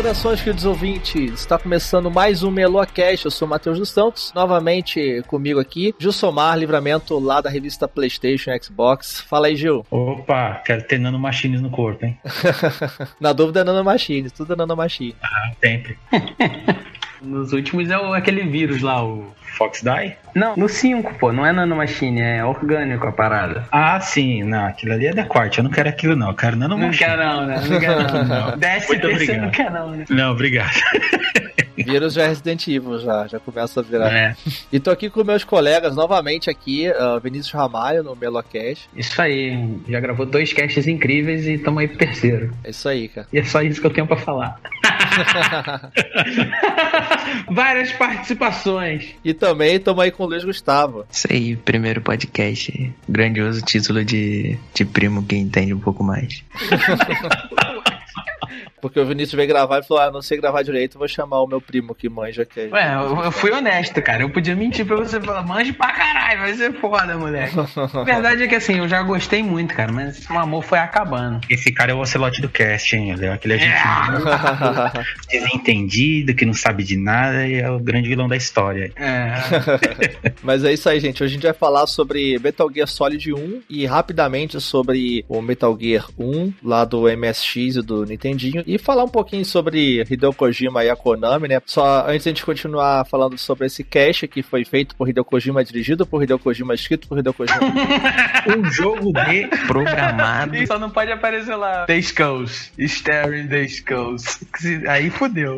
Saudações, queridos ouvintes! Está começando mais um Melocast. Eu sou o Matheus dos Santos. Novamente comigo aqui, Gilsomar Livramento, lá da revista PlayStation Xbox. Fala aí, Gil. Opa, quero ter nanomachines no corpo, hein? Na dúvida, é nanomachines. Tudo é nanomachine. Ah, sempre. Nos últimos é o, aquele vírus lá, o. Fox Die? Não, no 5, pô, não é nanomachine, é orgânico a parada. Ah, sim, não, aquilo ali é da corte. Eu não quero aquilo, não. Eu quero Não nanomachine. quer não, né? Não quer não. não. Muito você obrigado. não quer não, né? Não, obrigado. Vírus já é Resident Evil, já. Já começa a virar. É, E tô aqui com meus colegas novamente aqui, uh, Vinícius Ramalho no Melocast. isso aí. Já gravou dois casts incríveis e tamo aí pro terceiro. É isso aí, cara. E é só isso que eu tenho pra falar. Várias participações. e também tamo aí com o Luiz Gustavo. Isso aí, primeiro podcast. Grandioso título de, de primo que entende um pouco mais. Porque o Vinícius veio gravar e falou: Ah, não sei gravar direito, vou chamar o meu primo que manja que é. Ué, eu, eu fui honesto, cara. Eu podia mentir pra você falar, manje pra caralho, vai ser foda, moleque. A verdade é que assim, eu já gostei muito, cara, mas o amor foi acabando. Esse cara é o Ocelote do cast, hein? Ele é aquele argentino desentendido, que não sabe de nada e é o grande vilão da história. É. Mas é isso aí, gente. Hoje a gente vai falar sobre Metal Gear Solid 1 e rapidamente sobre o Metal Gear 1 lá do MSX e do Nintendinho e falar um pouquinho sobre Hideo Kojima e a Konami, né? Só antes de a gente continuar falando sobre esse cast que foi feito por Hideo Kojima, dirigido por Hideo Kojima, escrito por Hideo Kojima. Um jogo de Programado. E só não pode aparecer lá. The Skulls. Staring the Skulls. Aí fudeu.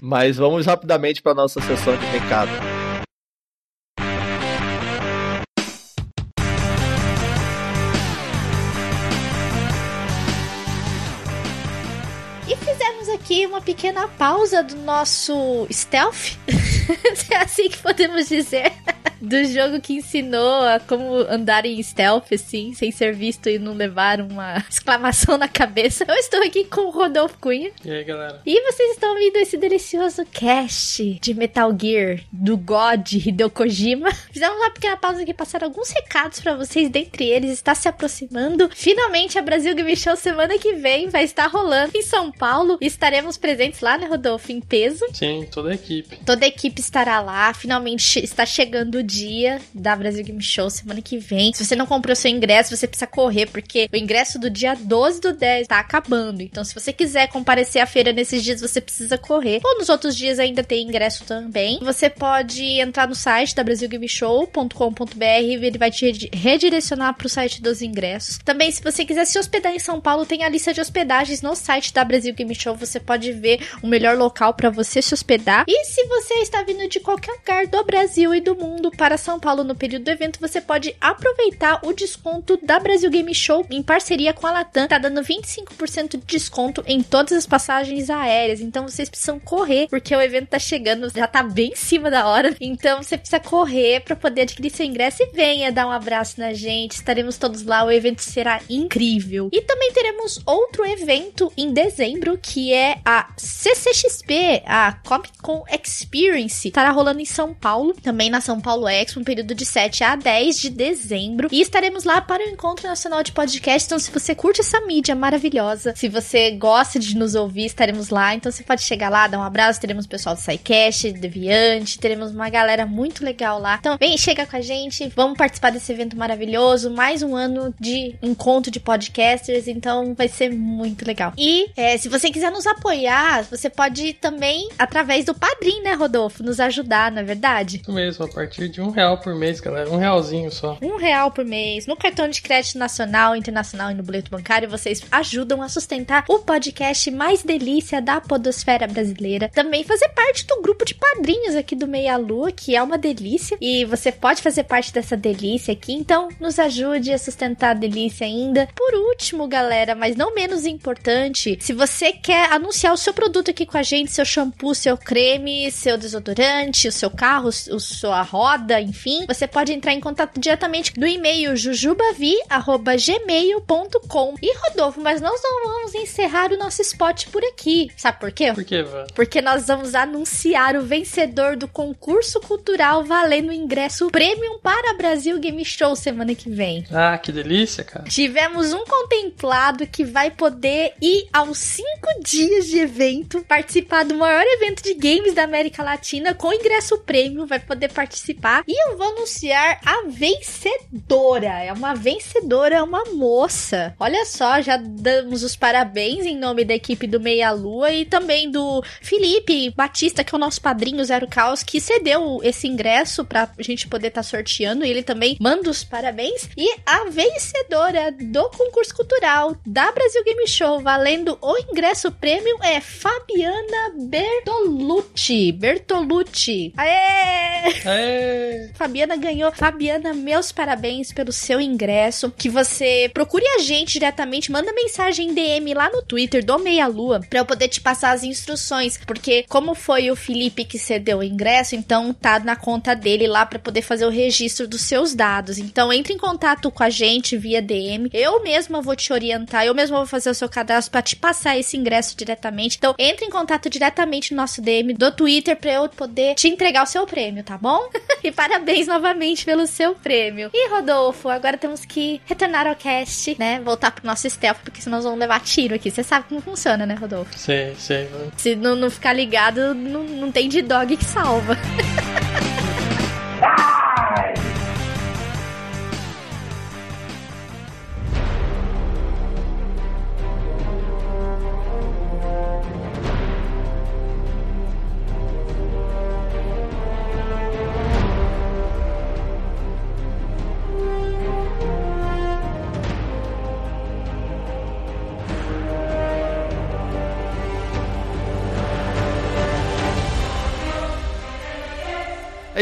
Mas vamos rapidamente para nossa sessão de recado. Aqui uma pequena pausa do nosso stealth, se é assim que podemos dizer, do jogo que ensinou a como andar em stealth, assim, sem ser visto e não levar uma exclamação na cabeça. Eu estou aqui com o Rodolfo Cunha. E aí, galera? E vocês estão ouvindo esse delicioso cast de Metal Gear do God Hideo Kojima. Fizemos uma pequena pausa aqui, passaram alguns recados pra vocês. Dentre eles, está se aproximando. Finalmente, a Brasil Game Show semana que vem vai estar rolando em São Paulo. Estaremos presentes lá, né, Rodolfo? Em peso. Sim, toda a equipe. Toda a equipe estará lá. Finalmente está chegando o dia da Brasil Game Show semana que vem. Se você não comprou seu ingresso, você precisa correr, porque o ingresso do dia 12 do 10 tá acabando. Então, se você quiser comparecer à feira nesses dias, você precisa correr. Ou nos outros dias ainda tem ingresso também. Você pode entrar no site da brasilgameshow.com.br e ele vai te redi- redirecionar pro site dos ingressos. Também, se você quiser se hospedar em São Paulo, tem a lista de hospedagens no site da Brasil Game Show. Você pode ver o melhor local para você se hospedar. E se você está vindo de qualquer lugar do Brasil e do mundo para São Paulo no período do evento, você pode aproveitar o desconto da Brasil Game Show em parceria com a Latam. Tá dando 25% de desconto em todas as passagens aéreas. Então vocês precisam correr, porque o evento tá chegando, já tá bem em cima da hora. Então você precisa correr para poder adquirir seu ingresso e venha dar um abraço na gente. Estaremos todos lá, o evento será incrível. E também teremos outro evento em dezembro, que é a CCXP, a Comic Con Experience. Estará rolando em São Paulo, também na São Paulo Expo, um período de 7 a 10 de dezembro. E estaremos lá para o Encontro Nacional de Podcast. Então, se você curte essa mídia maravilhosa, se você gosta de nos ouvir, estaremos lá. Então, você pode chegar lá, dar um abraço. Teremos o pessoal do SciCast, Deviante, teremos uma galera muito legal lá. Então, vem, chega com a gente, vamos participar desse evento maravilhoso. Mais um ano de encontro de podcasters, então vai ser muito legal. E é, se você quiser nos apoiar, você pode também, através do Padrim, né, Rodolfo, nos ajudar, não é verdade? Isso mesmo, a partir de um real por mês, galera. Um realzinho só. Um real por mês, no cartão de crédito nacional, internacional e no boleto bancário, vocês ajudam a sustentar o podcast mais delícia da podosfera brasileira. Também fazer parte do grupo de padrinhos aqui do Meia Lua, que é uma delícia. E você pode fazer parte dessa delícia aqui, então nos ajude a sustentar a delícia ainda. Por último, galera, mas não menos importante, se você quer anunciar o seu produto aqui com a gente, seu shampoo, seu creme, seu desodorante, o seu carro, o sua roda, enfim, você pode entrar em contato diretamente no e-mail jujubavi@gmail.com. E Rodolfo, mas nós não vamos encerrar o nosso spot por aqui. Sabe por quê? Por quê? Porque nós vamos anunciar o vencedor do concurso cultural valendo ingresso premium para Brasil Game Show semana que vem. Ah, que delícia, cara. Tivemos um contemplado que vai poder ir aos cinco dias de evento, participar do maior evento de games da América Latina com ingresso premium, vai poder participar. E eu vou anunciar a vencedora. É uma vencedora, uma moça. Olha só, já damos os parabéns em nome da equipe do Meia Lua e também do Felipe Batista, que é o nosso padrinho Zero Caos, que cedeu esse ingresso pra gente poder estar tá sorteando. E ele também manda os parabéns. E a vencedora do concurso cultural da Brasil Game Show, valendo o ingresso premium, é Fabiana Bertolucci. Bertolucci. Aê! Aê! Fabiana ganhou. Fabiana, meus parabéns pelo seu ingresso. Que você procure a gente diretamente, manda mensagem DM lá no Twitter do Meia Lua pra eu poder te passar as instruções. Porque, como foi o Felipe que cedeu o ingresso, então tá na conta dele lá para poder fazer o registro dos seus dados. Então, entre em contato com a gente via DM. Eu mesma vou te orientar, eu mesma vou fazer o seu cadastro para te passar esse ingresso diretamente. Então, entre em contato diretamente no nosso DM do Twitter para eu poder te entregar o seu prêmio, tá bom? e parabéns novamente pelo seu prêmio. E Rodolfo, agora temos que retornar ao cast, né? Voltar pro nosso stealth, porque senão nós vamos levar tiro aqui. Você sabe como funciona, né, Rodolfo? Sei, sei. Van. Se não, não ficar ligado, não, não tem de dog que salva.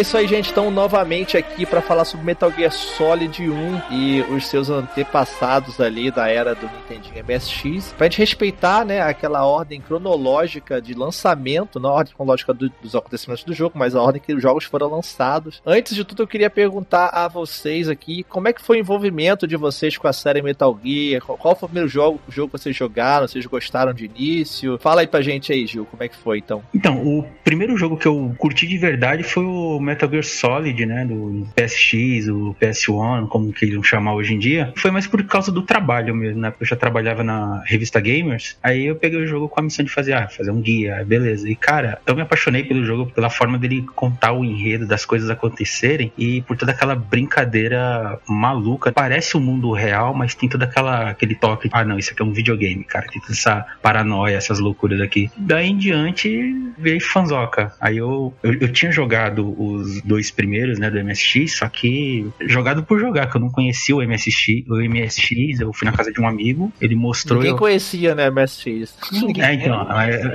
É isso aí, gente. Então, novamente aqui para falar sobre Metal Gear Solid 1 e os seus antepassados ali da era do Nintendinho MSX. Pra gente respeitar, né, aquela ordem cronológica de lançamento, não a ordem cronológica do, dos acontecimentos do jogo, mas a ordem que os jogos foram lançados. Antes de tudo, eu queria perguntar a vocês aqui, como é que foi o envolvimento de vocês com a série Metal Gear? Qual, qual foi o primeiro jogo, jogo que vocês jogaram? Vocês gostaram de início? Fala aí pra gente aí, Gil, como é que foi então? Então, o primeiro jogo que eu curti de verdade foi o Metal Gear Solid, né? Do PSX, o PS1, como queiram chamar hoje em dia. Foi mais por causa do trabalho mesmo, né? Porque eu já trabalhava na revista Gamers. Aí eu peguei o jogo com a missão de fazer, ah, fazer um guia, beleza. E cara, eu me apaixonei pelo jogo pela forma dele contar o enredo das coisas acontecerem e por toda aquela brincadeira maluca. Parece o um mundo real, mas tem toda aquela aquele toque. Ah, não, isso aqui é um videogame, cara. Tem toda essa paranoia, essas loucuras aqui. Daí em diante veio fanzoca. Aí eu, eu, eu tinha jogado os dois primeiros, né, do MSX, só que jogado por jogar, que eu não conhecia o MSX, o MSX, eu fui na casa de um amigo, ele mostrou. Ninguém eu... conhecia, né, MSX. É, então,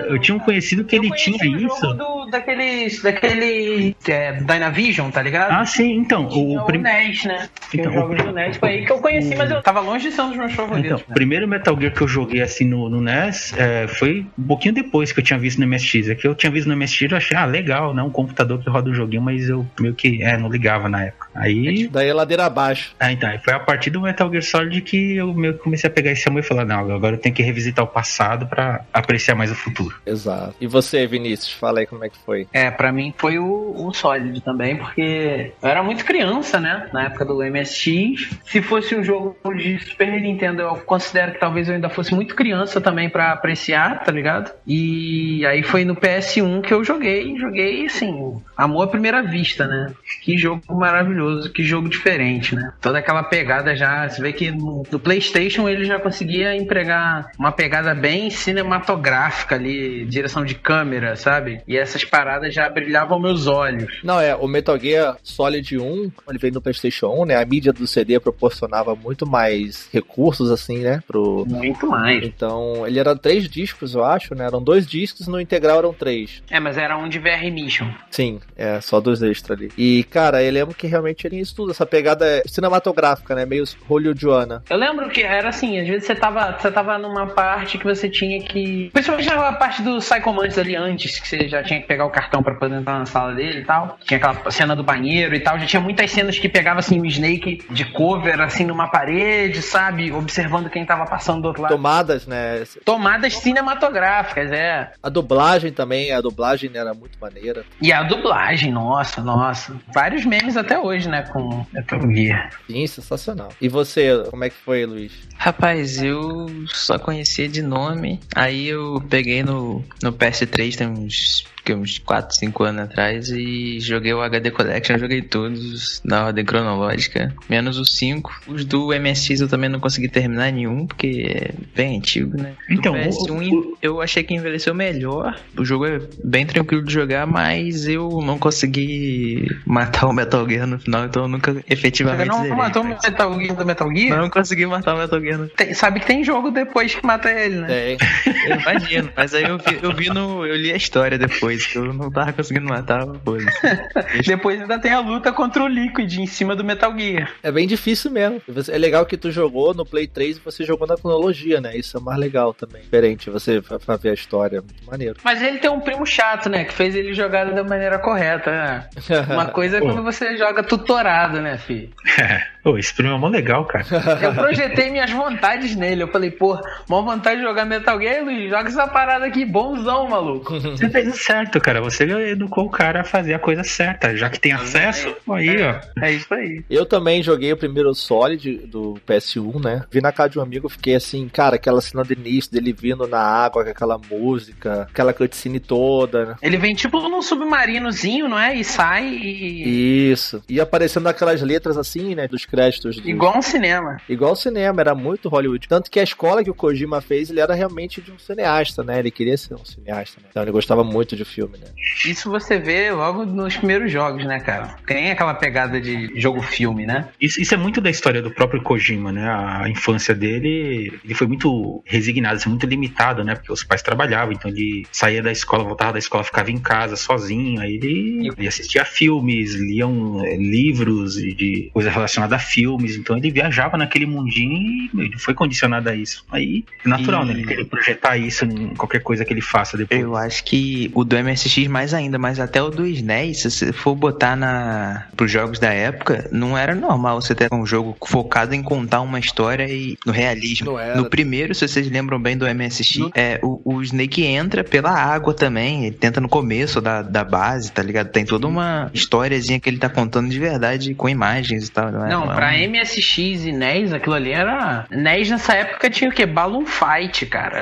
eu tinha um conhecido que Eu ele tinha o jogo isso. Do, daqueles. Daquele. É, Dynavision, tá ligado? Ah, sim, então, Tinha o o primeiro. NES, né? Então, os jogos do NES. Foi aí que eu conheci, mas eu tava longe de ser um dos meus favoritos. Então, o primeiro Metal Gear que eu joguei assim no, no NES é, foi um pouquinho depois que eu tinha visto no MSX. É que eu tinha visto no MSX eu achei, ah, legal, né? Um computador que roda o joguinho, mas eu meio que é, não ligava na época. Aí. Daí ladeira abaixo. Ah, então, aí foi a partir do Metal Gear Solid que eu meio que comecei a pegar esse amor e falar, não, agora eu tenho que revisitar o passado pra apreciar mais o futuro. Exato. E você, Vinícius, fala aí como é que foi? É, pra mim foi o, o Solid também, porque eu era muito criança, né? Na época do MSX. Se fosse um jogo de Super Nintendo, eu considero que talvez eu ainda fosse muito criança também pra apreciar, tá ligado? E aí foi no PS1 que eu joguei. Joguei, assim, amor à primeira vista, né? Que jogo maravilhoso, que jogo diferente, né? Toda aquela pegada já. Você vê que no, no PlayStation ele já conseguia empregar uma pegada bem cinematográfica ali, direção de câmera, sabe? E essas paradas já brilhavam meus olhos. Não, é, o Metal Gear Solid 1, ele veio no PlayStation 1, né? A mídia do CD proporcionava muito mais recursos, assim, né? Pro... Muito mais. Então, ele era três discos, eu acho, né? Eram dois discos, no integral eram três. É, mas era um de VR Mission. Sim, é, só extras ali. E, cara, eu lembro que realmente isso tudo, essa pegada cinematográfica, né? Meio hollywoodiana. Eu lembro que era assim, às vezes você tava, você tava numa parte que você tinha que. Principalmente naquela parte do Psycho Mantis ali antes, que você já tinha que pegar o cartão pra poder entrar na sala dele e tal. Tinha aquela cena do banheiro e tal. Já tinha muitas cenas que pegava assim o Snake de cover, assim, numa parede, sabe? Observando quem tava passando do outro lado. Tomadas, né? Tomadas cinematográficas, é. A dublagem também, a dublagem era muito maneira. E a dublagem, nossa, nossa. Vários memes até hoje, né, com Metal Gear. Sim, sensacional. E você, como é que foi, Luiz? Rapaz, eu só conhecia de nome. Aí eu peguei no, no PS3 tem uns, que, uns 4, 5 anos atrás e joguei o HD Collection, joguei todos na ordem cronológica, menos os 5. Os do MSX eu também não consegui terminar nenhum, porque é bem antigo, né? Então, o PS1 o- eu achei que envelheceu melhor. O jogo é bem tranquilo de jogar, mas eu não consegui matar o Metal Gear no final, então eu nunca Você efetivamente não zerei, matou o mas- Metal Gear do Metal Gear? Não consegui matar o Metal Gear no Tem- sabe que tem jogo depois que mata ele, né? É, Eu imagino, mas aí eu vi, eu vi no. Eu li a história depois, que eu não tava conseguindo matar o coisa. Depois ainda tem a luta contra o Liquid em cima do Metal Gear. é bem difícil mesmo. Você- É legal que tu jogou no Play 3 e você jogou na cronologia, né? Isso é mais legal também. Diferente, você pra, ver a história. Muito maneiro. Mas ele tem um primo chato, né? Que fez ele jogar da maneira correta, né? Uma coisa é quando você joga tutorado, né, filho? Pô, esse primo é mó legal, cara. Eu projetei minhas vontades nele. Eu falei, pô, mó vontade de jogar Metal Gear, Luiz, joga essa parada aqui, bonzão, maluco. Você fez o certo, cara. Você educou o cara a fazer a coisa certa. Já que tem acesso, aí, ó. É isso aí. Eu também joguei o primeiro Solid do PS1, né? Vi na casa de um amigo, fiquei assim, cara, aquela cena do início dele vindo na água com aquela música, aquela cutscene toda, né? Ele vem tipo num submarinozinho, não é? E sai e. Isso. E aparecendo aquelas letras assim, né? Dos créditos. do- Igual um cinema. Igual o cinema, era muito Hollywood. Tanto que a escola que o Kojima fez, ele era realmente de um cineasta, né? Ele queria ser um cineasta, né? Então ele gostava muito de filme, né? Isso você vê logo nos primeiros jogos, né, cara? Tem aquela pegada de jogo-filme, né? Isso, isso é muito da história do próprio Kojima, né? A infância dele, ele foi muito resignado, assim, muito limitado, né? Porque os pais trabalhavam, então ele saía da escola, voltava da escola, ficava em casa sozinho. Aí ele, ele assistia filmes, lia um, eh, livros e de coisa relacionada a filmes. Então ele viajava naquele mundinho e ele foi condicionado a isso. Aí é natural, E- né? Ele querer projetar isso em qualquer coisa que ele faça depois. Eu acho que o do MSX mais ainda, mas até o do SNES, se você for botar na pros jogos da época, não era normal você ter um jogo focado em contar uma história e no realismo. No primeiro, se vocês lembram bem do MSX, é, o, o Snake entra pela água também, ele tenta no começo da, da base, tá ligado? Tem toda uma historiazinha que ele tá contando de verdade com imagens e tal. Não, é? Não, é pra um- MSX e NES, aquilo ali era. NES nessa época tinha o quê? Balloon Fight, cara.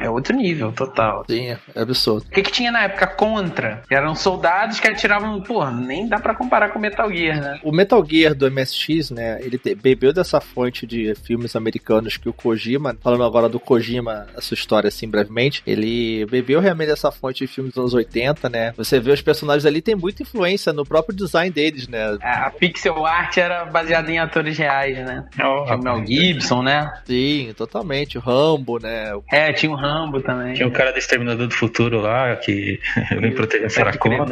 É, é outro nível, total. Sim, é absurdo. O que, que tinha na época? Contra. Que eram soldados que atiravam. Porra, nem dá pra comparar com Metal Gear, né? O Metal Gear do MSX, né, ele bebeu dessa fonte de filmes americanos que o Kojima, falando agora do Kojima, a sua história assim brevemente, ele bebeu realmente dessa fonte de filmes dos anos 80, né? Você vê os personagens ali tem muita influência no próprio design deles, né? A pixel art era baseada em atores reais, né? Tinha o Mel Gibson, né? Sim, totalmente. O Rambo, né? É, tinha o Rambo também. Tinha o cara do Exterminador do Futuro lá, que vem proteger a Sarah Connor.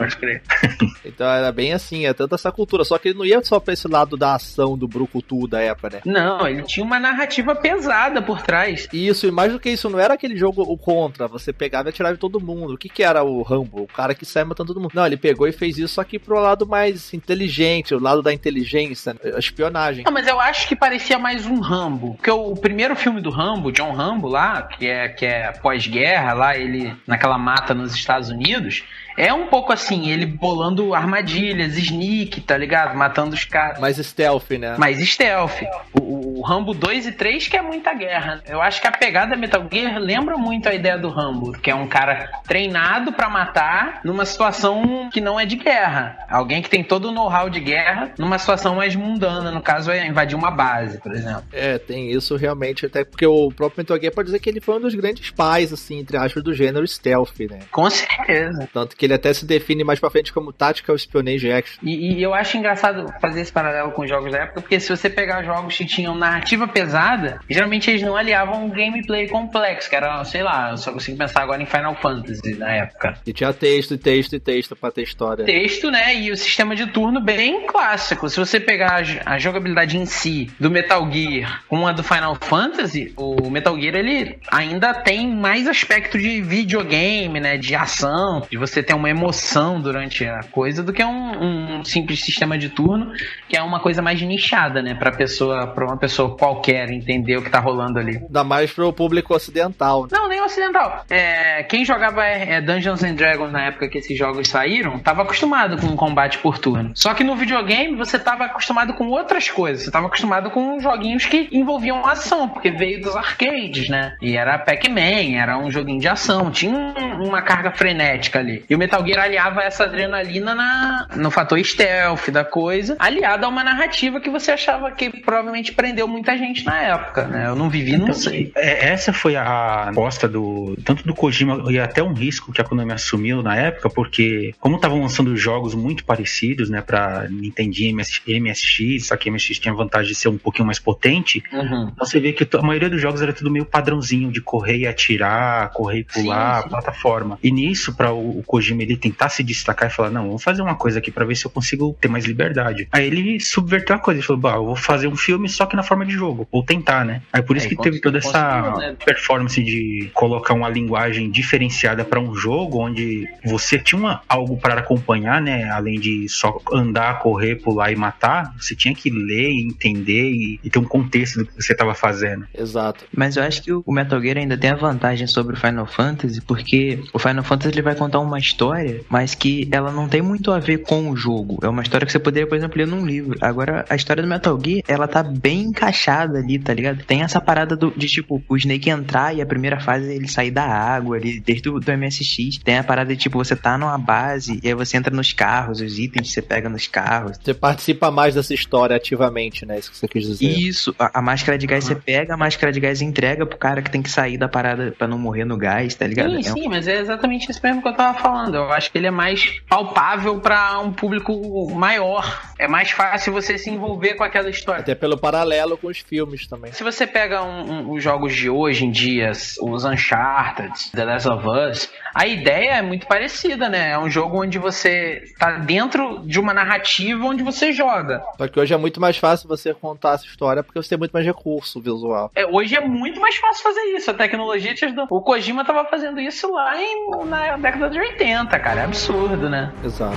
Então era bem assim, é tanta essa cultura. Só que ele não ia só pra esse lado da ação do brucutu da época, né? Não, ele tinha uma narrativa pesada por trás. Isso, e mais do que isso, não era aquele jogo o contra, você pegava e atirava em todo mundo. O que que era o Rambo? O cara que sai matando todo mundo. Não, ele pegou e fez isso só que pro lado mais inteligente, o lado da inteligência, espionagem. Não, mas eu acho que parecia mais um Rambo. Porque o primeiro filme do Rambo, John Rambo lá, que é, que é pós-guerra, lá ele naquela mata nos Estados Unidos, Unidos é um pouco assim, ele bolando armadilhas, sneak, tá ligado? Matando os caras. Mais stealth, né? Mais stealth. O, o Rambo 2 e 3 que é muita guerra. Eu acho que a pegada Metal Gear lembra muito a ideia do Rambo, que é um cara treinado pra matar numa situação que não é de guerra. Alguém que tem todo o know-how de guerra numa situação mais mundana, no caso é invadir uma base, por exemplo. É, tem isso realmente, até porque o próprio Metal Gear pode dizer que ele foi um dos grandes pais, assim, entre aspas, do gênero stealth, né? Com certeza. Tanto que ele até se define mais pra frente como Tactical Spionage Action. E, e eu acho engraçado fazer esse paralelo com os jogos da época, porque se você pegar jogos que tinham narrativa pesada, geralmente eles não aliavam um gameplay complexo, que era, sei lá, eu só consigo pensar agora em Final Fantasy na época. E tinha texto, texto, e texto pra ter história. Texto, né? E o sistema de turno bem clássico. Se você pegar a jogabilidade em si do Metal Gear com a do Final Fantasy, o Metal Gear ele ainda tem mais aspecto de videogame, né? De ação, de você ter uma emoção durante a coisa do que um, um simples sistema de turno, que é uma coisa mais nichada, né? Pra pessoa, pra uma pessoa qualquer entender o que tá rolando ali. Ainda mais pro público ocidental. Não, nem ocidental. É, quem jogava é, Dungeons and Dragons na época que esses jogos saíram, tava acostumado com combate por turno. Só que no videogame você tava acostumado com outras coisas. Você tava acostumado com joguinhos que envolviam ação, porque veio dos arcades, né? E era Pac-Man, era um joguinho de ação, tinha um, uma carga frenética ali. E o Metal Gear aliava essa adrenalina na, no fator stealth da coisa, aliado a uma narrativa que você achava que provavelmente prendeu muita gente na época, né? Eu não vivi, não Então, sei. é, essa foi a aposta do tanto do Kojima e até um risco que a Konami assumiu na época, porque como estavam lançando jogos muito parecidos, né, para Nintendinho, MS, MSX, só que MSX tinha a vantagem de ser um pouquinho mais potente, Uhum. então você vê que a maioria dos jogos era tudo meio padrãozinho de correr e atirar, correr e pular, Sim, sim. plataforma. E nisso, para o, o Kojima ele tentar se destacar e falar: não, vamos fazer uma coisa aqui para ver se eu consigo ter mais liberdade. Aí ele subverteu a coisa, ele falou: bah, eu vou fazer um filme só que na forma de jogo, ou tentar, né? Aí por isso É, que teve toda essa né? performance de colocar uma linguagem diferenciada para um jogo onde você tinha uma- algo para acompanhar, né? Além de só andar, correr, pular e matar, você tinha que ler, e entender e, e ter um contexto do que você estava fazendo. Exato. Mas eu acho que o Metal Gear ainda tem a vantagem sobre o Final Fantasy, porque o Final Fantasy ele vai contar uma história, mas que ela não tem muito a ver com o jogo. É uma história que você poderia, por exemplo, ler num livro. Agora, a história do Metal Gear, ela tá bem encaixada ali, tá ligado? Tem essa parada do- de, tipo, o Snake entrar e a primeira fase é ele sair da água ali, desde o do MSX. Tem a parada de, tipo, você tá numa base e aí você entra nos carros, os itens que você pega nos carros. Você participa mais dessa história ativamente, né? Isso que você quis dizer. Isso, a, a máscara de gás você pega, a máscara de gás entrega pro cara que tem que sair da parada pra não morrer no gás, tá ligado? Sim, É um- sim, mas é exatamente isso mesmo que eu tava falando. Eu acho que ele é mais palpável pra um público maior. É mais fácil você se envolver com aquela história. Até pelo paralelo com os filmes também. Se você pega um- um- os jogos de hoje em dia, os Uncharted, The Last of Us, a ideia é muito parecida, né? É um jogo onde você tá dentro de uma narrativa onde você joga. Só que hoje é muito mais fácil você contar essa história porque você tem muito mais recurso visual. É, hoje é muito mais fácil fazer isso. A tecnologia te ajudou. O Kojima tava fazendo isso lá em, na década de 80, cara. É absurdo, né? Exato.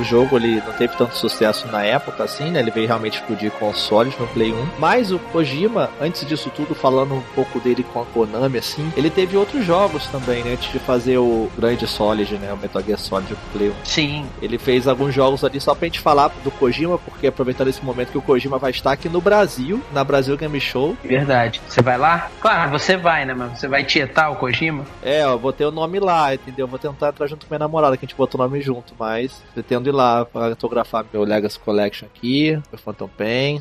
O jogo ele não teve tanto sucesso na época assim, né? Ele veio realmente explodir consoles no Play 1. Mas o Kojima, antes disso tudo, falando um pouco dele com a Konami, assim, ele teve outros jogos também, né? Antes de fazer o grande Solid, né? O Metal Gear Solid pro Play 1. Sim. Ele fez alguns jogos ali só pra gente falar do Kojima, porque aproveitando esse momento que o Kojima vai estar aqui no Brasil, na Brasil Game Show. Verdade. Você vai lá? Claro, você vai, né, mano? Você vai tietar o Kojima? É, eu vou ter o nome lá, entendeu? Eu vou tentar entrar junto com minha namorada, que a gente botou o nome junto, mas pretendo ir lá pra autografar meu Legacy Collection aqui, meu Phantom Pain.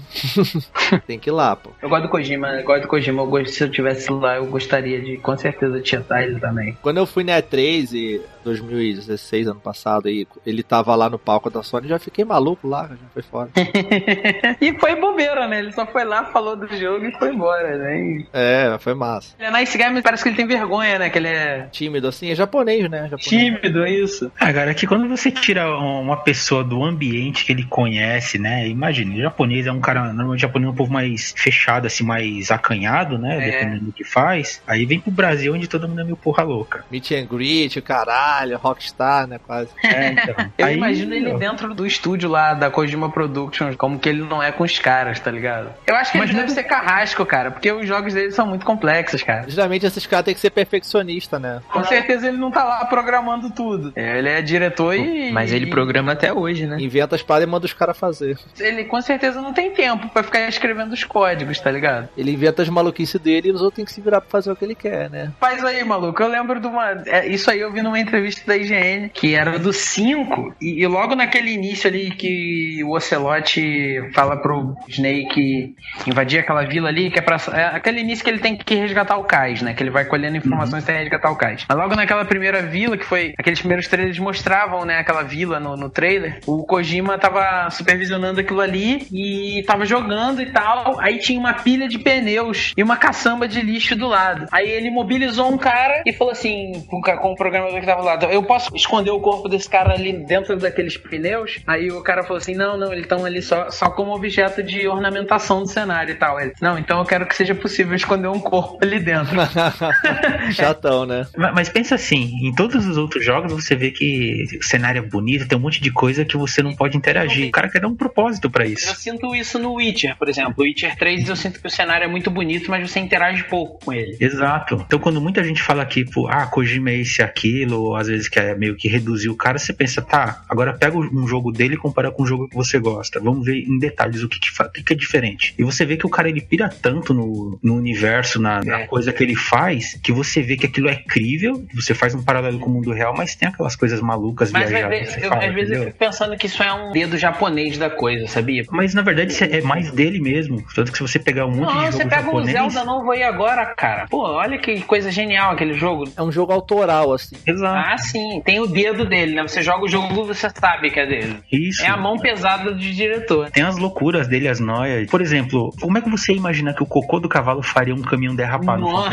tem que ir lá, pô. Eu gosto do Kojima, eu gosto do Kojima. Eu gosto, se eu tivesse lá, eu gostaria de, com certeza, tietar ele também. Quando eu fui na E3 e 2016, ano passado, aí, ele tava lá no palco da Sony, já fiquei maluco lá, já foi fora. e foi bobeira, né? Ele só foi lá, falou do jogo e foi embora, né? E... É, foi massa. Ele é nice guy, mas parece que ele tem vergonha, né? Que ele é Tímido assim, é japonês, né? Japonês. tímido, é isso. Agora, que quando você tira uma pessoa do ambiente que ele conhece, né? Imagine, o japonês é um cara, normalmente japonês é um povo mais fechado, assim, mais acanhado, né? É. Dependendo do que faz. Aí vem pro Brasil, onde todo mundo é meio porra louca. Meet and greet, o caralho, Rockstar, né? Quase. É, então. Eu Aí, imagino ele dentro do estúdio lá da Kojima Productions, como que ele não é com os caras, tá ligado? Eu acho que ele Imagina- deve ser carrasco, cara, porque os jogos dele são muito complexos, cara. Geralmente esses caras têm que ser perfeccionista, né? Com certeza ele não tá lá programando tudo. É, ele é diretor e. Mas ele programa até hoje, né? Inventa as paradas e manda os caras fazer. Ele com certeza não tem tempo pra ficar escrevendo os códigos, tá ligado? Ele inventa as maluquices dele e os outros têm que se virar pra fazer o que ele quer, né? Faz aí, maluco. Eu lembro de uma. é, isso aí eu vi numa entrevista da IGN, que era do 5. E, e logo naquele início ali que o Ocelote fala pro Snake invadir aquela vila ali, que é pra. É aquele início que ele tem que resgatar o cais, né? Que ele vai colhendo informações até resgatar o cais. Mas logo naquela primeira vila, que foi. Aqueles primeiros trailers mostravam, né? Aquela vila no, no trailer. O Kojima tava supervisionando aquilo ali e tava jogando e tal. Aí tinha uma pilha de pneus e uma caçamba de lixo do lado. Aí ele mobilizou um cara e falou assim, com, com o programador que tava do lado: Eu posso esconder o corpo desse cara ali dentro daqueles pneus? Aí o cara falou assim: Não, não, eles estão ali só, só como objeto de ornamentação do cenário e tal. Ele, não, então eu quero que seja possível esconder um corpo ali dentro. Chatão, né? Ma- Mas pensa assim, em todos os outros jogos você vê que o cenário é bonito, tem um monte de coisa que você não pode interagir. O cara quer dar um propósito pra Eu isso. sinto isso no Witcher, por exemplo. O Witcher 3 eu sinto que o cenário é muito bonito, mas você interage pouco com ele. Exato. Então quando muita gente fala que, pô, ah, Kojima é esse e aquilo, ou às vezes quer meio que reduzir o cara, você pensa, tá, agora pega um jogo dele e compara com um jogo que você gosta. Vamos ver em detalhes o que, que, que, é diferente. E você vê que o cara ele pira tanto no, no universo, na, na É. coisa que ele faz, que você vê que aquilo é crível, você faz um paralelo com o mundo real, mas tem aquelas coisas malucas, Mas viajadas. eu, às vezes eu entendeu? fico pensando que isso é um dedo japonês da coisa, sabia? Mas na verdade isso é mais dele mesmo. Tanto que se você pegar um monte Não, de você jogo pega japonês... o Zelda novo aí agora, cara. Pô, olha que coisa genial aquele jogo. É um jogo autoral, assim. Exato. Ah, sim, tem o dedo dele, né? Você joga o jogo, você sabe que é dele. Isso. É a mão pesada do diretor. Tem as loucuras dele, as noias. Por exemplo, como é que você imagina que o cocô do cavalo faria um caminhão derrapado? Não,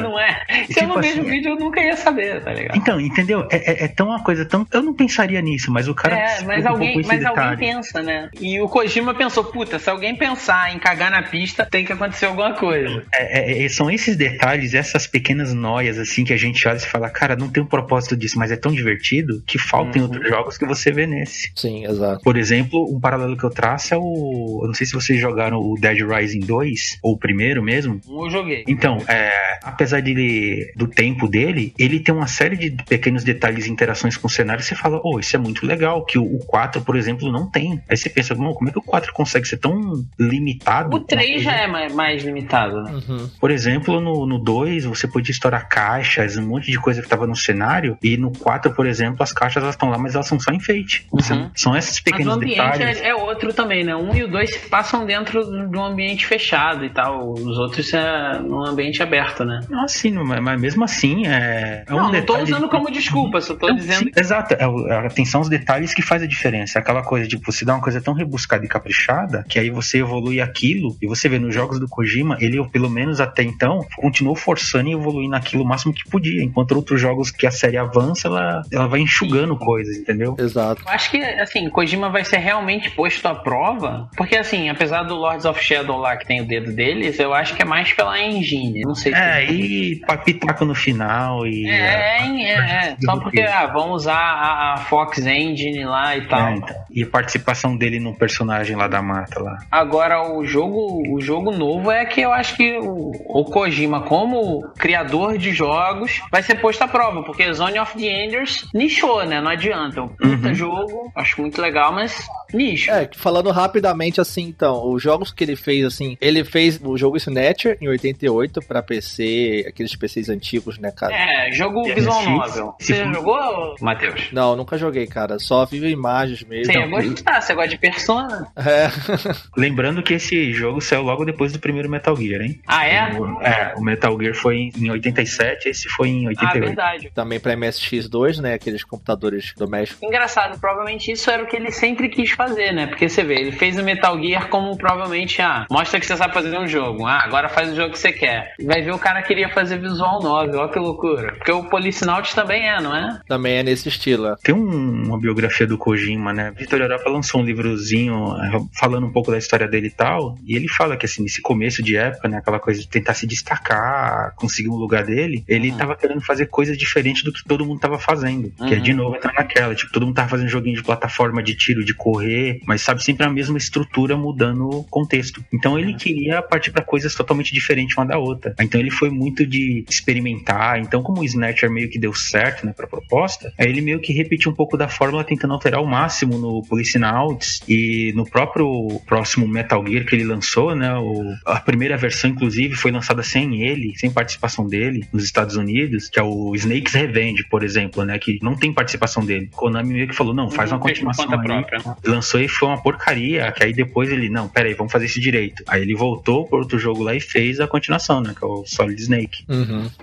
não é. Se tipo eu não vejo o vídeo, eu nunca ia saber, tá ligado? Então, entendeu? É, é, é tão uma coisa tão. Eu não pensaria nisso, mas o cara. É, mas alguém, esse mas alguém pensa, né? E o Kojima pensou, puta, se alguém pensar em cagar na pista, tem que acontecer alguma coisa. É, é, é, são esses detalhes, essas pequenas noias, assim, que a gente olha e fala, cara, não tem um propósito disso, mas é tão divertido que falta em Uhum. outros jogos que você vê nesse. Sim, exato. Por exemplo, um paralelo que eu traço é o. Eu não sei se vocês jogaram o Dead Rising 2, ou o primeiro mesmo. Um eu joguei. Então, é, apesar dele, do tempo dele, ele tem uma série de pequenos detalhes e interações com o cenário. Você fala, oh, isso é muito legal, que o, o 4, por exemplo, não tem. Aí você pensa, "Bom, como é que o 4 consegue ser tão limitado? O 3 já é mais, mais limitado, né? Uhum. Por exemplo, no, no 2, você podia estourar caixas, um monte de coisa que tava no cenário. E no 4, por exemplo, as caixas elas estão lá, mas elas são só enfeite. Uhum. São esses Mas o pequenos ambiente detalhes. é, é outro também, né? Um e o dois se passam dentro de um ambiente fechado e tal. Os outros é num ambiente aberto, né? Não, assim, mas, mas mesmo assim, é. é um não, não tô usando como desculpa, só tô Não, dizendo sim, exato, é atenção aos detalhes que faz a diferença. Aquela coisa de você dar uma coisa tão rebuscada e caprichada que aí você evolui aquilo e você vê nos jogos do Kojima, ele, pelo menos até então, continuou forçando e evoluindo aquilo o máximo que podia. Enquanto outros jogos que a série avança, ela, ela vai enxugando coisas, entendeu? Exato. Eu acho que, assim, Kojima vai ser realmente posto à prova, porque, assim, apesar do Lords of Shadow lá que tem o dedo deles, eu acho que é mais pela engine. Não sei se. É, e pitaco no final e. É, é, é, é. Só porque, ah, vamos usar a, a Fox Engine lá e tal. É, então. E a participação dele no personagem lá da mata lá. Agora, o jogo, o jogo novo é que eu acho que o, o Kojima, como criador de jogos, vai ser posto à prova, porque Zone of the Enders nichou, né? Não adianta. Um puta Uhum. jogo, acho muito legal, mas nicho. É, falando rapidamente assim, então, os jogos que ele fez, assim, ele fez o jogo Snatcher em 88 pra PC, aqueles PCs antigos, né, cara? É, jogo É, visual novel. Você jogou, Matheus? Não, nunca joguei, cara. Só só vive imagens mesmo. Você ia gostar, você gosta de Persona? É. Lembrando que esse jogo saiu logo depois do primeiro Metal Gear, hein? Ah, é? O, é, o Metal Gear foi em 87, esse foi em Ah, 88. verdade. Também pra MSX2, né? Aqueles computadores domésticos. Engraçado, provavelmente isso era o que ele sempre quis fazer, né? Porque você vê, ele fez o Metal Gear como provavelmente, ah, mostra que você sabe fazer um jogo. Ah, agora faz o jogo que você quer. Vai ver o cara queria fazer visual novel, olha que loucura. Porque o Policenauts também é, não é? Também é nesse estilo. Tem um- uma biografia do Kojima, né? Vitor Europa lançou um livrozinho eh, falando um pouco da história dele e tal, e ele fala que assim, nesse começo de época, né, aquela coisa de tentar se destacar, conseguir um lugar dele, ele tava querendo fazer coisas diferentes do que todo mundo tava fazendo. Que é de novo entrar naquela, tipo, todo mundo tava fazendo joguinho de plataforma de tiro, de correr, mas sabe sempre a mesma estrutura mudando o contexto. Então ele queria partir pra coisas totalmente diferentes uma da outra. Então ele foi muito de experimentar. Então, como o Snatcher meio que deu certo, né, pra proposta, aí ele meio que repetiu um pouco da fórmula, tentando alterar ao máximo no Policenauts e no próprio próximo Metal Gear que ele lançou, né, o- a primeira versão, inclusive, foi lançada sem ele, sem participação dele, nos Estados Unidos, que é o Snake's Revenge, por exemplo, né, que não tem participação dele. Konami meio que falou, não, faz uma continuação aí. própria. Lançou e foi uma porcaria, que aí depois ele, não, pera aí, vamos fazer isso direito. Aí ele voltou por outro jogo lá e fez a continuação, né, que é o Solid Snake.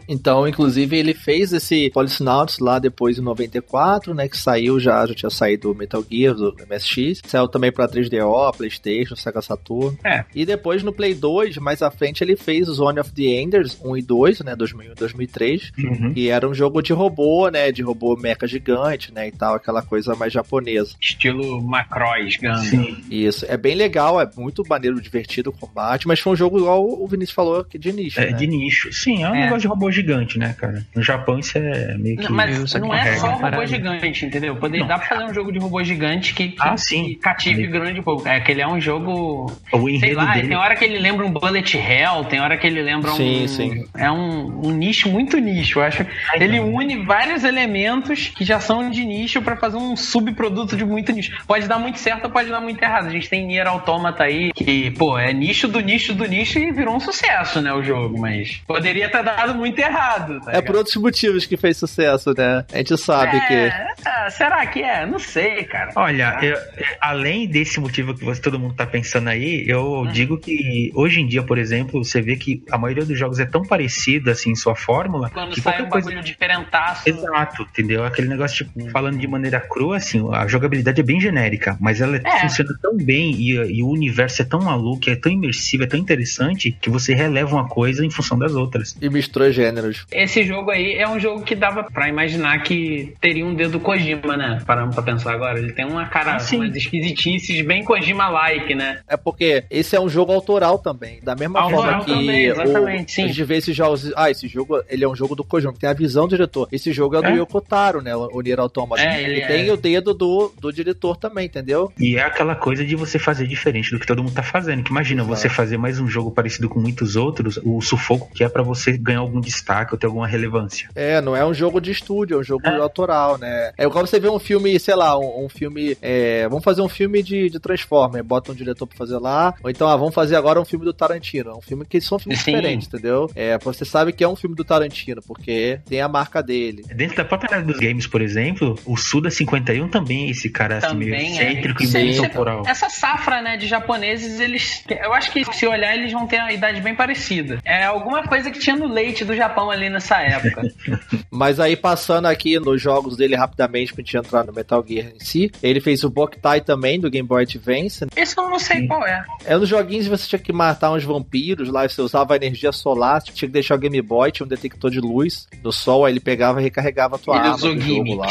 Então, inclusive, ele fez esse Policenauts lá depois em 94, né? Que saiu já, já tinha saído o Metal Gear do MSX. Saiu também pra 3DO, Playstation, Sega Saturn. É. E depois no Play 2, mais à frente, ele fez Zone of the Enders 1 e 2, né? 2001 e 2003. Uhum. E era um jogo de robô, né? De robô mecha gigante, né? E tal, aquela coisa mais japonesa. Estilo Macross, Gundam. Sim. Isso. É bem legal, é muito maneiro, divertido o combate, mas foi um jogo igual o Vinícius falou, que de nicho, É, né? de nicho. Sim, é um É. negócio de robô gigante, né, cara? No Japão isso é meio que. Não, mas não é só robô gigante, entendeu? Poder, Não. Fazer um jogo de robô gigante que, que, Ah, sim. que cative grande público. É que ele é um jogo. O Sei lá, dele. tem hora que ele lembra um Bullet Hell, tem hora que ele lembra um. Sim, sim. É um, um nicho muito nicho. Eu acho. Ele une vários elementos que já são de nicho pra fazer um subproduto de muito nicho. Pode dar muito certo ou pode dar muito errado. A gente tem Nier Automata aí, que, pô, é nicho do nicho do nicho e virou um sucesso, né? O jogo, mas poderia ter dado muito errado. tá É ligado? por outros motivos que fez sucesso, né? A gente sabe que. É, será que é? Não sei, cara. Olha, eu- é, além desse motivo que você, todo mundo tá pensando aí, eu Hum. digo que hoje em dia, por exemplo, você vê que a maioria dos jogos é tão parecida assim em sua fórmula Quando que sai qualquer um coisa. bagulho diferentaço. Exato, entendeu? Aquele negócio, tipo, falando de maneira crua, assim, a jogabilidade é bem genérica, mas ela É. funciona tão bem e, e o universo é tão maluco, é tão imersivo, é tão interessante que você releva uma coisa em função das outras. E misturou gêneros. Esse jogo aí é um jogo que dava pra imaginar que teria um dedo Kojima, né? Parando pra pensar agora. Ele tem uma cara, Ah, sim. umas esquisitices bem Kojima-like, né? É porque esse é um jogo autoral também. Da mesma Autoral forma que também, exatamente, o, sim. a gente vê esses jogos. Ah, esse jogo ele é um jogo do Kojima, tem a visão do diretor. Esse jogo é do É. Yoko Taro, né? O Nier Automata. É, ele e tem é. o dedo do, do diretor também, entendeu? E é aquela coisa de você fazer diferente do que todo mundo tá fazendo. Que imagina Exato. você fazer mais um jogo parecido com muitos outros, o sufoco que é pra você ganhar algum destaque ou ter alguma relevância. É, não é um jogo de estúdio, é um jogo É. autoral, né? É igual você vê um filme, sei lá, um, um filme. é, vamos fazer um filme de, de Transformer, bota um diretor pra fazer lá. Ou então, ah, vamos fazer agora um filme do Tarantino. É um filme que são filmes Sim. diferentes, entendeu? É, você sabe que é um filme do Tarantino, porque tem a marca dele. Dentro da própria área dos games, por exemplo, o Suda 51 também é esse cara assim, meio é. excêntrico e Sim. meio temporal. Essa safra, né, de japoneses, eles. Eu acho que se olhar, eles vão ter uma idade bem parecida. É alguma coisa que tinha no leite do Japão ali nessa época. Mas aí, passando aqui nos jogos dele rapidamente, pra gente entrar no Metal Gear em si, ele fez o Boktai também, do Game Boy Advance. Esse eu não sei qual é. É nos joguinhos você tinha que matar uns vampiros lá, você usava a energia solar, você tinha que deixar o Game Boy, tinha um detector de luz do sol, aí ele pegava e recarregava a tua Ele arma usou do jogo lá.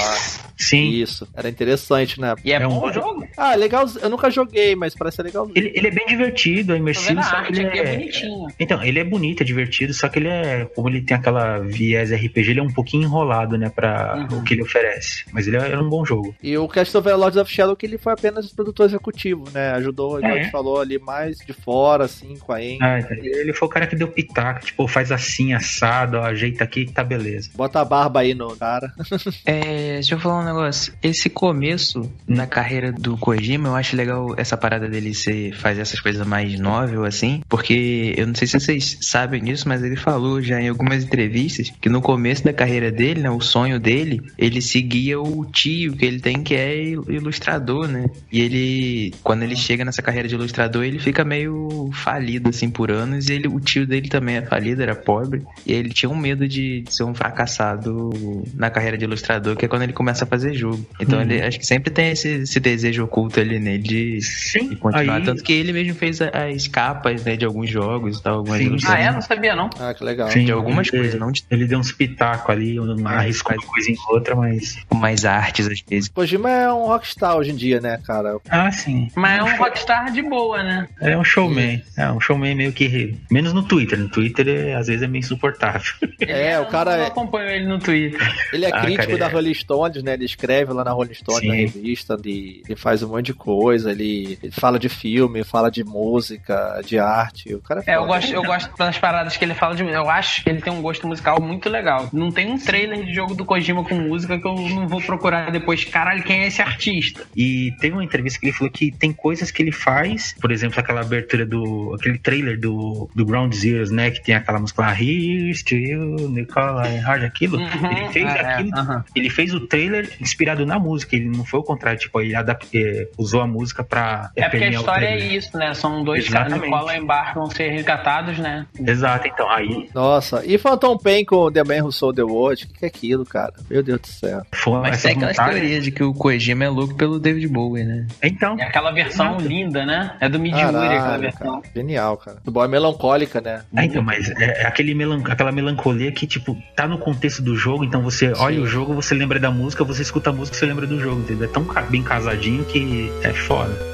Sim. Isso, era interessante, né? E é, É um bom o jogo? Ah, legal, eu nunca joguei, mas parece ser legal. Ele, ele é bem divertido, é imersivo, só que ele é é... bonitinho. Então, ele é bonito, é divertido, só que ele é, como ele tem aquela viés RPG, ele é um pouquinho enrolado, né, pra Uhum. o que ele oferece. Mas ele é, é um bom jogo. E o Castlevania Lords of Shadow que ele foi apenas produtor executivo, né? Ajudou, igual É. a gente falou ali, mais de fora, assim, com a Eng. Ah, ele foi o cara que deu pitaco, tipo, faz assim, assado, ó, ajeita aqui que tá beleza. Bota a barba aí no cara. É, deixa eu falar um negócio. Esse começo na carreira do Kojima, eu acho legal essa parada dele ser, fazer essas coisas mais novel, assim, porque eu não sei se vocês sabem disso, mas ele falou já em algumas entrevistas que no começo da carreira dele, né, o sonho dele, ele seguia o o tio que ele tem que é ilustrador, né? E ele, quando ele chega nessa carreira de ilustrador, ele fica meio falido, assim, por anos. E ele, o tio dele também é falido, era pobre. E ele tinha um medo de, de ser um fracassado na carreira de ilustrador, que é quando ele começa a fazer jogo. Então ele acho que sempre tem esse, esse desejo oculto ali nele de, Sim, de continuar. aí- Tanto que ele mesmo fez a- as capas, né, de alguns jogos e tal, algumas Sim. Ah, é? Não sabia, não. Ah, que legal. Sim, de algumas ele- coisas, não de Ele deu uns pitacos ali, um- arriscou uma coisa em outra, mas. mais artes às vezes. Kojima é um rockstar hoje em dia, né, cara? Ah, sim. Mas é um rockstar de boa, né? É um showman. É um showman meio que. Menos no Twitter. No Twitter, é, às vezes, é meio insuportável. É, o cara Eu é- acompanho ele no Twitter. Ele é Ah, crítico cara, da é. Rolling Stones, né? Ele escreve lá na Rolling Stones, Sim. na revista, ele, ele faz um monte de coisa, ele, ele fala de filme, fala de música, de arte. O cara é, É, eu gosto, eu gosto das paradas que ele fala de. Eu acho que ele tem um gosto musical muito legal. Não tem um trailer de jogo do Kojima com música que eu não vou procurar depois. Caralho, quem é esse artista? E teve uma entrevista que ele falou que tem coisas que ele faz, por exemplo, aquela abertura do. aquele trailer do, do Ground Zeroes, né? Que tem aquela música lá, Here's to you, Nicolai Hard, aquilo. Uhum, ele fez é, aquilo. aham. Ele fez o trailer inspirado na música, ele não foi o contrário, tipo, ele adap- eh, usou a música pra. É porque a história é isso, né? São dois caras. Nicola e Embarque vão ser resgatados, né? Exato, então, aí Nossa, e Phantom Pain com The Man Who Sold the World? O que, que é aquilo, cara? Meu Deus do céu. foram Mas tem aquelas montagens. Teorias de que o Kojima é louco pelo David Bowie, né? Então, É aquela versão linda, né? É do Midway aquela versão. cara. Genial, cara. O boy é melancólica, né? É, então, mas é, é aquele melan aquela melancolia que, tipo, tá no contexto do jogo, então você olha o jogo, você lembra da música, você escuta a música, você lembra do jogo, entendeu? É tão bem casadinho que é foda.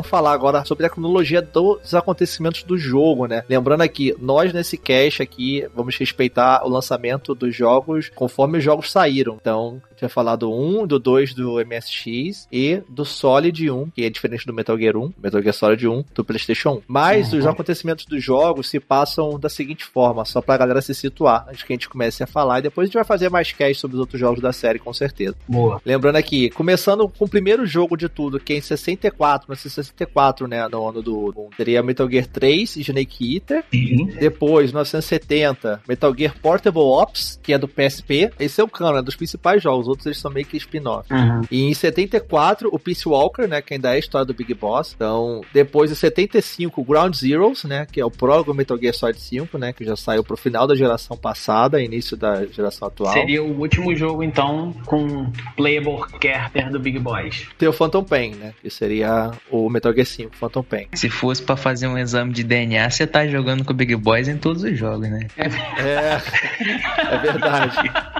Vamos falar agora sobre a cronologia dos acontecimentos do jogo, né? Lembrando aqui, nós nesse cast aqui vamos respeitar o lançamento dos jogos conforme os jogos saíram. Então, a gente vai falar do 1, do 2 do MSX e do Solid 1, que é diferente do Metal Gear 1, Metal Gear Solid 1 do PlayStation 1. Mas os acontecimentos dos jogos se passam da seguinte forma, só pra galera se situar, antes que a gente comece a falar, e depois a gente vai fazer mais cast sobre os outros jogos da série, com certeza. Boa. Lembrando aqui, começando com o primeiro jogo de tudo, que é em 64, no 64, né, no ano do... Seria Metal Gear 3, Snake Eater. Sim. Depois, 1970, Metal Gear Portable Ops, que é do PSP. Esse é o canon, é dos principais jogos, os outros eles são meio que spin-off. Uhum. E em 74, o Peace Walker, né, que ainda é a história do Big Boss. Então, depois em 75, Ground Zeroes, né, que é o prólogo Metal Gear Solid 5, né, que já saiu pro final da geração passada, início da geração atual. Seria o último jogo, então, com playable character do Big Boys. Tem o Phantom Pain, né, que seria o Metal Gear 5, Phantom Pain. Se fosse pra fazer um exame de DNA, você tá jogando com o Big Boys em todos os jogos, né? É, é verdade.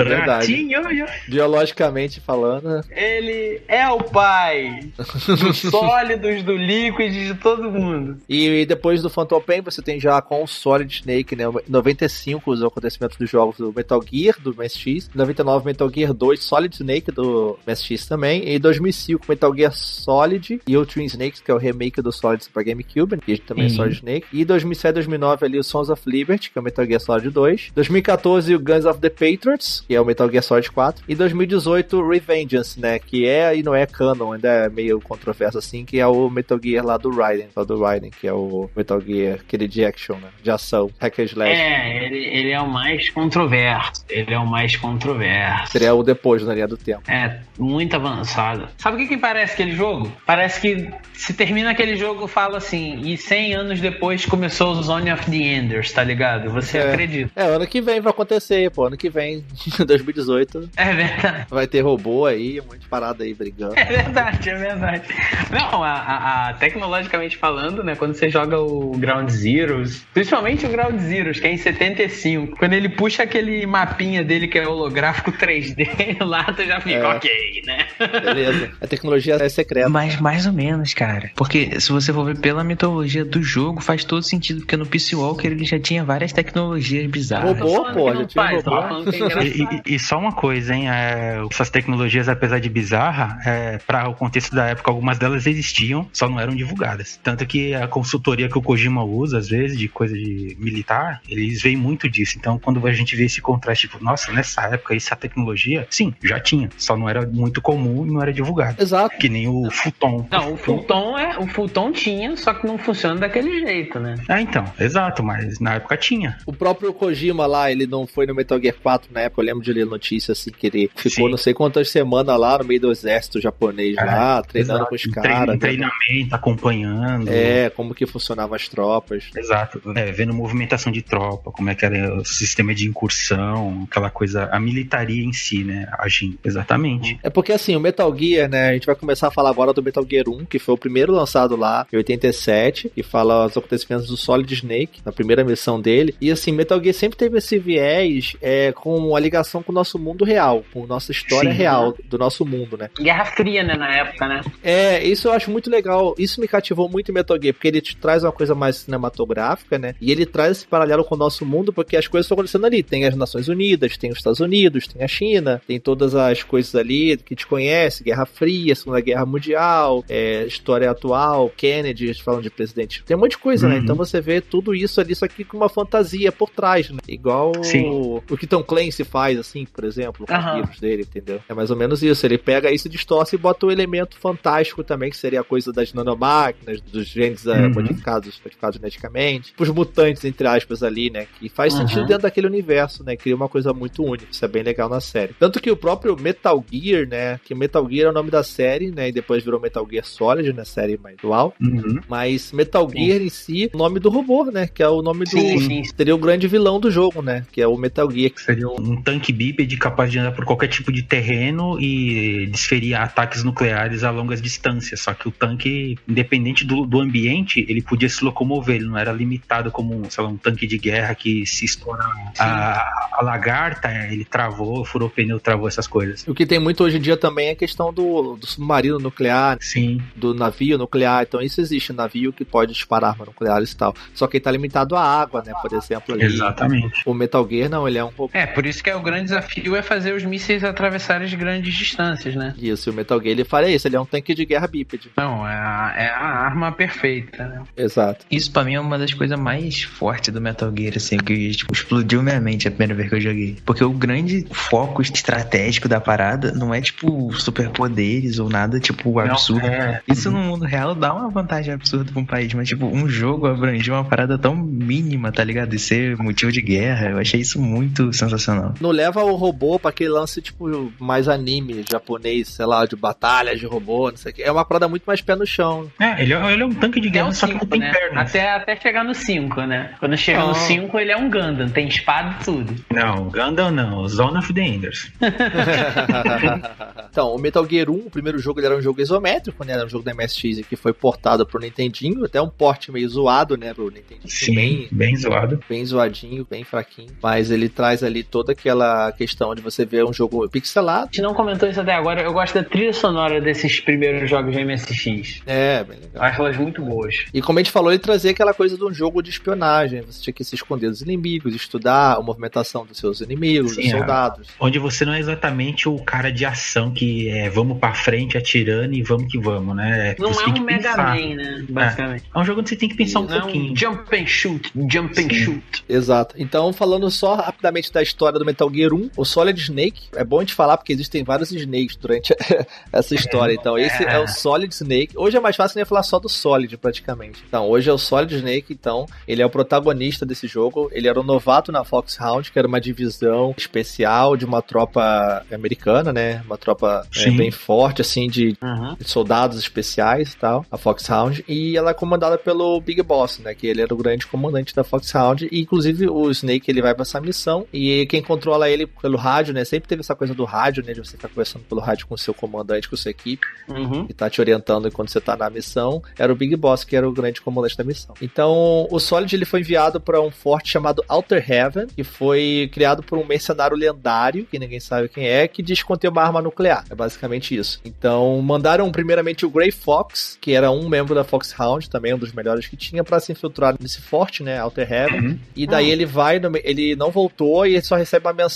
É verdade. Ratinho. Biologicamente falando, Ele é o pai dos sólidos, do líquido, de todo mundo. E depois do Phantom Pain, você tem já com o Solid Snake, né? Em 95, os acontecimentos dos jogos do Metal Gear, do MSX. Em 99, Metal Gear 2, Solid Snake, do MSX também. E em 2005, Metal Gear Solid e o Twin Snakes, que é o remake do Solid para GameCube, que também é Uhum. Solid Snake. E em 2007, 2009, ali o Sons of Liberty, que é o Metal Gear Solid 2. 2014, o Guns of the Patriots, que é o Metal Gear Solid 4. E 2018, Revengeance, né? Que é e não é canon, ainda é meio controverso assim, que é o Metal Gear lá do Raiden, lá do Raiden, que é o Metal Gear, aquele de action, né? De ação, hack and slash. É, ele, ele é o mais controverso. Ele é o mais controverso. Seria o depois na linha do tempo. É, muito avançado. Sabe o que, que parece aquele jogo? Parece que se termina aquele jogo, fala assim, e 100 anos depois começou o Zone of the Enders, tá ligado? Você É. acredita? É, ano que vem vai acontecer, pô. Ano que vem, 2018, É verdade. vai ter robô aí, um monte de parada aí brigando. É verdade, é verdade. Não, a, a- a- tecnologicamente falando, né? Quando você joga o Ground Zeroes, principalmente o Ground Zeroes, que é em 75, quando ele puxa aquele mapinha dele que é holográfico 3D, lá tu já fica É. ok, né? Beleza. A tecnologia é secreta. Mas mais ou menos, cara. Porque se você for ver pela mitologia do jogo, faz todo sentido. Porque no Peace Walker ele já tinha várias tecnologias bizarras. Robô, pô, já tinha robô. E, só uma coisa, hein? É, essas tecnologias, apesar de bizarra, é, para o contexto da época, algumas delas existiam, só não eram divulgadas. Tanto que a consultoria que o Kojima usa, às vezes, de coisa de militar, eles veem muito disso. Então, quando a gente vê esse contraste, tipo, nossa, nessa época, essa tecnologia, sim, já tinha. Só não era muito comum e não era divulgado. Exato. Que nem o Futon. Não, o Futon é. O Futon tinha, só que não funciona daquele jeito, né? É, então, exato, mas na época tinha. O próprio Kojima lá, ele não foi no Metal Gear 4 na época, lembro de ler notícia assim, que ele ficou Sim. não sei quantas semanas lá no meio do exército japonês é, lá, treinando exato. com os caras. Né? Treinamento, acompanhando. É, como que funcionavam as tropas. Exato. É, vendo movimentação de tropa, como é que era o sistema de incursão, aquela coisa, a militaria em si, né, agindo. Exatamente. É porque assim, o Metal Gear, né, a gente vai começar a falar agora do Metal Gear 1, que foi o primeiro lançado lá em 87, que fala os acontecimentos do Solid Snake, na primeira missão dele. E assim, Metal Gear sempre teve esse viés é, com a ligação com o nosso mundo real, com a nossa história Sim, real do nosso mundo, né? Guerra Fria, né, na época, né? É, isso eu acho muito legal. Isso me cativou muito em Metal Gear, porque ele te traz uma coisa mais cinematográfica, né? E ele traz esse paralelo com o nosso mundo, porque as coisas estão acontecendo ali. Tem as Nações Unidas, tem os Estados Unidos, tem a China, tem todas as coisas ali que te conhece, Guerra Fria, Segunda Guerra Mundial, é, história atual, Kennedy, falando de presidente. Tem um monte de coisa, né? uhum. né? Então você vê tudo isso ali, só que com uma fantasia por trás, né? Igual Sim. o que Tom Clancy faz, assim, por exemplo, com uhum. os livros dele, entendeu? É mais ou menos isso. Ele pega isso, distorce e bota o um elemento fantástico também, que seria a coisa das nanomáquinas, dos genes eh, uhum. modificados, modificados geneticamente, os mutantes, entre aspas, ali, né? Que faz uhum. sentido dentro daquele universo, né? Cria uma coisa muito única. Isso é bem legal na série. Tanto que o próprio Metal Gear, né? Que Metal Gear é o nome da série, né? E depois virou Metal Gear Solid, né? Série mais atual. Uhum. Mas Metal Gear sim. em si, o nome do robô, né? Que é o nome do. Sim, sim. Seria o grande vilão do jogo, né? Que é o Metal Gear. Que seria um tanque bípede capaz de andar por qualquer tipo de terreno e desferir ataques nucleares a longas distâncias. Só que o tanque, independente do, do ambiente, ele podia se locomover. Ele não era limitado como, sei lá, um tanque de guerra que se estourar a, a, lagarta, ele travou, furou o pneu, travou essas coisas. O que tem muito hoje em dia também é a questão do, do submarino nuclear, Sim. do navio nuclear. Então isso existe, navio que pode disparar armas nucleares e tal. Só que ele tá limitado à água, né? Por exemplo, ali. Exatamente. O Metal Gear não, ele é um pouco. É, por isso que é o grande desafio é fazer os mísseis atravessarem as grandes distâncias, né? Isso, o Metal Gear ele faria isso, ele é um tanque de guerra bípede. Não, é a, é a arma perfeita, né? Exato. Isso pra mim é uma das coisas mais fortes do Metal Gear, assim, que tipo, explodiu minha mente a primeira vez que eu joguei. Porque o grande foco estratégico da parada não é tipo superpoderes ou nada, tipo, absurdo. Não, é. Isso no mundo real dá uma vantagem absurda pra um país, mas tipo, um jogo abranger uma parada tão mínima, tá ligado? E ser motivo de guerra, eu achei isso muito sensacional. Não leva o robô pra aquele lance, tipo, mais anime japonês, sei lá, de batalha de robô, não sei o que. É uma parada muito mais pé no chão. É, ele é, ele é um tanque de guerra, é um só cinco, que não tem né? pernas. Até, até chegar no 5, né? Quando chega no 5, ele é um Gundam, tem espada e tudo. Não, Gundam não, Zone of the Enders. então, o Metal Gear 1, o primeiro jogo, ele era um jogo isométrico, né? Era um jogo da MSX que foi portado pro Nintendinho, até um porte meio zoado, né, pro Nintendinho. Sim, bem, bem zoado. Bem zoadinho, bem fraquinho. Mas ele traz ali toda aquela questão de você ver um jogo pixelado. A gente não comentou isso até agora, eu gosto da trilha sonora desses primeiros jogos de MSX. É, bem legal. Acho elas muito boas. E como a gente falou, ele trazia aquela coisa de um jogo de espionagem. Você tinha que se esconder dos inimigos, estudar a movimentação dos seus inimigos, Sim, dos é. soldados. Onde você não é exatamente o cara de ação que é vamos pra frente atirando e vamos que vamos, né? Não é um Mega pensar. Man, né? Basicamente. É. é um jogo onde você tem que pensar um não pouquinho. Jump and shoot, jump and shoot. Exato. Então, falando só rapidamente da história do Metal Gear 1, o Solid Snake, é bom a gente falar porque existem vários Snakes durante essa história. Então, esse é o Solid Snake. Hoje é mais fácil nem falar só do Solid, praticamente. Então, hoje é o Solid Snake, então, ele é o protagonista desse jogo. Ele era um novato na Foxhound, que era uma divisão especial de uma tropa americana, né? Uma tropa é, bem forte, assim, de, uhum. de soldados especiais e tal, a Foxhound. E ela é comandada pelo Big Boss, né? Que ele era o grande comandante da Foxhound. E, inclusive, o Snake, ele vai pra essa missão. E quem controla ele pelo rádio, né? Sempre teve essa coisa do rádio, né? De você estar conversando pelo rádio com o seu comandante, com a sua equipe. Uhum. E tá te orientando enquanto você tá na missão. Era o Big Boss, que era o grande comandante da missão. Então, o Solid, ele foi enviado para um forte chamado Outer Heaven, que foi criado por um mercenário lendário, que ninguém sabe quem é, que diz conter uma arma nuclear. É basicamente isso. Então, mandaram primeiramente o Grey Fox, que era um membro da Foxhound, também um dos melhores que tinha, para se infiltrar nesse forte, né, Outer Heaven. Uhum. E daí uhum. ele vai, no, ele não voltou e ele só recebe uma mensagem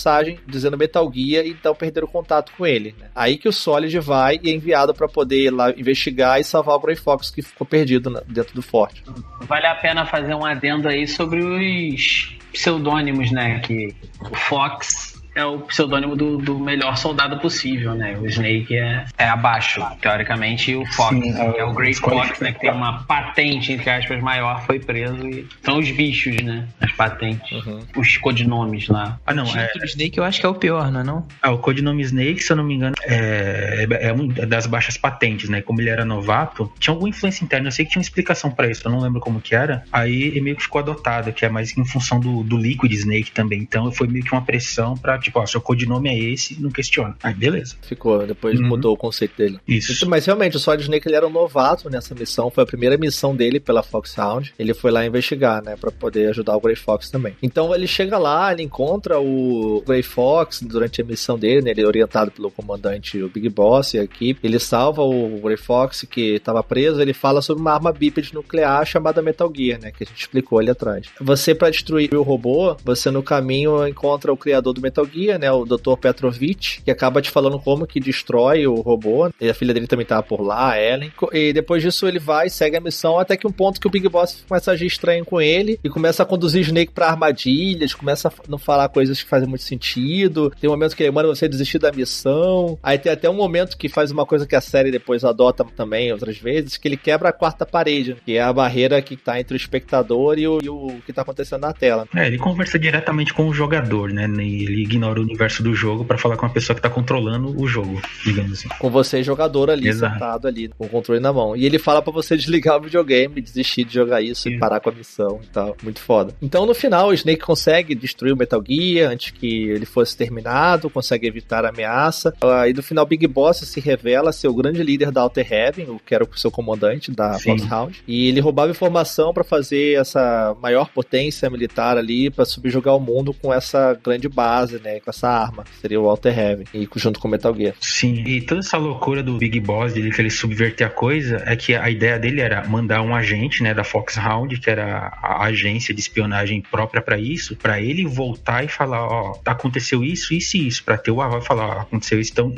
dizendo Metal Gear e então perderam contato com ele. Né? Aí que o Solid vai e é enviado para poder lá investigar e salvar o Grey Fox que ficou perdido dentro do forte. Vale a pena fazer um adendo aí sobre os pseudônimos, né? Que o Fox é o pseudônimo do, do, melhor soldado possível, né? O Snake é, é abaixo, teoricamente, e o Fox, Sim, é, é o Grey Fox, né? Que tem uma patente, entre aspas, maior, foi preso e são os bichos, né? As patentes. Uhum. Os codinomes lá. Ah, não. É... O Snake eu acho que é o pior, não é não? Ah, o codinome Snake, se eu não me engano, é, é, é, um das baixas patentes, né? Como ele era novato, tinha alguma influência interna. Eu sei que tinha uma explicação para isso, eu não lembro como que era. Aí ele meio que ficou adotado, que é mais em função do, do Liquid Snake também. Então foi meio que uma pressão pra tipo, ó, seu codinome é esse, não questiona. Aí beleza. Ficou, depois uhum. mudou o conceito dele. Isso. Mas realmente, o Solid Snake ele era um novato nessa missão, foi a primeira missão dele pela Foxhound. Ele foi lá investigar, né, para poder ajudar o Grey Fox também. Então ele chega lá, ele encontra o Grey Fox durante a missão dele, né, ele é orientado pelo comandante, o Big Boss e a equipe. Ele salva o Grey Fox que estava preso, ele fala sobre uma arma bípede nuclear chamada Metal Gear, né, que a gente explicou ali atrás. Você para destruir o robô, você no caminho encontra o criador do Metal Gear, né, o Dr. Petrovich, que acaba te falando como que destrói o robô. E a filha dele também tava por lá, a Ellen. E depois disso ele vai, segue a missão, até que um ponto que o Big Boss começa a agir estranho com ele e começa a conduzir Snake pra armadilhas, começa a não falar coisas que fazem muito sentido. Tem um momento que ele manda você desistir da missão. Aí tem até um momento que faz uma coisa que a série depois adota também outras vezes, que ele quebra a quarta parede, que é a barreira que tá entre o espectador e o, e o que tá acontecendo na tela. É, ele conversa diretamente com o jogador, né? Ele ignora o universo universo do jogo para falar com a pessoa que tá controlando o jogo, digamos assim. Com você, jogador ali, Exato. sentado ali, com o controle na mão. E ele fala para você desligar o videogame, desistir de jogar isso Sim. e parar com a missão e tal. Muito foda. Então, no final, o Snake consegue destruir o Metal Gear antes que ele fosse terminado, consegue evitar a ameaça. Aí, no final, Big Boss se revela ser o grande líder da Outer Heaven, o que era o seu comandante da Foxhound. E ele roubava informação para fazer essa maior potência militar ali, para subjugar o mundo com essa grande base, né? Com essa arma, seria o Walter Heaven, e junto com o Metal Gear. Sim, e toda essa loucura do Big Boss, dele que ele subverter a coisa, é que a ideia dele era mandar um agente, né, da Foxhound, que era a agência de espionagem própria para isso, para ele voltar e falar, ó, aconteceu isso, isso e isso, para ter o aval e falar, ó, aconteceu isso, então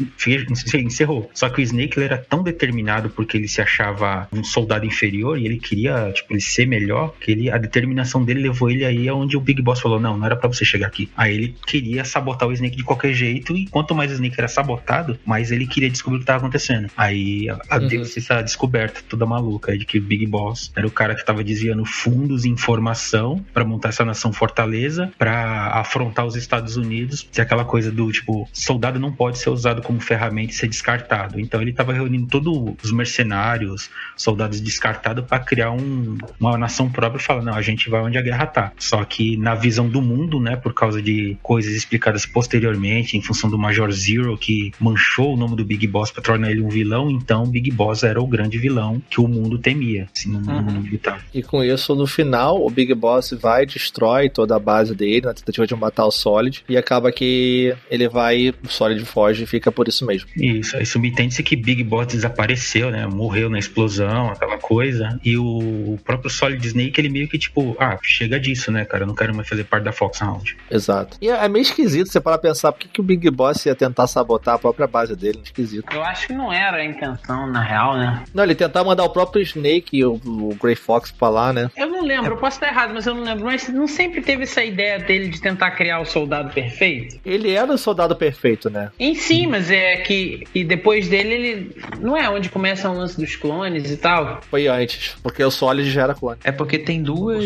encerrou. Só que o Snake ele era tão determinado porque ele se achava um soldado inferior e ele queria, tipo, ele ser melhor, que ele, a determinação dele levou ele aí aonde o Big Boss falou, não, não era para você chegar aqui. Aí ele queria sabotar o Snake de qualquer jeito, e quanto mais o Snake era sabotado, mais ele queria descobrir o que estava acontecendo. Aí a, uhum. teve essa descoberta toda maluca de que o Big Boss era o cara que estava desviando fundos e informação para montar essa nação fortaleza, para afrontar os Estados Unidos, que é aquela coisa do tipo, soldado não pode ser usado como ferramenta e ser descartado. Então ele estava reunindo todos os mercenários, soldados descartados para criar um, uma nação própria e falar, não, a gente vai onde a guerra tá. Só que na visão do mundo, né, por causa de coisas explicadas posteriormente posteriormente, em função do Major Zero, que manchou o nome do Big Boss para tornar ele um vilão, então Big Boss era o grande vilão que o mundo temia, assim, no mundo uhum. militar. E com isso, no final, o Big Boss vai, destrói toda a base dele na tentativa de matar o Solid, e acaba que ele vai, o Solid foge e fica por isso mesmo. Isso, aí subentende-se que Big Boss desapareceu, né, morreu na explosão, aquela coisa, e o próprio Solid Snake, ele meio que tipo, ah, chega disso, né, cara, eu não quero mais fazer parte da Foxhound. Exato. E é meio esquisito você parar pensar por que, que o Big Boss ia tentar sabotar a própria base dele, esquisito. Eu acho que não era a intenção, na real, né? Não, ele tentar mandar o próprio Snake e o, o Grey Fox pra lá, né? Eu não lembro, eu posso estar errado, mas eu não lembro. Mas não sempre teve essa ideia dele de tentar criar o soldado perfeito? Ele era o soldado perfeito, né? Em si, mas é que. E depois dele, ele. Não é onde começa o lance dos clones e tal? Foi antes, porque o Solid já era clone. É porque tem duas,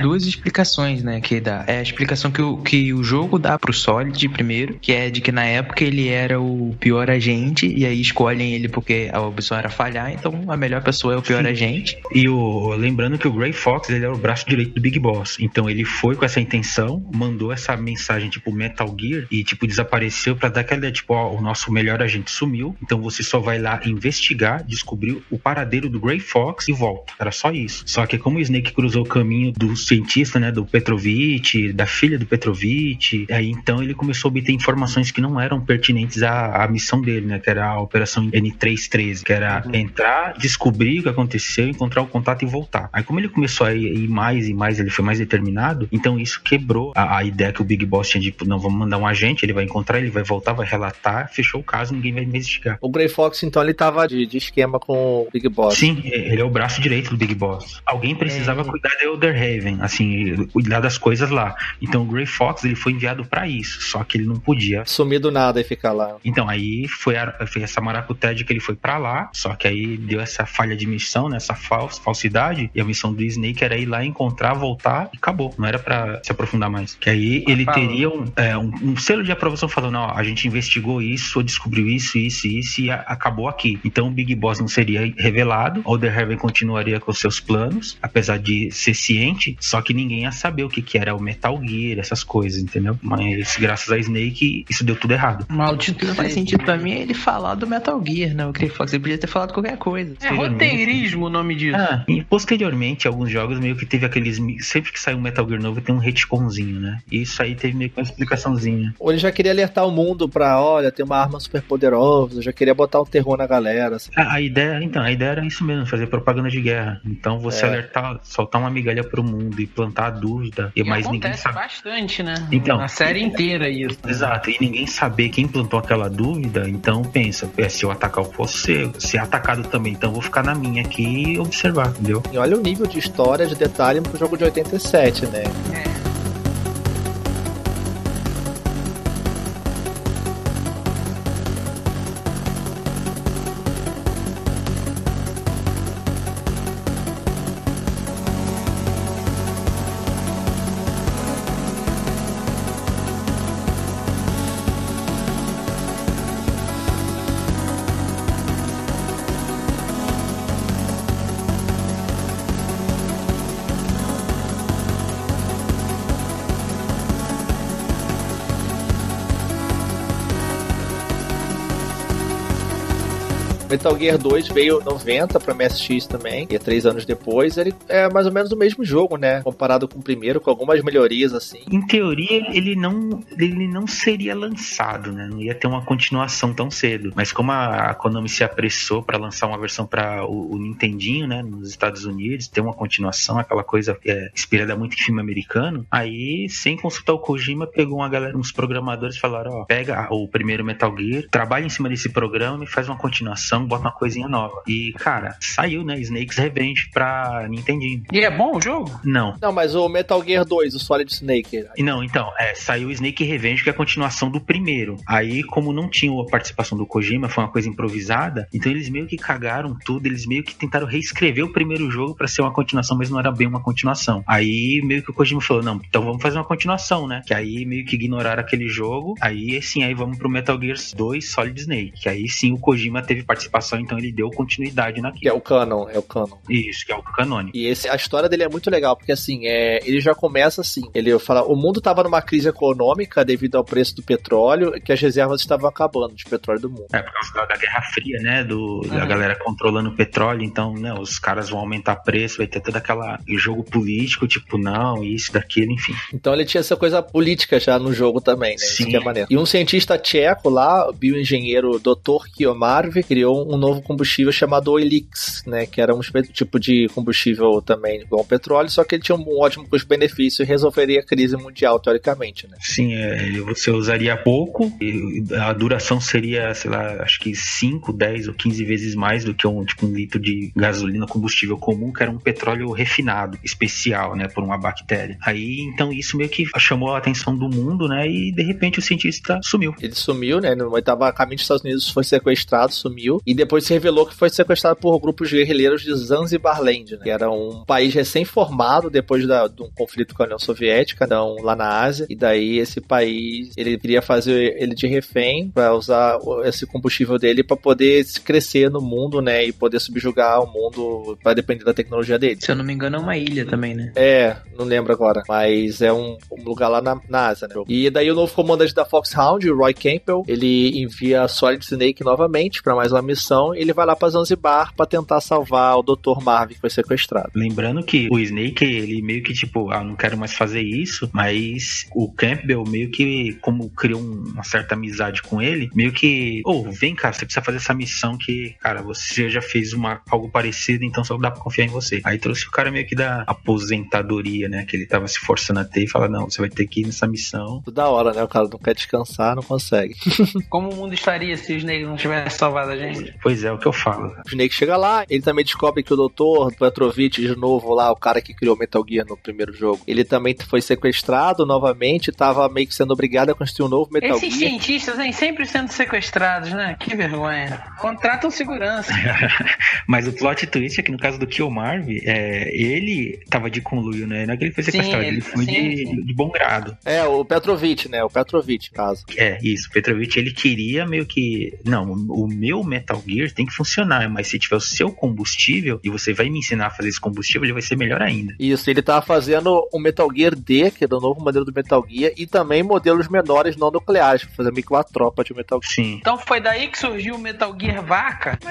duas explicações, né? Que dá. É a explicação que o, que o jogo dá pro Solid primeiro, que é de que na época ele era o pior agente, e aí escolhem ele porque a opção era falhar, então a melhor pessoa é o pior Sim. agente. E o, lembrando que o Grey Fox ele era o braço direito do Big Boss, então ele foi com essa intenção, mandou essa mensagem tipo Metal Gear e tipo desapareceu para dar aquela tipo, ó, o nosso melhor agente sumiu, então você só vai lá investigar, descobrir o paradeiro do Grey Fox e volta. Era só isso. Só que como o Snake cruzou o caminho do cientista, né, do Petrovich, da filha do Petrovich, aí então ele começou a obter informações que não eram pertinentes à, à missão dele, né? Que era a operação N313, que era uhum. entrar, descobrir o que aconteceu, encontrar o contato e voltar. Aí como ele começou a ir, ir mais e mais, ele foi mais determinado, então isso quebrou a, a, ideia que o Big Boss tinha de, tipo, não, vamos mandar um agente, ele vai encontrar, ele vai voltar, vai relatar, fechou o caso, ninguém vai investigar. O Grey Fox, então, ele tava de, de esquema com o Big Boss. Sim, ele é o braço direito do Big Boss. Alguém precisava é. cuidar de Elderhaven, assim, cuidar das coisas lá. Então o Grey Fox, ele foi enviado para isso, só que ele não podia sumir do nada e ficar lá. Então aí foi, a, foi essa maracutédia que ele foi para lá, só que aí deu essa falha de missão, né, essa fals, falsidade, e a missão do Snake era ir lá encontrar, voltar e acabou. Não era para se aprofundar mais. Que aí ele teria um, é, um, um, selo de aprovação falando, ó, a gente investigou isso, descobriu isso, isso, isso e a, acabou aqui. Então o Big Boss não seria revelado, Alder Heaven continuaria com seus planos, apesar de ser ciente, só que ninguém ia saber o que, que era o Metal Gear, essas coisas, entendeu? Mas graças a Snake, isso deu tudo errado. Maldito não faz sentido pra mim ele falar do Metal Gear, não. O que ele falou, você podia ter falado qualquer coisa. É roteirismo o nome disso. Ah, e posteriormente, alguns jogos meio que teve aqueles. Sempre que sai um Metal Gear novo, tem um retconzinho, né? E isso aí teve meio que uma explicaçãozinha. Ou ele já queria alertar o mundo pra, olha, tem uma arma super poderosa, já queria botar um terror na galera. Assim. A, a, ideia, então, a ideia era isso mesmo, fazer propaganda de guerra. Então você é. alertar, soltar uma migalha pro mundo e plantar a dúvida. E, e mais ninguém sabe. bastante, né? Então. Na série inteira isso. Né? Exato, e ninguém saber quem plantou aquela dúvida, então pensa, é, se eu atacar o você, ser atacado também, então vou ficar na minha aqui e observar, entendeu? E olha o nível de história, de detalhe pro jogo de 87, né? É. Metal Gear 2 veio 90 para MSX também, e três anos depois ele é mais ou menos o mesmo jogo, né? Comparado com o primeiro, com algumas melhorias assim. Em teoria, ele não, ele não seria lançado, né? Não ia ter uma continuação tão cedo. Mas como a Konami se apressou para lançar uma versão para o, o, Nintendinho, né? Nos Estados Unidos, ter uma continuação, aquela coisa é, inspirada muito em filme americano, aí, sem consultar o Kojima, pegou uma galera, uns programadores falaram: ó, pega o primeiro Metal Gear, trabalha em cima desse programa e faz uma continuação bota uma coisinha nova. E, cara, saiu, né? Snake's Revenge pra Nintendinho. E é bom o jogo? Não. Não, mas o Metal Gear 2, o Solid Snake. Não, então, é, saiu Snake Revenge, que é a continuação do primeiro. Aí, como não tinha a participação do Kojima, foi uma coisa improvisada, então eles meio que cagaram tudo, eles meio que tentaram reescrever o primeiro jogo para ser uma continuação, mas não era bem uma continuação. Aí, meio que o Kojima falou, não, então vamos fazer uma continuação, né? Que aí meio que ignoraram aquele jogo, aí sim, aí vamos pro Metal Gear 2 Solid Snake, que aí sim o Kojima teve participação então ele deu continuidade naquilo. Que é o canon, é o canon. Isso, que é o canônico. E esse, a história dele é muito legal, porque assim, é, ele já começa assim, ele fala, o mundo estava numa crise econômica devido ao preço do petróleo, que as reservas estavam acabando de petróleo do mundo. É, por causa da, da Guerra Fria, né, do, uhum. da galera controlando o petróleo, então, né, os caras vão aumentar preço, vai ter todo aquela jogo político, tipo, não, isso, daquilo, enfim. Então ele tinha essa coisa política já no jogo também, né, Sim. isso é maneiro. E um cientista tcheco lá, bioengenheiro Dr. Kiomarvi, criou um novo combustível chamado Elix, né? Que era um tipo de combustível também igual ao petróleo, só que ele tinha um ótimo custo-benefício e resolveria a crise mundial, teoricamente, né? Sim, é, você usaria pouco e a duração seria, sei lá, acho que 5, 10 ou 15 vezes mais do que um, tipo, um litro de gasolina combustível comum, que era um petróleo refinado, especial, né? Por uma bactéria. Aí, então, isso meio que chamou a atenção do mundo, né? E de repente o cientista sumiu. Ele sumiu, né? No estava a caminho dos Estados Unidos, foi sequestrado, sumiu. E depois se revelou que foi sequestrado por grupos guerrilheiros de Zanzibarland, né? que era um país recém-formado depois da, de um conflito com a União Soviética, então, lá na Ásia. E daí esse país, ele queria fazer ele de refém para usar esse combustível dele para poder crescer no mundo, né? E poder subjugar o mundo para depender da tecnologia dele. Se eu não me engano, é uma ilha também, né? É, não lembro agora. Mas é um, um lugar lá na, na Ásia, né? E daí o novo comandante da Foxhound, Roy Campbell, ele envia Solid Snake novamente para mais uma missão missão e ele vai lá pra Zanzibar pra tentar salvar o Dr. Marvin que foi sequestrado. Lembrando que o Snake, ele meio que tipo, ah, não quero mais fazer isso, mas o Campbell meio que, como criou uma certa amizade com ele, meio que, oh, vem cá, você precisa fazer essa missão que, cara, você já fez uma, algo parecido, então só dá pra confiar em você. Aí trouxe o cara meio que da aposentadoria, né, que ele tava se forçando a ter e fala, não, você vai ter que ir nessa missão. Da hora, né, o cara não quer descansar, não consegue. Como o mundo estaria se o Snake não tivesse salvado a gente? Pois é, o que eu falo. O Snake chega lá, ele também descobre que o Dr. Petrovich, de novo lá, o cara que criou Metal Gear no primeiro jogo, ele também foi sequestrado novamente, tava meio que sendo obrigado a construir um novo Metal Esses Gear. cientistas, hein, sempre sendo sequestrados, né? Que vergonha. Contratam segurança. Mas o plot twist é que no caso do Kill Marv, é, ele tava de conluio, né? Não é que ele foi Sim, sequestrado, ele, ele- foi sim, de, sim. de bom grado. É, o Petrovich, né, o Petrovich, no caso. É, isso. Petrovic, ele queria meio que. Não, o meu Metal Gear tem que funcionar, mas se tiver o seu combustível e você vai me ensinar a fazer esse combustível, ele vai ser melhor ainda. Isso, ele tava fazendo o Metal Gear D, que é o novo modelo do Metal Gear, e também modelos menores não nucleares, pra fazer meio que uma tropa de Metal Gear. Sim. Então foi daí que surgiu o Metal Gear Vaca?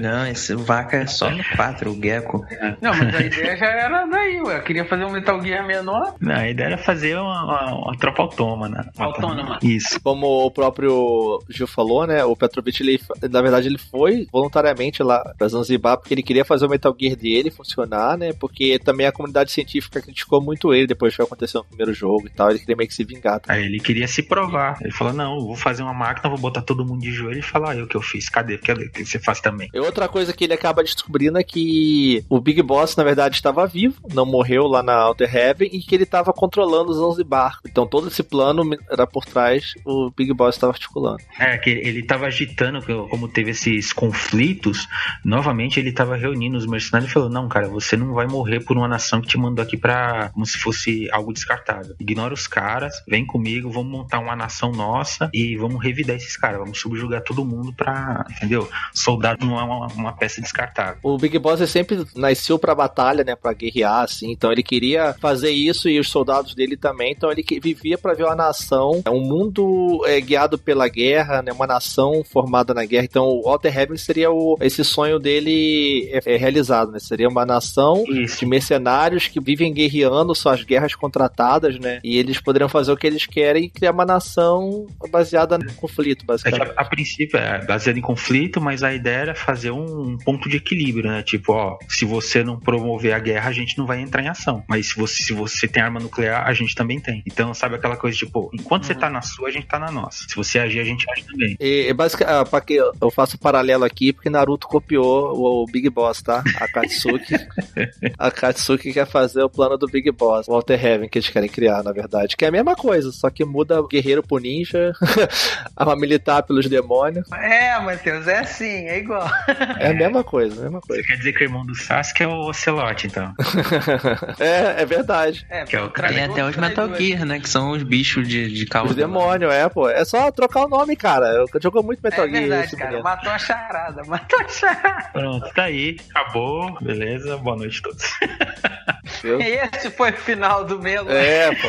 Não, esse vaca é só no 4, o Gecko. Não, mas a ideia já era daí, ué. Eu queria fazer um Metal Gear menor. Não, a ideia era fazer uma, uma- uma tropa autônoma. Autônoma. Isso. Como o próprio Gil falou, né, o Petrovich, ele, na verdade, ele foi voluntariamente lá pra Zanzibar, porque ele queria fazer o Metal Gear dele funcionar, né, porque também a comunidade científica criticou muito ele depois do que aconteceu no primeiro jogo e tal, ele queria meio que se vingar. tá? Aí ele queria se provar. Ele falou: não, vou fazer uma máquina, vou botar todo mundo de joelho e falar "Ah, eu que eu fiz. Cadê? Cadê? Que você faz também? E outra coisa que ele acaba descobrindo é que o Big Boss, na verdade, estava vivo, não morreu lá na Outer Heaven e que ele estava controlando os Zanzibar. Então todo esse plano era por trás, o Big Boss estava articulando. É, que ele tava agitando, que como teve esses conflitos, novamente ele tava reunindo os mercenários e falou: Não, cara, você não vai morrer por uma nação que te mandou aqui pra. como se fosse algo descartável. Ignora os caras, vem comigo, vamos montar uma nação nossa e vamos revidar esses caras, vamos subjugar todo mundo pra. Entendeu? Soldado não é uma, uma peça descartável. O Big Boss ele sempre nasceu pra batalha, né, pra guerrear, assim. Então ele queria fazer isso e os soldados dele também. Então ele vivia pra ver uma nação, um mundo é, guiado pela guerra, né, uma nação formada na guerra. Então o Outer Heaven seria o, esse sonho dele é, é realizado, né? Seria uma nação Isso. de mercenários que vivem guerreando suas guerras contratadas, né? E eles poderiam fazer o que eles querem e criar uma nação baseada no conflito, É basicamente. a, a princípio é baseado em conflito, mas a ideia era fazer um ponto de equilíbrio, né? Tipo, ó, se você não promover a guerra, a gente não vai entrar em ação. Mas se você, se você tem arma nuclear, a gente também tem. Então, sabe aquela coisa, tipo, enquanto você tá na sua, a gente tá na nossa. Se você agir, a gente age também. E, basic- pra que eu faço um paralelo aqui, porque Naruto copiou o, o Big Boss, tá? A Katsuki. a Katsuki quer fazer o plano do Big Boss, o Walter Heaven, que eles querem criar, na verdade. Que é a mesma coisa, só que muda o guerreiro pro ninja, a militar pelos demônios. É, Matheus, é assim, é igual. É a mesma coisa, a mesma Você coisa. quer dizer que o irmão do Sasuke é o Ocelote, então. é, é verdade. É, Que é o Tem até os Metal Gear, né? Que são os bichos de, de calma. Os demônios, é, pô. É só trocar o nome, cara. Eu jogou muito Metal É Gear. verdade, esse cara. Matou a charada, matou a charada. Pronto, tá aí. Acabou. Beleza. Boa noite a todos. Viu? E esse foi o final do Melo. É, pô.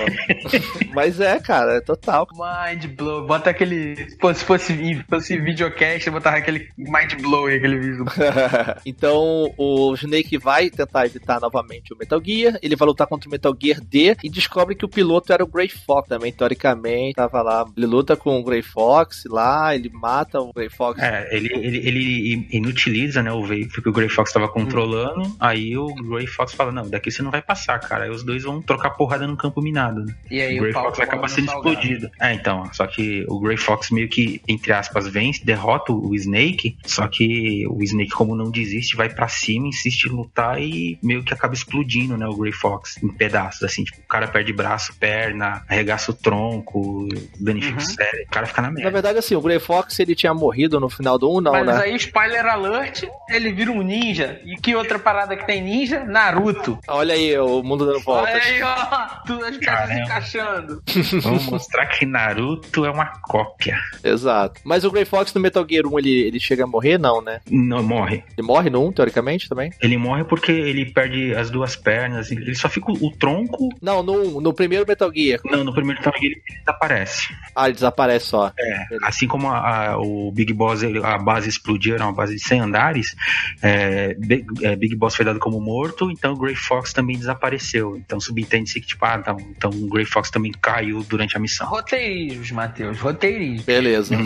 Mas é, cara, é total. Mind blow. Bota aquele. Se fosse, vi- fosse videocast, eu botava aquele mind blow aí, aquele vídeo. então o Snake vai tentar evitar novamente o Metal Gear. Ele vai lutar contra o Metal Gear D e descobre que o piloto era o Grey Fox também, teoricamente. Tava lá. Ele luta com o Grey Fox lá, ele mata o Grey Fox. É, ele, ele, ele inutiliza, né, o veículo que o Grey Fox tava controlando. Aí o Grey Fox fala: Não, daqui você não vai passar, cara. Aí os dois vão trocar porrada no campo minado, né? E aí o Grey pau Fox come sendo salgado. explodido. É, então, só que o Grey Fox meio que, entre aspas, vence, derrota o Snake, só que o Snake, como não desiste, vai pra cima, insiste em lutar e meio que acaba explodindo, né, o Grey Fox, em pedaços, assim, tipo, o cara perde braço, perna, arregaça o tronco, danifica Uhum. o cérebro, o cara fica na Na merda. verdade, assim, o Grey Fox ele tinha morrido no final do 1, não, Mas né? aí, spoiler alert, ele vira um ninja. E que outra parada que tem ninja? Naruto. Olha aí, o mundo dando voltas. Olha aí, ó. Tudo as peças encaixando. Vamos mostrar que Naruto é uma cópia. Exato. Mas o Grey Fox no Metal Gear 1, ele, ele chega a morrer? Não, né? Não morre. Ele morre no 1, teoricamente, também? Ele morre porque ele perde as duas pernas. Ele só fica o, o tronco. Não, no, no primeiro Metal Gear. Não, no primeiro Metal Gear ele desaparece. Ah, ele desaparece só. É, assim como a- a- o Big Boss, a base explodiu, era uma base de 100 andares, é, Big, é, Big Boss foi dado como morto, então o Grey Fox também desapareceu. Então subentende-se que, tipo, ah, então, então o Grey Fox também caiu durante a missão. Roteirismos, Matheus, roteirismos. Beleza.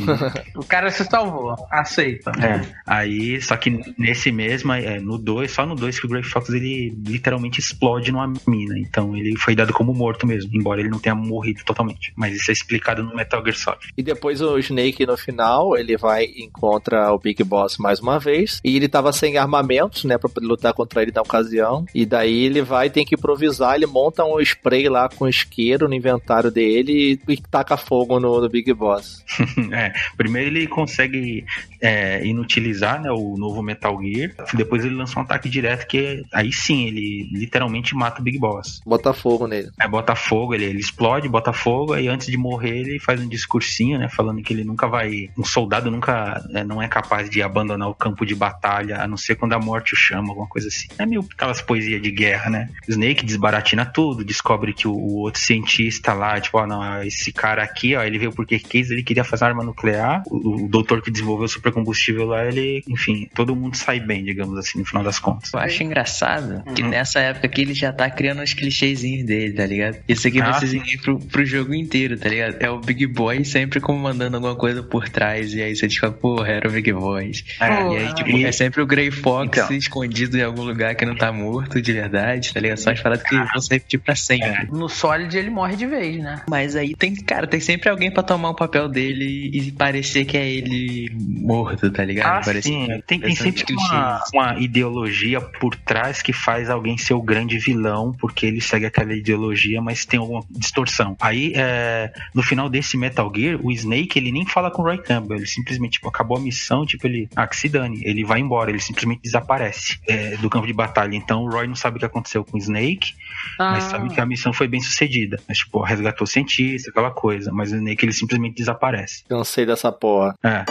O cara se salvou, aceita. É, aí, só que nesse mesmo, é, no 2, só no 2 que o Grey Fox ele literalmente explode numa mina. Então ele foi dado como morto mesmo, embora ele não tenha morrido totalmente. Mas isso é explicado no Metal Gear Solid. E depois o Snake no final, ele vai e encontra o Big Boss mais uma vez. E ele tava sem armamentos, né, pra poder lutar contra ele na ocasião. E daí ele vai e tem que improvisar. Ele monta um spray lá com isqueiro no inventário dele e, e taca fogo no, no Big Boss. É, primeiro ele consegue é, inutilizar né, o novo Metal Gear, depois ele lança um ataque direto que aí sim ele literalmente mata o Big Boss. Bota fogo nele. Aí bota fogo, ele, ele explode, bota fogo, aí antes de morrer ele faz um discursinho, né, falando que ele nunca vai, um soldado nunca né, não é capaz de abandonar o campo de batalha, a não ser quando a morte o chama, alguma coisa assim. É meio aquelas poesias de guerra, né? O Snake desbaratina tudo, descobre que o, o outro cientista lá, tipo, ó, não, esse cara aqui, ó, ele veio porque quis, ele queria fazer arma nuclear, o, o doutor que desenvolveu o supercombustível lá, ele, enfim, todo mundo sai bem, digamos assim, no final das contas. Eu acho engraçado que Uhum. nessa época aqui ele já tá criando os clichêzinhos dele, tá ligado? Isso aqui vai Ah, ser sim. seguir pro, pro jogo inteiro, tá ligado? É o Big Boy sempre comandando alguma coisa por trás, e aí você fica, porra, era o Big Boy. É, e aí, tipo, e- é sempre o Grey Fox Então. escondido em algum lugar que não tá morto de verdade, tá ligado? Só as paradas que vão se repetir pra sempre. É. No Solid ele morre de vez, né? Mas aí tem, cara, tem sempre alguém pra tomar o papel dele e parecer que é ele morto, tá ligado? Ah, Parece sim. que- Tem, tem esses sempre uma, uma ideologia por trás que faz alguém ser o grande vilão, porque ele segue aquela ideologia, mas tem alguma distorção. Aí, é, no final desse Metal Gear, o Snake, ele nem fala com o Roy Campbell, ele simplesmente, tipo, acabou a missão, tipo, ele, ah, que se dane, ele vai embora, ele simplesmente desaparece é, do campo de batalha. Então, o Roy não sabe o que aconteceu com o Snake, mas Ah. sabe que a missão foi bem sucedida. Mas, tipo, resgatou o cientista, aquela coisa, mas o Snake, ele simplesmente desaparece. Cansei dessa porra. É.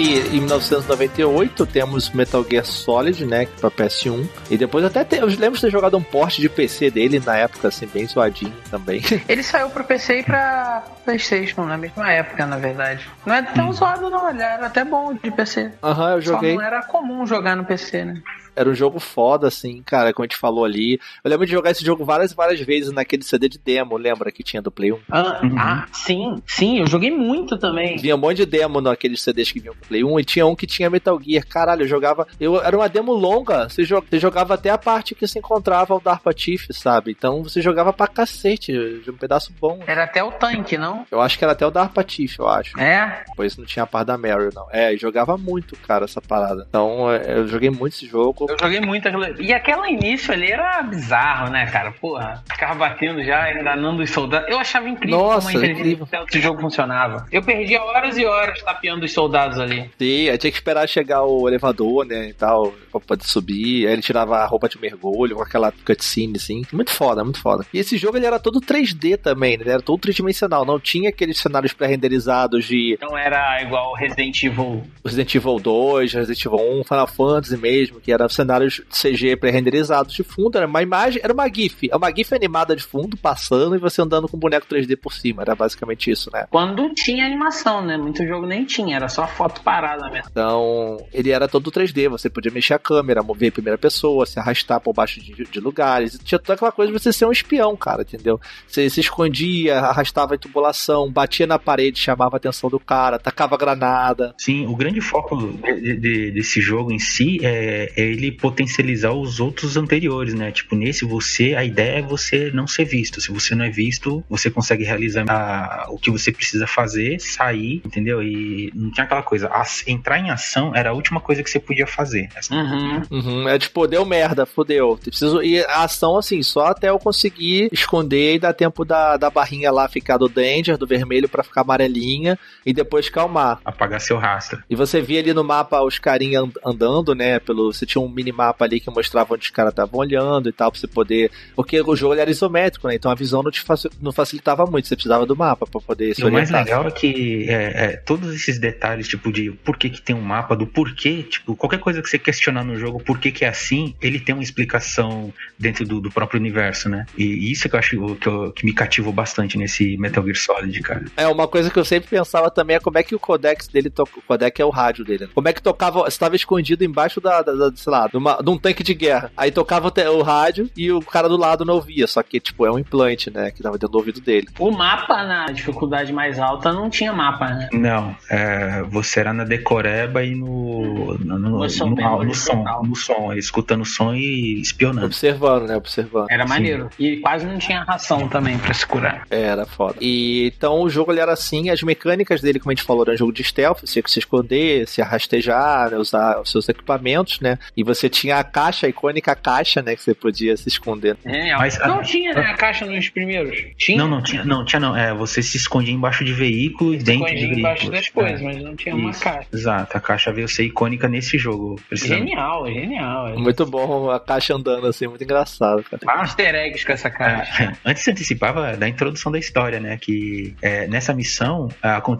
que em 1998 temos Metal Gear Solid, né, pra PS1. E depois até te, eu lembro de ter jogado um porte de PC dele na época, assim, bem zoadinho também. Ele saiu pro PC e pra Playstation na mesma época, na verdade. Não é tão zoado não, ele era até bom de PC. Aham, eu joguei. Só não era comum jogar no PC, né? Era um jogo foda, assim, cara, como a gente falou ali. Eu lembro de jogar esse jogo várias e várias vezes naquele CD de demo, lembra que tinha do Play 1? Ah, Uhum. ah, sim, sim, eu joguei muito também. Vinha um monte de demo naqueles CDs que vinham pro Play 1 e tinha um que tinha Metal Gear. Caralho, eu jogava. Eu, era uma demo longa. Você, você jogava até a parte que se encontrava o DARPA Chief, sabe? Então você jogava pra cacete. de Um pedaço bom. Era até o tanque, não? Eu acho que era até o DARPA Chief, eu acho. É? Depois não tinha a parte da Mary, não. É, jogava muito, cara, essa parada. Então é, eu joguei muito esse jogo. Eu joguei muito aquilo. E aquele início ali era bizarro, né, cara? Porra, ficava batendo já, enganando os soldados. Eu achava incrível Nossa, como a inteligência desse jogo funcionava. Eu perdia horas e horas tapeando os soldados ali. Sim, aí tinha que esperar chegar o elevador, né, e tal, pra poder subir. Aí ele tirava a roupa de mergulho com aquela cutscene, assim. Muito foda, muito foda. E esse jogo, ele era todo 3D também, né? Ele era todo tridimensional. Não tinha aqueles cenários pré-renderizados de Não era igual Resident Evil. Resident Evil 2, Resident Evil 1, Final Fantasy mesmo, que eram cenários CG pré-renderizados de fundo. Era uma imagem, era uma GIF. É uma GIF animada de fundo, passando, e você andando com um boneco 3D por cima. Era basicamente isso, né? Quando tinha animação, né? Muito jogo nem tinha, era só foto parada mesmo. Então, ele era todo 3D, você podia mexer a câmera, mover em primeira pessoa, se arrastar por baixo de, de lugares. Tinha toda aquela coisa de você ser um espião, cara, entendeu? Você se escondia, arrastava em tubulação, batia na parede, chamava a atenção do cara, tacava granada. Sim, o grande foco de- de- desse jogo em si é, é ele potencializar os outros anteriores, né? Tipo, nesse você, a ideia é você não ser visto. Se você não é visto, você consegue realizar a- o que você precisa fazer, sair, entendeu? E não tinha aquela coisa. as- entrar em ação era a última coisa que você podia fazer. Uhum. Uhum, é tipo, deu merda, fudeu. Preciso ir a ação assim, só até eu conseguir esconder e dar tempo da, da barrinha lá ficar do danger, do vermelho pra ficar amarelinha e depois calmar. Apagar seu rastro. E você via ali no mapa os carinhas and- andando, né? Pelo, você tinha um minimapa ali que mostrava onde os caras estavam olhando e tal, pra você poder. Porque o jogo era isométrico, né? Então a visão não te não facilitava muito, você precisava do mapa pra poder se E o mais orientar. legal é que é, é, todos esses detalhes, tipo, de por que, que tem um mapa, do porquê, tipo, qualquer coisa que você questionar no jogo, por que, que é assim, ele tem uma explicação dentro do, do próprio universo, né? E isso que eu acho que, eu- que me cativou bastante nesse Metal Gear Solid, cara. É, uma coisa que eu sempre pensava também é como é que o codex dele toca. O codec é o rádio dele. né? Como é que tocava. Você estava escondido embaixo da, da, da- sei lá, de, uma- de um tanque de guerra. Aí tocava o o rádio e o cara do lado não ouvia. Só que, tipo, é um implante, né? Que tava dentro do ouvido dele. O mapa na dificuldade mais alta não tinha mapa, né? Não, é, você era na decoreba e no, no, no, No som no- no som, no som, escutando o som e espionando. Observando, né? Observando. Era Sim. maneiro. E quase não tinha ração também pra se curar. É, Era foda. E então o jogo ele era assim, as mecânicas dele, como a gente falou, era um jogo de stealth, você tinha que se esconder, se arrastejar, né, usar os seus equipamentos, né? E você tinha a caixa, a icônica caixa, né? Que você podia se esconder. É, Mas- não tinha, né? A caixa nos primeiros. Tinha. Não, não tinha, não, tinha não. É, você se escondia embaixo de veículos, dentro de Escondia veículos. embaixo das coisas, É. mas não tinha uma Isso, caixa. Exato, a caixa veio ser icônica nesse jogo. Precisando. Genial, genial. É. Muito bom a caixa andando assim, muito engraçado, cara. Vários easter eggs com essa caixa. É, antes se antecipava da introdução da história, né? Que é, nessa missão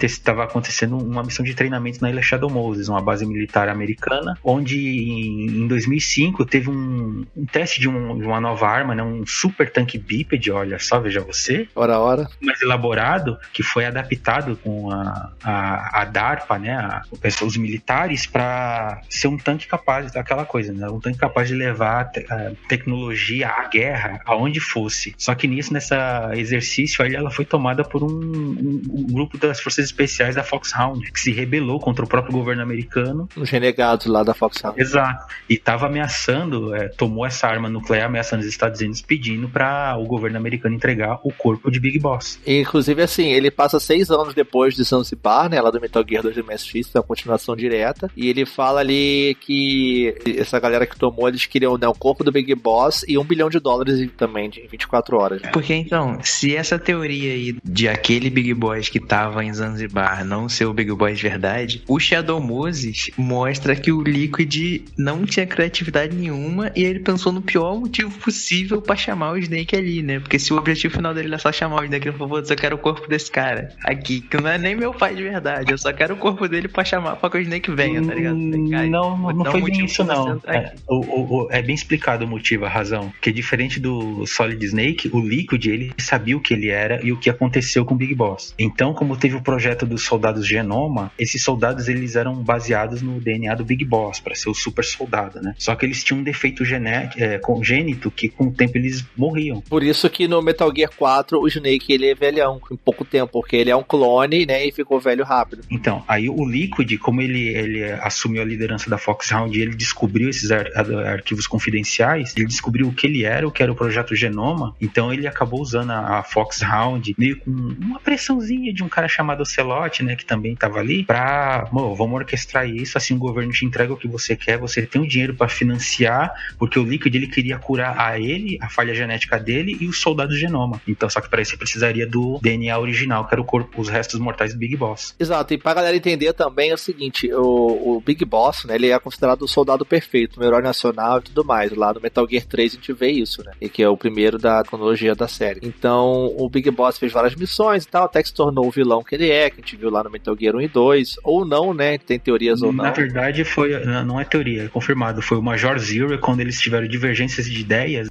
estava acontecendo uma missão de treinamento na Ilha Shadow Moses, uma base militar americana, onde em, em 2005 teve um, um teste de, um- de uma nova arma, né? Um super tanque bípede, olha só, veja você, Hora a hora. mais elaborado, que foi adaptado com a, a, a DARPA, né, a- os militares, para ser um tanque capaz daquela coisa, né, um tanque capaz de levar te- a tecnologia à guerra, aonde fosse. Só que nisso, nessa exercício, aí ela foi tomada por um, um- um grupo das forças especiais da Foxhound, que se rebelou contra o próprio governo americano Os renegados lá da Foxhound. Exato. E estava ameaçando, é, tomou essa arma nuclear ameaçando os Estados Unidos, pedindo para o governo americano entregar o corpo de Big Boss. Inclusive, assim, ele passa seis anos depois de Zanzibar, né? Lá do Metal Gear 2 do MSX, é uma continuação direta. E ele fala ali que essa galera que tomou, eles queriam né, o corpo do Big Boss e um bilhão de dólares também de- em 24 horas. né? Porque então, se essa teoria aí de aquele Big Boss que tava em Zanzibar não ser o Big Boss de verdade, o Shadow Moses mostra que o Liquid não tinha criatividade nenhuma e ele pensou no pior motivo possível pra chamar o Snake ali, né? Porque se o objetivo final dele é só chamar o Snake, ele falou, "Putz, eu quero o corpo desse cara aqui, que não é nem meu pai de verdade, eu só quero o corpo dele pra chamar, pra que o Snake venha, tá ligado? Cara, Não, não foi bem isso não. É, aqui. o- o- é bem explicado o motivo, a razão. Porque diferente do Solid Snake, o Liquid ele sabia o que ele era e o que aconteceu com o Big Boss. Então, como teve o projeto dos soldados Genoma, esses soldados eles eram baseados no DNA do Big Boss para ser o super soldado, né? Só que eles tinham um defeito genético, é, congênito que com o tempo eles morriam. Por isso que no Metal Gear 4 o Snake ele é velhão em pouco tempo, porque ele é um clone, né? E ficou velho rápido. Então, aí o Liquid, como ele, ele assumiu a liderança da Foxhound e ele descobriu esses ar- ar- arquivos confidenciais, ele descobriu o que ele era, o que era o projeto Genoma, então ele acabou usando a, a Foxhound meio com uma pressãozinha de um cara chamado Ocelote, né, que também tava ali, pra, "Mô, vamos orquestrar isso, assim o governo te entrega o que você quer, você tem o dinheiro pra financiar, porque o Liquid ele queria curar a ele, a falha genética dele e os soldados Genoma. Então, só que para isso precisaria do DNA original, que era o corpo, os restos mortais do Big Boss. Exato, e pra galera entender também é o seguinte, o, o Big Boss, né, ele é considerado o soldado perfeito, um herói nacional e tudo mais. Lá no Metal Gear 3 a gente vê isso, né, e que é o primeiro da cronologia da série. Então, o Big Boss fez várias missões e tal, até que se tornou o vilão que ele é, que a gente viu lá no Metal Gear 1 e 2, ou não, né, tem teorias ou não. Na verdade, foi. Não é teoria, é confirmado. Foi o Major Zero, quando eles tiveram divergências de ideias,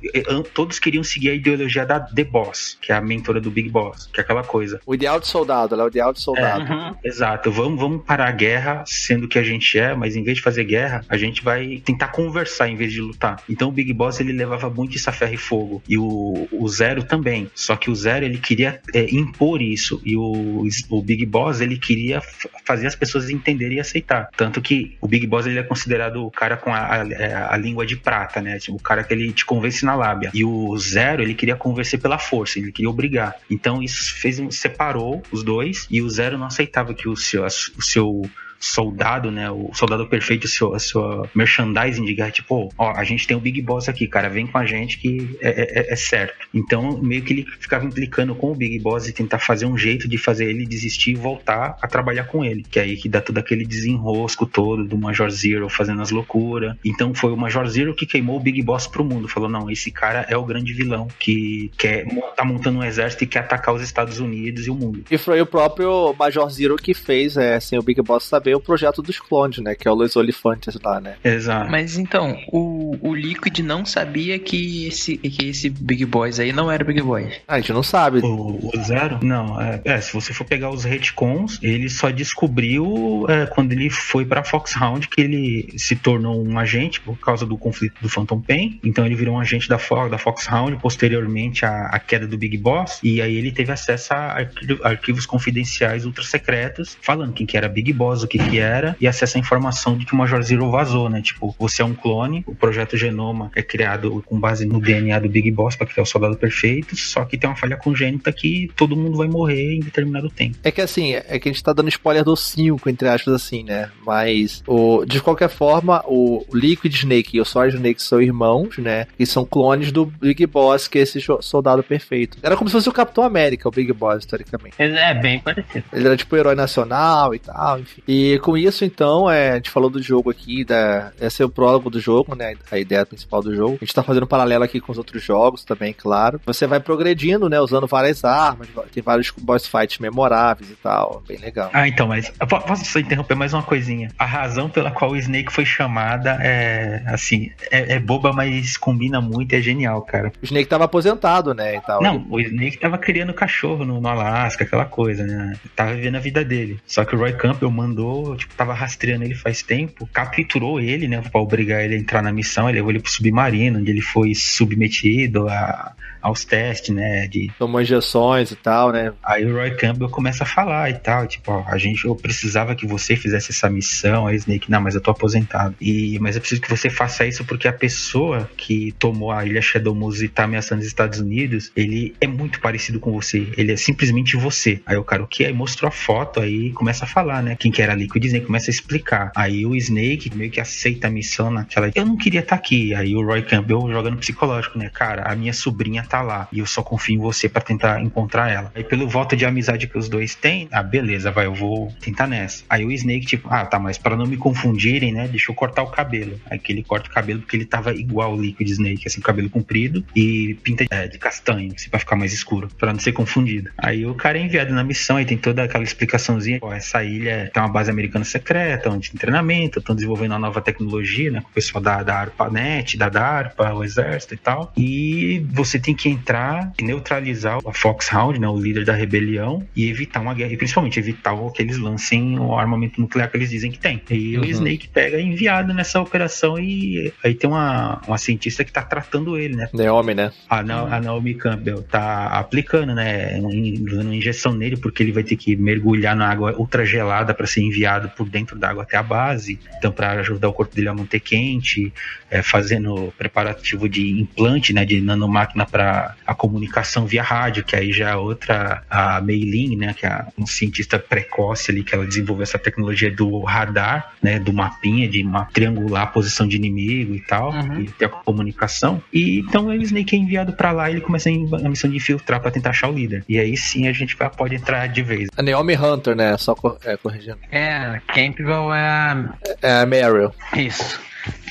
todos queriam seguir a ideologia da The Boss, que é a mentora do Big Boss, que é aquela coisa. O ideal de soldado, ela é o ideal de soldado. Uhum. Exato, vamos, vamos parar a guerra sendo que a gente é, mas em vez de fazer guerra, a gente vai tentar conversar em vez de lutar. Então o Big Boss ele levava muito isso a ferro e fogo. E o, o Zero também. Só que o Zero ele queria é, impor isso. E o, o Big Boss ele queria fazer as pessoas entenderem e aceitar. Tanto que o Big Boss ele é considerado o cara com a, a, é, a língua de prata, né? Tipo, o cara que ele te convence na lábia. E o Zero ele queria convencer pela força, ele queria obrigar. Então isso fez separou os dois e o Zero não aceitava que o seu, o seu soldado, né? O soldado perfeito, a sua, a sua merchandising de guerra, tipo, ó, a gente tem o Big Boss aqui, cara, vem com a gente que é, é, é, certo. Então, meio que ele ficava implicando com o Big Boss e tentar fazer um jeito de fazer ele desistir e voltar a trabalhar com ele. Que é aí que dá todo aquele desenrosco todo do Major Zero fazendo as loucuras. Então foi o Major Zero que queimou o Big Boss pro mundo. Falou, não, esse cara é o grande vilão que quer tá montando um exército e quer atacar os Estados Unidos e o mundo. E foi o próprio Major Zero que fez, é, sem o Big Boss saber, o projeto dos clones, né? Que é o Los Olifantes lá, né? Exato. Mas então, o, o Liquid não sabia que esse, que esse Big Boys aí não era Big Boys. Ah, a gente não sabe. O, o Zero? Não, é, é, se você for pegar os retcons, ele só descobriu é, quando ele foi pra Foxhound que ele se tornou um agente por causa do conflito do Phantom Pain. Então ele virou um agente da, Fo da Foxhound, posteriormente à, à queda do Big Boss. E aí ele teve acesso a arquivos confidenciais ultra secretos, falando quem que era Big Boss, o que, que era, e acesso à informação de que o Major Zero vazou, né? Tipo, você é um clone, o projeto Genoma é criado com base no DNA do Big Boss para criar o soldado perfeito, só que tem uma falha congênita que todo mundo vai morrer em determinado tempo. É que assim, é que a gente tá dando spoiler do 5, entre aspas, assim, né? Mas, o, de qualquer forma, o Liquid Snake e o Solid Snake são irmãos, né? E são clones do Big Boss, que é esse soldado perfeito. Era como se fosse o Capitão América, o Big Boss, historicamente. É bem parecido. Ele era tipo o herói nacional e tal, enfim. E com isso, então, é, a gente falou do jogo aqui, da, esse é o prólogo do jogo, né? A ideia principal do jogo. A gente tá fazendo um paralelo aqui com os outros jogos também, claro. Você vai progredindo, né? Usando várias armas, tem vários boss fights memoráveis e tal. Bem legal. Ah, então, mas posso só interromper mais uma coisinha? A razão pela qual o Snake foi chamada é, assim, é, é boba, mas combina muito, é genial, cara. O Snake tava aposentado, né? E tal. Não, o Snake tava criando cachorro no, no Alasca, aquela coisa, né? Tava vivendo a vida dele. Só que o Roy Campbell mandou, tipo, tava rastreando ele faz tempo, capturou ele, né, para obrigar ele a entrar na missão, ele levou ele pro submarino, onde ele foi submetido a aos testes, né? De... Tomou injeções e tal, né? Aí o Roy Campbell começa a falar e tal, tipo, ó, a gente, eu precisava que você fizesse essa missão, aí Snake, não, mas eu tô aposentado. E, mas eu preciso que você faça isso porque a pessoa que tomou a ilha Shadow Mose e tá ameaçando os Estados Unidos, ele é muito parecido com você, ele é simplesmente você. Aí o cara, o que? Aí mostrou a foto, aí começa a falar, né? Quem que era Liquid Snake, começa a explicar. Aí o Snake meio que aceita a missão naquela, eu não queria estar tá aqui. Aí o Roy Campbell jogando psicológico, né? Cara, a minha sobrinha tá lá e eu só confio em você para tentar encontrar ela. Aí pelo voto de amizade que os dois têm, ah, beleza, vai, eu vou tentar nessa. Aí o Snake, tipo, ah, tá, mas para não me confundirem, né, deixa eu cortar o cabelo. Aí que ele corta o cabelo porque ele tava igual o Liquid Snake, assim, cabelo comprido e pinta é, de castanho, assim, pra ficar mais escuro, para não ser confundido. Aí o cara é enviado na missão e tem toda aquela explicaçãozinha, ó, essa ilha tem uma base americana secreta, onde tem treinamento, estão desenvolvendo uma nova tecnologia, né, com o pessoal da, da ARPANET, da DARPA, o exército e tal. E você tem que entrar tentar neutralizar a Foxhound, né, o líder da rebelião, e evitar uma guerra, e principalmente evitar que eles lancem o armamento nuclear que eles dizem que tem. E uhum. o Snake pega é enviado nessa operação e aí tem uma, uma cientista que tá tratando ele, né? Naomi, né? A, Na, a Naomi Campbell tá aplicando, né, dando injeção nele porque ele vai ter que mergulhar na água ultra gelada para ser enviado por dentro da água até a base, então para ajudar o corpo dele a manter quente, é, fazendo preparativo de implante, né, de nanomáquina para a comunicação via rádio, que aí já é outra, a Meilin, né, que é um cientista precoce ali, que ela desenvolveu essa tecnologia do radar, né, do mapinha, de uma, triangular a posição de inimigo e tal, uhum. e ter a comunicação. E então o Snake é enviado para lá e ele começa a missão de infiltrar para tentar achar o líder. E aí sim a gente vai, pode entrar de vez. A Naomi Hunter, né, só é, corrigindo. É, Campbell é... É a Meryl. Isso.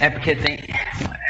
É porque tem.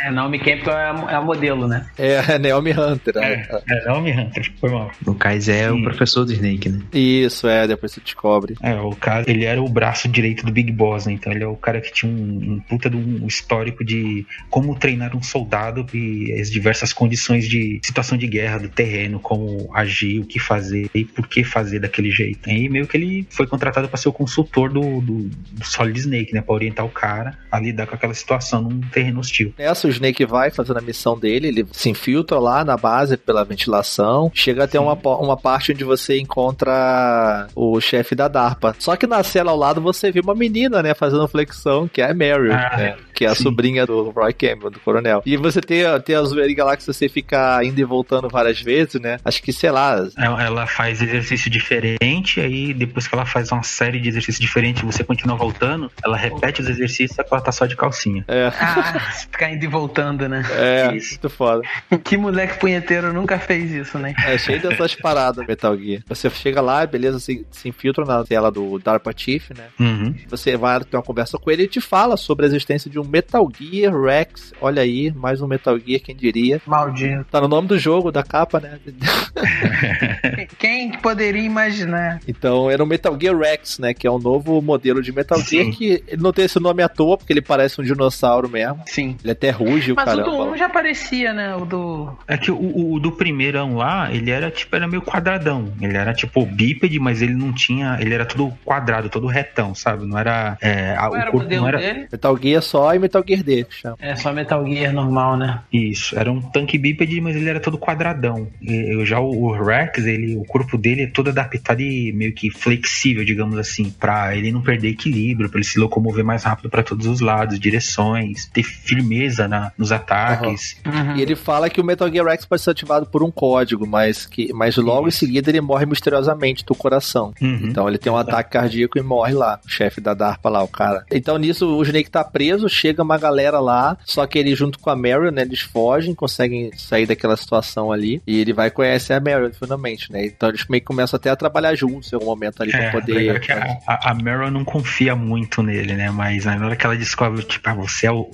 É, Naomi Campbell é é a modelo, né? É, é Naomi Hunter. né? É, Naomi Hunter, foi mal. O Kaiser é o professor do Snake, né? Isso, é, depois você descobre. É, o cara, ele era o braço direito do Big Boss, né? Então ele é o cara que tinha um, um puta de um histórico de como treinar um soldado e as diversas condições de situação de guerra do terreno, como agir, o que fazer e por que fazer daquele jeito. E meio que ele foi contratado para ser o consultor do, do, do Solid Snake, né? Pra orientar o cara a lidar com aquela situação num terreno hostil. Nessa, o Snake vai fazendo a missão dele, ele se infiltra lá na base pela ventilação, chega até uma, uma parte onde você encontra o chefe da DARPA. Só que na cela ao lado você vê uma menina, né, fazendo flexão, que é a Meryl, Ah, né, que é a sim. sobrinha do Roy Campbell, do coronel. E você tem, tem a zoeirinha lá que você fica indo e voltando várias vezes, né, acho que, sei lá, Ela ela faz exercício diferente, aí depois que ela faz uma série de exercícios diferentes, você continua voltando, ela repete os exercícios, só que ela tá só de calcinha. É, Ah, ficar indo e voltando, né? é, Isso. muito foda. Que moleque punheteiro nunca fez isso, né? É cheio dessas paradas, Metal Gear. Você chega lá, beleza, se, se infiltra na tela do DARPA Chief, né? Uhum. Você vai ter uma conversa com ele e te fala sobre a existência de um Metal Gear Rex. Olha aí, mais um Metal Gear, quem diria. Maldito. Tá no nome do jogo, da capa, né? Quem que poderia imaginar? Então era o Metal Gear Rex, né? Que é um novo modelo de Metal Gear Sim. que ele não tem esse nome à toa, porque ele parece um dinossauro mesmo. Sim. Ele até ruge o Mas caramba. o do 1 já parecia, né? O do. É que o, o- o do primeirão lá, ele era tipo, era meio quadradão. Ele era tipo bípede, mas ele não tinha. Ele era todo quadrado, todo retão, sabe? Não era. É, a- era o corpo modelo não era. dele? Metal Gear só e Metal Gear D. É só Metal Gear normal, né? Isso, era um tanque bípede, mas ele era todo quadradão. E, eu já o, o Rex, ele, o corpo dele é todo adaptado e meio que flexível, digamos assim, pra ele não perder equilíbrio, pra ele se locomover mais rápido pra todos os lados, direções, ter firmeza na, nos ataques. Uhum. E ele fala que o Metal Gear Rex pode ser ativado por um código, mas, que, mas logo em seguida ele morre misteriosamente do coração. Uhum. Então ele tem um ataque cardíaco e morre lá, o chefe da DARPA lá, o cara. Então nisso o Snake tá preso, chega uma galera lá, só que ele junto com a Meryl, né, eles fogem, conseguem sair daquela situação ali, e ele vai conhecer a Meryl finalmente, né? Então eles meio que começam até a trabalhar juntos em algum momento ali É, pra poder... que a, a, a Meryl não confia muito nele, né? Mas na hora que ela descobre, tipo, ah, você é o,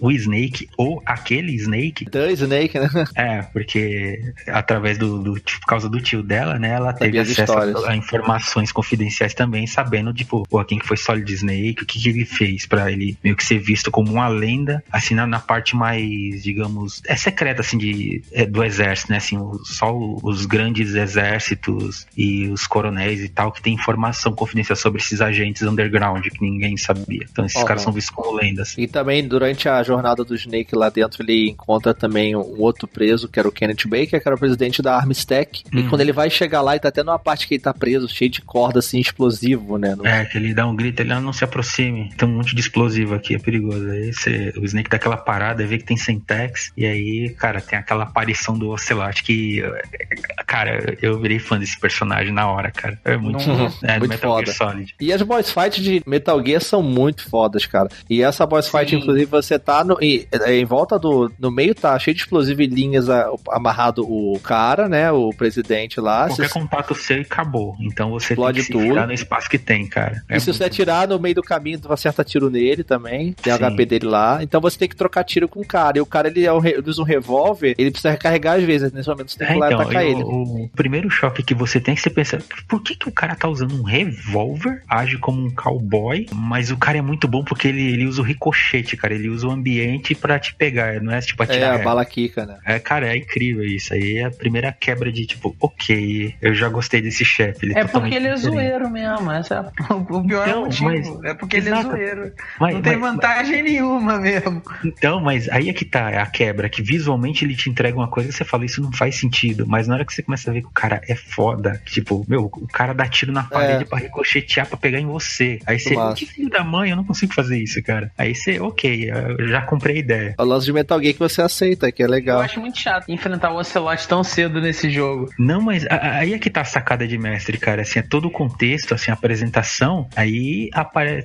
o Snake ou aquele Snake, The Snake, né? É, porque através do, do tipo, por causa do tio dela, né, ela teve Sabia as acesso a, a informações confidenciais também, sabendo, tipo, pô, quem que foi Solid Snake, o que, que ele fez pra ele meio que ser visto como uma lenda, assim, na, na parte mais, digamos, é secreta, assim, de, é, do exército, né, assim, o- só os grandes exércitos e os coronéis e tal que tem informação confidencial sobre esses agentes underground que ninguém sabia. Então esses Aham. caras são vistos como lendas. E também, durante a jornada do Snake lá dentro, ele encontra também um outro preso, que era o Kenneth Baker, que era o presidente da Armstec. E Uhum. quando ele vai chegar lá, e tá até numa parte que ele tá preso, cheio de corda, assim, explosivo, né? No- É, que ele dá um grito, ele "Ah, não se aproxime. Tem um monte de explosivo aqui, é perigoso. Aí você- o Snake dá aquela parada, vê que tem Sentex, e aí, cara, tem aquela aparição do Ocelot que. Cara, eu virei fã desse personagem na hora, cara. É muito, é, Muito Metal foda. Gear Solid. E as boss fights de Metal Gear são muito fodas, cara. E essa boss fight, Sim. inclusive, você tá no, e- é, em volta do. No meio tá cheio de explosivo e linhas a- amarrado o cara, né? O presidente lá. Qualquer Se- contato seu e acabou. Então você Explode tem que tudo. no espaço que tem, cara. É e se você atirar no meio do caminho, tu acerta tiro nele também. Tem Sim. HP dele lá. Então você tem que trocar tiro com o cara. E o cara, ele, é um, ele usa um revólver, ele precisa recarregar às vezes. Nesse momento você tem que É, ir lá e então, atacar eu- ele. O primeiro choque que você tem é que você pensa, por que, que o cara tá usando um revólver, age como um cowboy, mas o cara é muito bom porque ele, ele usa o ricochete, cara, ele usa o ambiente pra te pegar, não é tipo É, atirar. a bala Kika, né? É, cara, é incrível isso. Aí é a primeira quebra de tipo, ok, eu já gostei desse chefe. É porque totalmente ele é diferente. zoeiro mesmo. Essa é o o pior Então, motivo. mas- é porque Exato. ele é zoeiro. Mas- Não tem mas- vantagem nenhuma mesmo. Então, mas aí é que tá a quebra, que visualmente ele te entrega uma coisa que você fala, isso não faz sentido. Mas na hora que você começa a ver que o cara é foda, tipo, meu, o cara dá tiro na parede É. pra ricochetear pra pegar em você. Aí você, que filho da mãe, eu não consigo fazer isso, cara. Aí você, ok, eu já comprei a ideia. O lance de Metal Gear que você aceita, que é Eu legal. acho muito chato enfrentar o Ocelot tão cedo nesse jogo. Não, mas a- a- aí é que tá a sacada de mestre, cara. Assim, é todo o contexto, assim, a apresentação, aí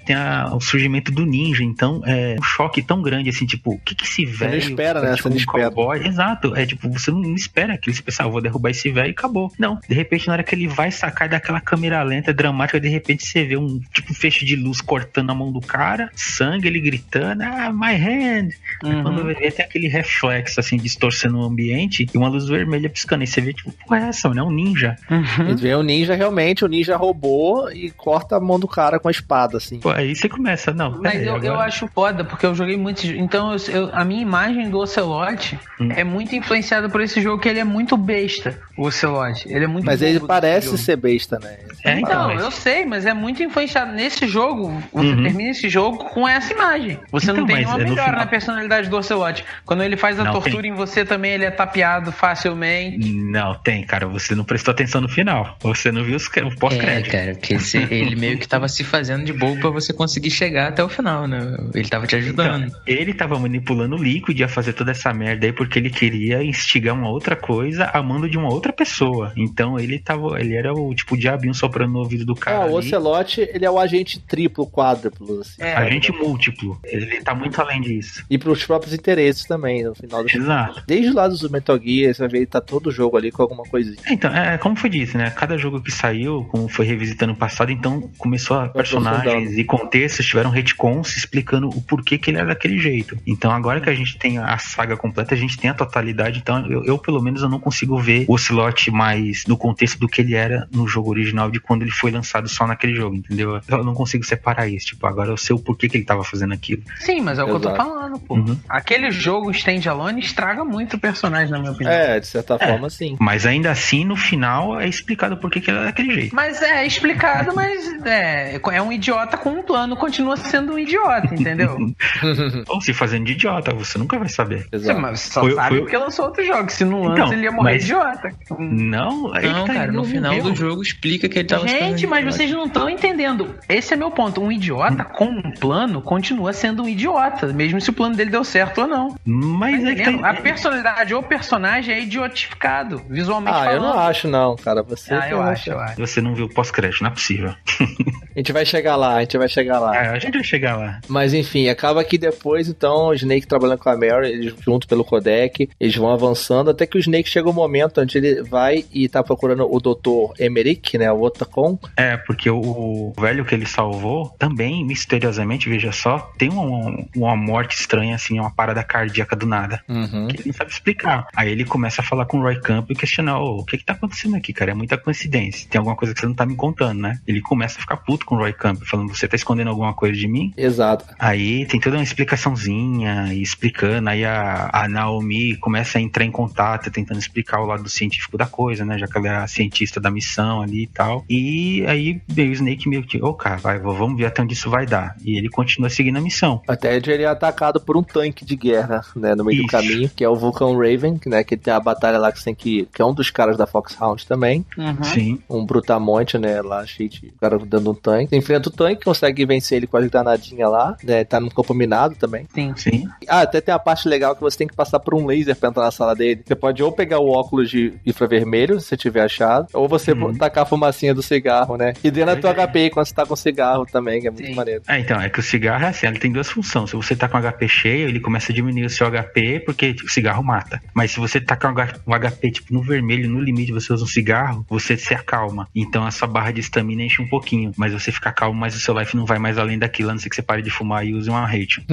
tem a- o surgimento do ninja. Então, é um choque tão grande, assim, tipo, o que que esse velho... não espera, né? é, Você tipo, não um espera. cowboy? Exato. É tipo, você não espera aquilo. Você pensa, ah, eu vou derrubar esse velho e acabou. Não, De repente, na hora que ele vai sacar daquela câmera lenta, dramática, de repente você vê um tipo um feixe de luz cortando a mão do cara, sangue, ele gritando, ah, my hand. Uhum. Quando vê, tem aquele reflexo, assim, distorcendo o ambiente e uma luz vermelha piscando. E você vê, tipo, pô, é essa, mano? É um ninja. Uhum. Vê o ninja realmente, o ninja roubou e corta a mão do cara com a espada, assim. Pô, aí você começa, não, Mas peraí, eu, eu agora- acho foda, porque eu joguei muito. Então, eu- eu- a minha imagem do Ocelote Hum. é muito influenciada por esse jogo, que ele é muito besta, o Ocelote. Ele é muito Mas ele parece ser besta, né? É, então, eu sei, mas é muito influenciado. Nesse jogo, você Uhum. termina esse jogo com essa imagem. Você Então, não tem mas nenhuma é no melhora final. na personalidade do Ocelote. Quando ele faz a Não tortura em você também, ele é tapeado facilmente. Não, tem, cara. Você não prestou atenção no final. Você não viu os cre- o É, pós-crédito. cara, porque se- ele meio que tava se fazendo de bobo pra você conseguir chegar até o final, né? Ele tava te ajudando. Então, ele tava manipulando o líquido, ia fazer toda essa merda aí porque ele queria instigar uma outra coisa a mando de uma outra pessoa. Então ele tava. Ele era o tipo o diabinho soprando no ouvido do cara. Ah, o ali. Ocelote, ele é o agente triplo, quádruplo, assim. É, Agente múltiplo. Ele tá muito além disso. E pros próprios interesses também, no final do Exato. Desde lá dos Metal Gear, você vai ver, ele tá todo jogo ali com alguma coisinha. É, Então, é, como foi dito, né? Cada jogo que saiu, como foi revisitando o passado, então começou a personagens e contextos tiveram retcons explicando o porquê que ele era daquele jeito. Então, agora que a gente tem a saga completa, a gente tem a totalidade. Então, eu, eu, pelo menos, eu não consigo ver o Ocelot mais no contexto do que ele era no jogo original de quando ele foi lançado só naquele jogo, entendeu? Eu não consigo separar isso. Tipo, agora eu sei o porquê que ele tava fazendo aquilo. Sim, mas é o que eu tô Exato. falando, pô. Uhum. Aquele jogo standalone estraga muito o personagem, na minha opinião. É, de certa É. forma, sim. Mas ainda assim, no final, é explicado por que que ele era daquele jeito. Mas é explicado, mas é, é um idiota com um plano, continua sendo um idiota, entendeu? Ou se fazendo de idiota, você nunca vai saber. Sim, Exato. mas só Foi- sabe foi- porque lançou outro jogo. Se não lança, Então, ele ia morrer mas- idiota. Não, aí Não, tá, cara, no final morreu. do jogo explica que ele tava Gente, mas vocês não estão entendendo. Esse é meu ponto. Um idiota com um plano continua sendo um idiota, mesmo se o plano dele deu certo ou não. Mas Tá é que tá- A personalidade ou personagem é idiotificado, visualmente Ah, eu falando. não acho, não, cara. Você Ah, eu acho, eu acho. Você não viu o pós-crédito, não é possível. A gente vai chegar lá, a gente vai chegar lá. Ah, a gente vai chegar lá. Mas enfim, acaba que depois, então, o Snake trabalhando com a Mary, eles junto pelo codec, eles vão avançando, até que o Snake chega um momento onde ele vai e tá procurando o Dr. Emerick, né, o Otacon. É, porque o, velho que ele salvou também, misteriosamente, veja só, tem uma, uma morte estranha, assim, uma parada cardíaca do nada. Uhum. Que ele não sabe explicar. Aí ele começa a falar com o Roy Camp e questionar: "Ô, o que que tá acontecendo aqui, cara? É muita coincidência. Tem alguma coisa que você não tá me contando, né? Ele começa a ficar puto com o Roy Camp, falando: você tá escondendo alguma coisa de mim? Exato. Aí tem toda uma explicaçãozinha e explicando. Aí a, a Naomi começa a entrar em contato, tentando explicar o lado científico da coisa, né? Já que ela é a cientista da missão ali e tal. E aí veio o Snake meio que, ô cara, vai, vamos ver até onde isso vai dar. E ele continua seguindo a missão. Até ele é atacado por um tanque de guerra, né, no meio do Isso. caminho, que é o Vulcan Raven, né, que tem a batalha lá que você tem que... que é um dos caras da Foxhound também. Uhum. Sim. um brutamonte, né, lá cheio de o cara dando um tanque. Você enfrenta o tanque, consegue vencer ele com as granadinhas lá, né, tá num campo minado também. Sim. Sim. Ah, até tem a parte legal que você tem que passar por um laser pra entrar na sala dele. Você pode ou pegar o óculos de infravermelho, se você tiver achado, ou você Uhum. tacar a fumacinha do cigarro, né, e dentro da tua Verdade. HP quando você tá com cigarro também, que é muito Sim. maneiro. É, então, é que o cigarro é assim, ele tem duas funções. Se você tá com HP cheio, ele começa a diminuir o seu HP, porque tipo, o cigarro mata. Mas se você tá com um HP, tipo, no vermelho, no limite, você usa um cigarro, você se acalma. Então a sua barra de estamina enche um pouquinho. Mas você fica calmo, mas o seu life não vai mais além daquilo, a não ser que você pare de fumar e use uma rate.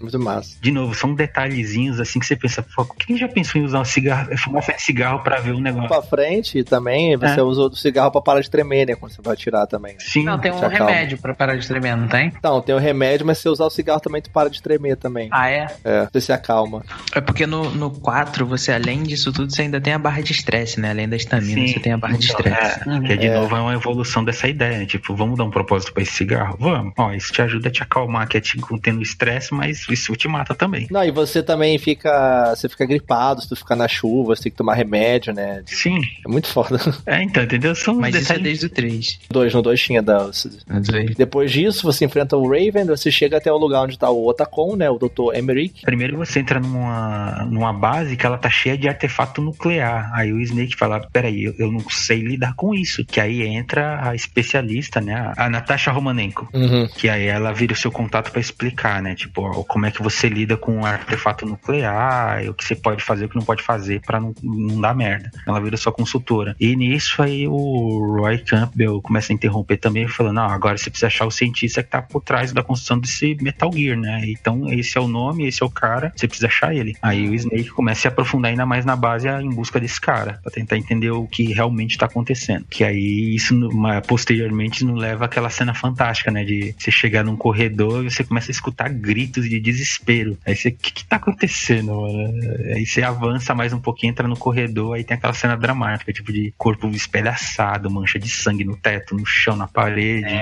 muito massa. De novo, são detalhezinhos assim que você pensa, pô, quem já pensou em usar um cigarro, fumar cigarro pra ver o negócio? Pra frente também, você É. usa o cigarro pra parar de tremer, né, quando você vai atirar também. né? Sim. Não, tem um te remédio pra parar de tremer, não tem? Então, tem o remédio, mas se você usar o cigarro também tu para de tremer também. Ah, é? É, você se acalma. É porque no, no 4, você, além disso tudo, você ainda tem a barra de estresse, né? Além da estamina, Sim. você tem a barra de Então, estresse. É, que de É. novo é uma evolução dessa ideia. Tipo, vamos dar um propósito pra esse cigarro? Vamos. Ó, isso te ajuda a te acalmar, que é te contendo estresse, mas isso te mata também. Não, e você também fica. Você fica gripado, se tu ficar na chuva, você tem que tomar remédio, né? Sim. É muito foda. É, então, entendeu? São Mas isso é detalhes. desde o 3. Dois, no dois tinha da. Depois disso, você enfrenta o Raven, você chega até o lugar onde tá o Otacon, né? O Dr. Emerick. Primeiro você entra numa, numa base que ela tá cheia de artefato nuclear. Aí o Snake fala: Peraí, eu, eu não sei lidar com isso. Que aí entra a especialista, né? A Natasha Romanenko. Uhum. Que aí ela vira o seu contato pra explicar, né? Tipo, ó, como é que você lida com um artefato nuclear, e o que você pode fazer, o que não pode fazer pra não, não dar merda. Ela vira sua consultora. E nisso aí o Roy Campbell começa a interromper também, falando: não, agora você precisa achar o cientista que tá por trás da construção desse Metal Gear, né? Então esse é o nome, esse é o cara, você precisa achar ele. Aí o Snake começa a se aprofundar ainda mais na base em busca desse cara, pra tentar entender o que realmente tá acontecendo. Que aí isso posteriormente nos leva àquela cena fantástica, né? De você chegar num corredor e você começa a escutar gritos de desespero. Aí você, o que, que tá acontecendo, mano? Aí você avança mais um pouquinho, entra no corredor, aí tem aquela cena dramática, tipo de corpo espedaçado, mancha de sangue no teto, no chão, na parede.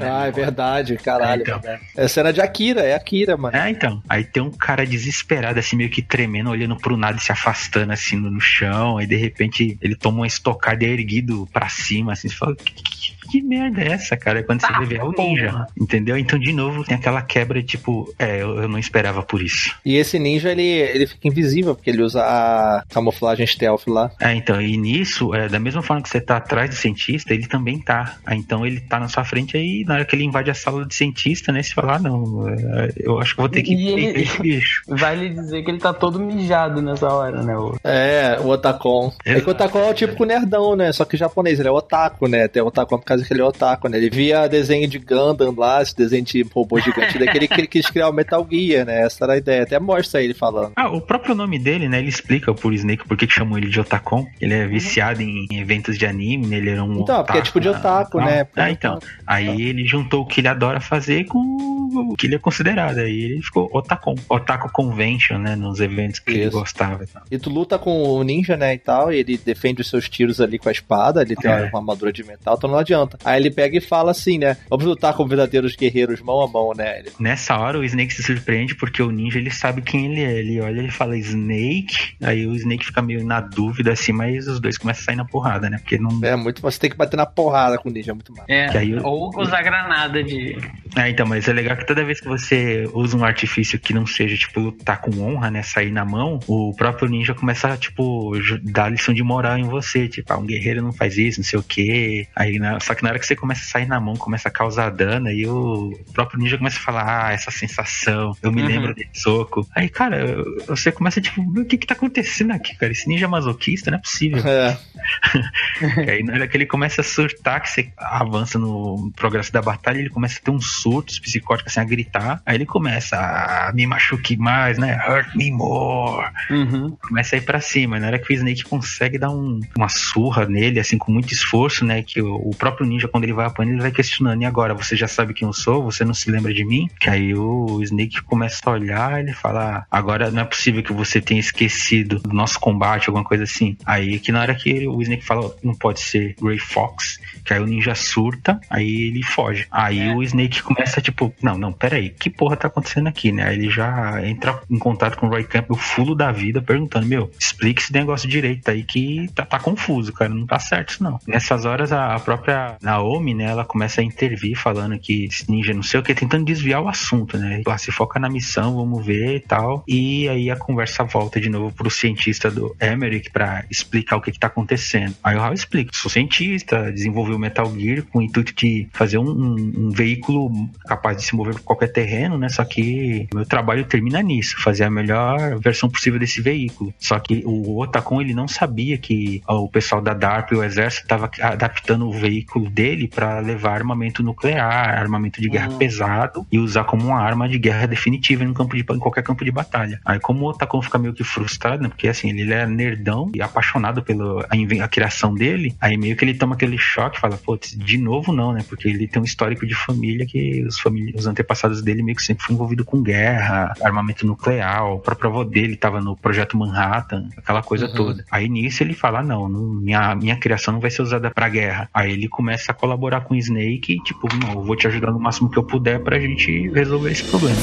Ah, é verdade, caralho. É, então. verdade. É cena de Akira, é Akira, mano. É, então. Aí tem um cara desesperado, assim, meio que tremendo, olhando pro nada e se afastando, assim, no, chão. Aí, de repente, ele toma uma estocada e é erguido pra cima, assim. Você fala, que, que- que merda é essa, cara? Aí quando você Tá, vê, é o ninja. Entendeu? Então, de novo, tem aquela quebra, tipo, é, eu, eu não esperava por isso. E esse ninja, ele, ele fica invisível, porque ele usa a camuflagem stealth lá. É, então, e nisso, é, da mesma forma que você tá atrás do cientista, ele também tá. Aí, então ele tá na sua frente aí, na hora que ele invade a sala do cientista, né? Você fala, ah, não, é, eu acho que vou ter que E ele- esse bicho. Vale dizer que ele tá todo mijado nessa hora, né? o- É, o Otakon. É que o Otakon é o típico nerdão, né? Só que japonês, ele é otaku, né? Tem o Otakon por causa que ele é otaku, né? Ele via desenho de Gundam lá, esse desenho de robô gigante daquele que ele quis criar o Metal Gear, né? Essa era a ideia. Até mostra ele falando. Ah, o próprio nome dele, né? Ele explica por Snake por que que chamam ele de Otakon. Ele é viciado em eventos de anime, né? Ele era um Então, porque é tipo de otaku, né? Ah, então. Aí ele juntou o que ele adora fazer com o que ele é considerado. Aí ele ficou Otakon. Otaku Convention, né? Nos eventos que ele Isso. gostava. e tal. E tu luta com o ninja, né, e tal, e ele defende os seus tiros ali com a espada, ele tem É. uma, uma armadura de metal, então não adianta. Aí ele pega e fala assim, né, vamos lutar como verdadeiros guerreiros mão a mão, né. Ele, Nessa hora o Snake se surpreende porque o ninja ele sabe quem ele é. Ele olha e fala Snake. Aí o Snake fica meio na dúvida assim, mas os dois começam a sair na porrada, né? Porque não. é muito, você tem que bater na porrada com o ninja, é muito mal. É, eu- ou usar granada de. É, então, mas é legal que toda vez que você usa um artifício que não seja, tipo, lutar com honra, né? Sair na mão, o próprio ninja começa a, tipo, dar lição de moral em você. Tipo, ah, um guerreiro não faz isso, não sei o quê. Aí, na- só que na hora que você começa a sair na mão, começa a causar dano, aí o próprio ninja começa a falar, ah, essa sensação, eu me Uhum. lembro desse soco. Aí, cara, você começa, tipo, o que que tá acontecendo aqui, cara? Esse ninja é masoquista, não é possível. É, E aí, na hora que ele começa a surtar, que você avança no progresso da batalha, ele começa a ter uns surtos psicóticos, assim, a gritar. Aí ele começa a me machuque mais, né? Hurt me more. Uhum. Começa a ir pra cima. E na hora que o Snake consegue dar um- uma surra nele, assim, com muito esforço, né? Que o, o próprio ninja, quando ele vai apanhando, ele vai questionando. E agora, você já sabe quem eu sou? Você não se lembra de mim? Que aí o Snake começa a olhar, ele fala: "Ah, agora não é possível que você tenha esquecido do nosso combate, alguma coisa assim. Aí que na hora que o Snake fala, não pode ser Grey Fox, que aí o ninja surta, aí ele foge. Aí o Snake começa, tipo, não, não, peraí, que porra tá acontecendo aqui, né? Aí ele já entra em contato com o Roy Campbell, fulo da vida, perguntando, meu, explique esse negócio direito aí que tá, tá confuso, cara, não tá certo isso não. Nessas horas, a, Naomi, né, ela começa a intervir, falando que esse ninja não sei o que, tentando desviar o assunto, né? Ah, se foca na missão, vamos ver e tal. E aí a conversa volta de novo pro cientista do Emmerich pra explicar o que que tá acontecendo. Aí o Hal explica, sou cientista, desenvolvi o Metal Gear com o intuito de fazer um, um- um veículo capaz de se mover por qualquer terreno, né? Só que meu trabalho termina nisso, fazer a melhor versão possível desse veículo. Só que o Otacon, ele não sabia que o pessoal da DARPA e o exército estava adaptando o veículo dele para levar armamento nuclear, armamento de guerra pesado e usar como uma arma de guerra definitiva em, um campo de, em qualquer campo de batalha. Aí como o Otacon fica meio que frustrado, né? Porque assim, ele é nerdão e apaixonado pela a, a criação dele, aí meio que ele toma aquele choque, fala, putz, de novo não, né? Porque ele tem um histórico de família que os, os antepassados dele meio que sempre foi envolvido com guerra, armamento nuclear, o próprio avô dele tava no projeto Manhattan, aquela coisa Uhum. toda. Aí nisso ele fala, "Ah, não, não, minha, minha criação não vai ser usada pra guerra. Aí ele começa a colaborar com o Snake tipo, não, eu vou te ajudar no máximo que eu puder pra gente resolver esse problema.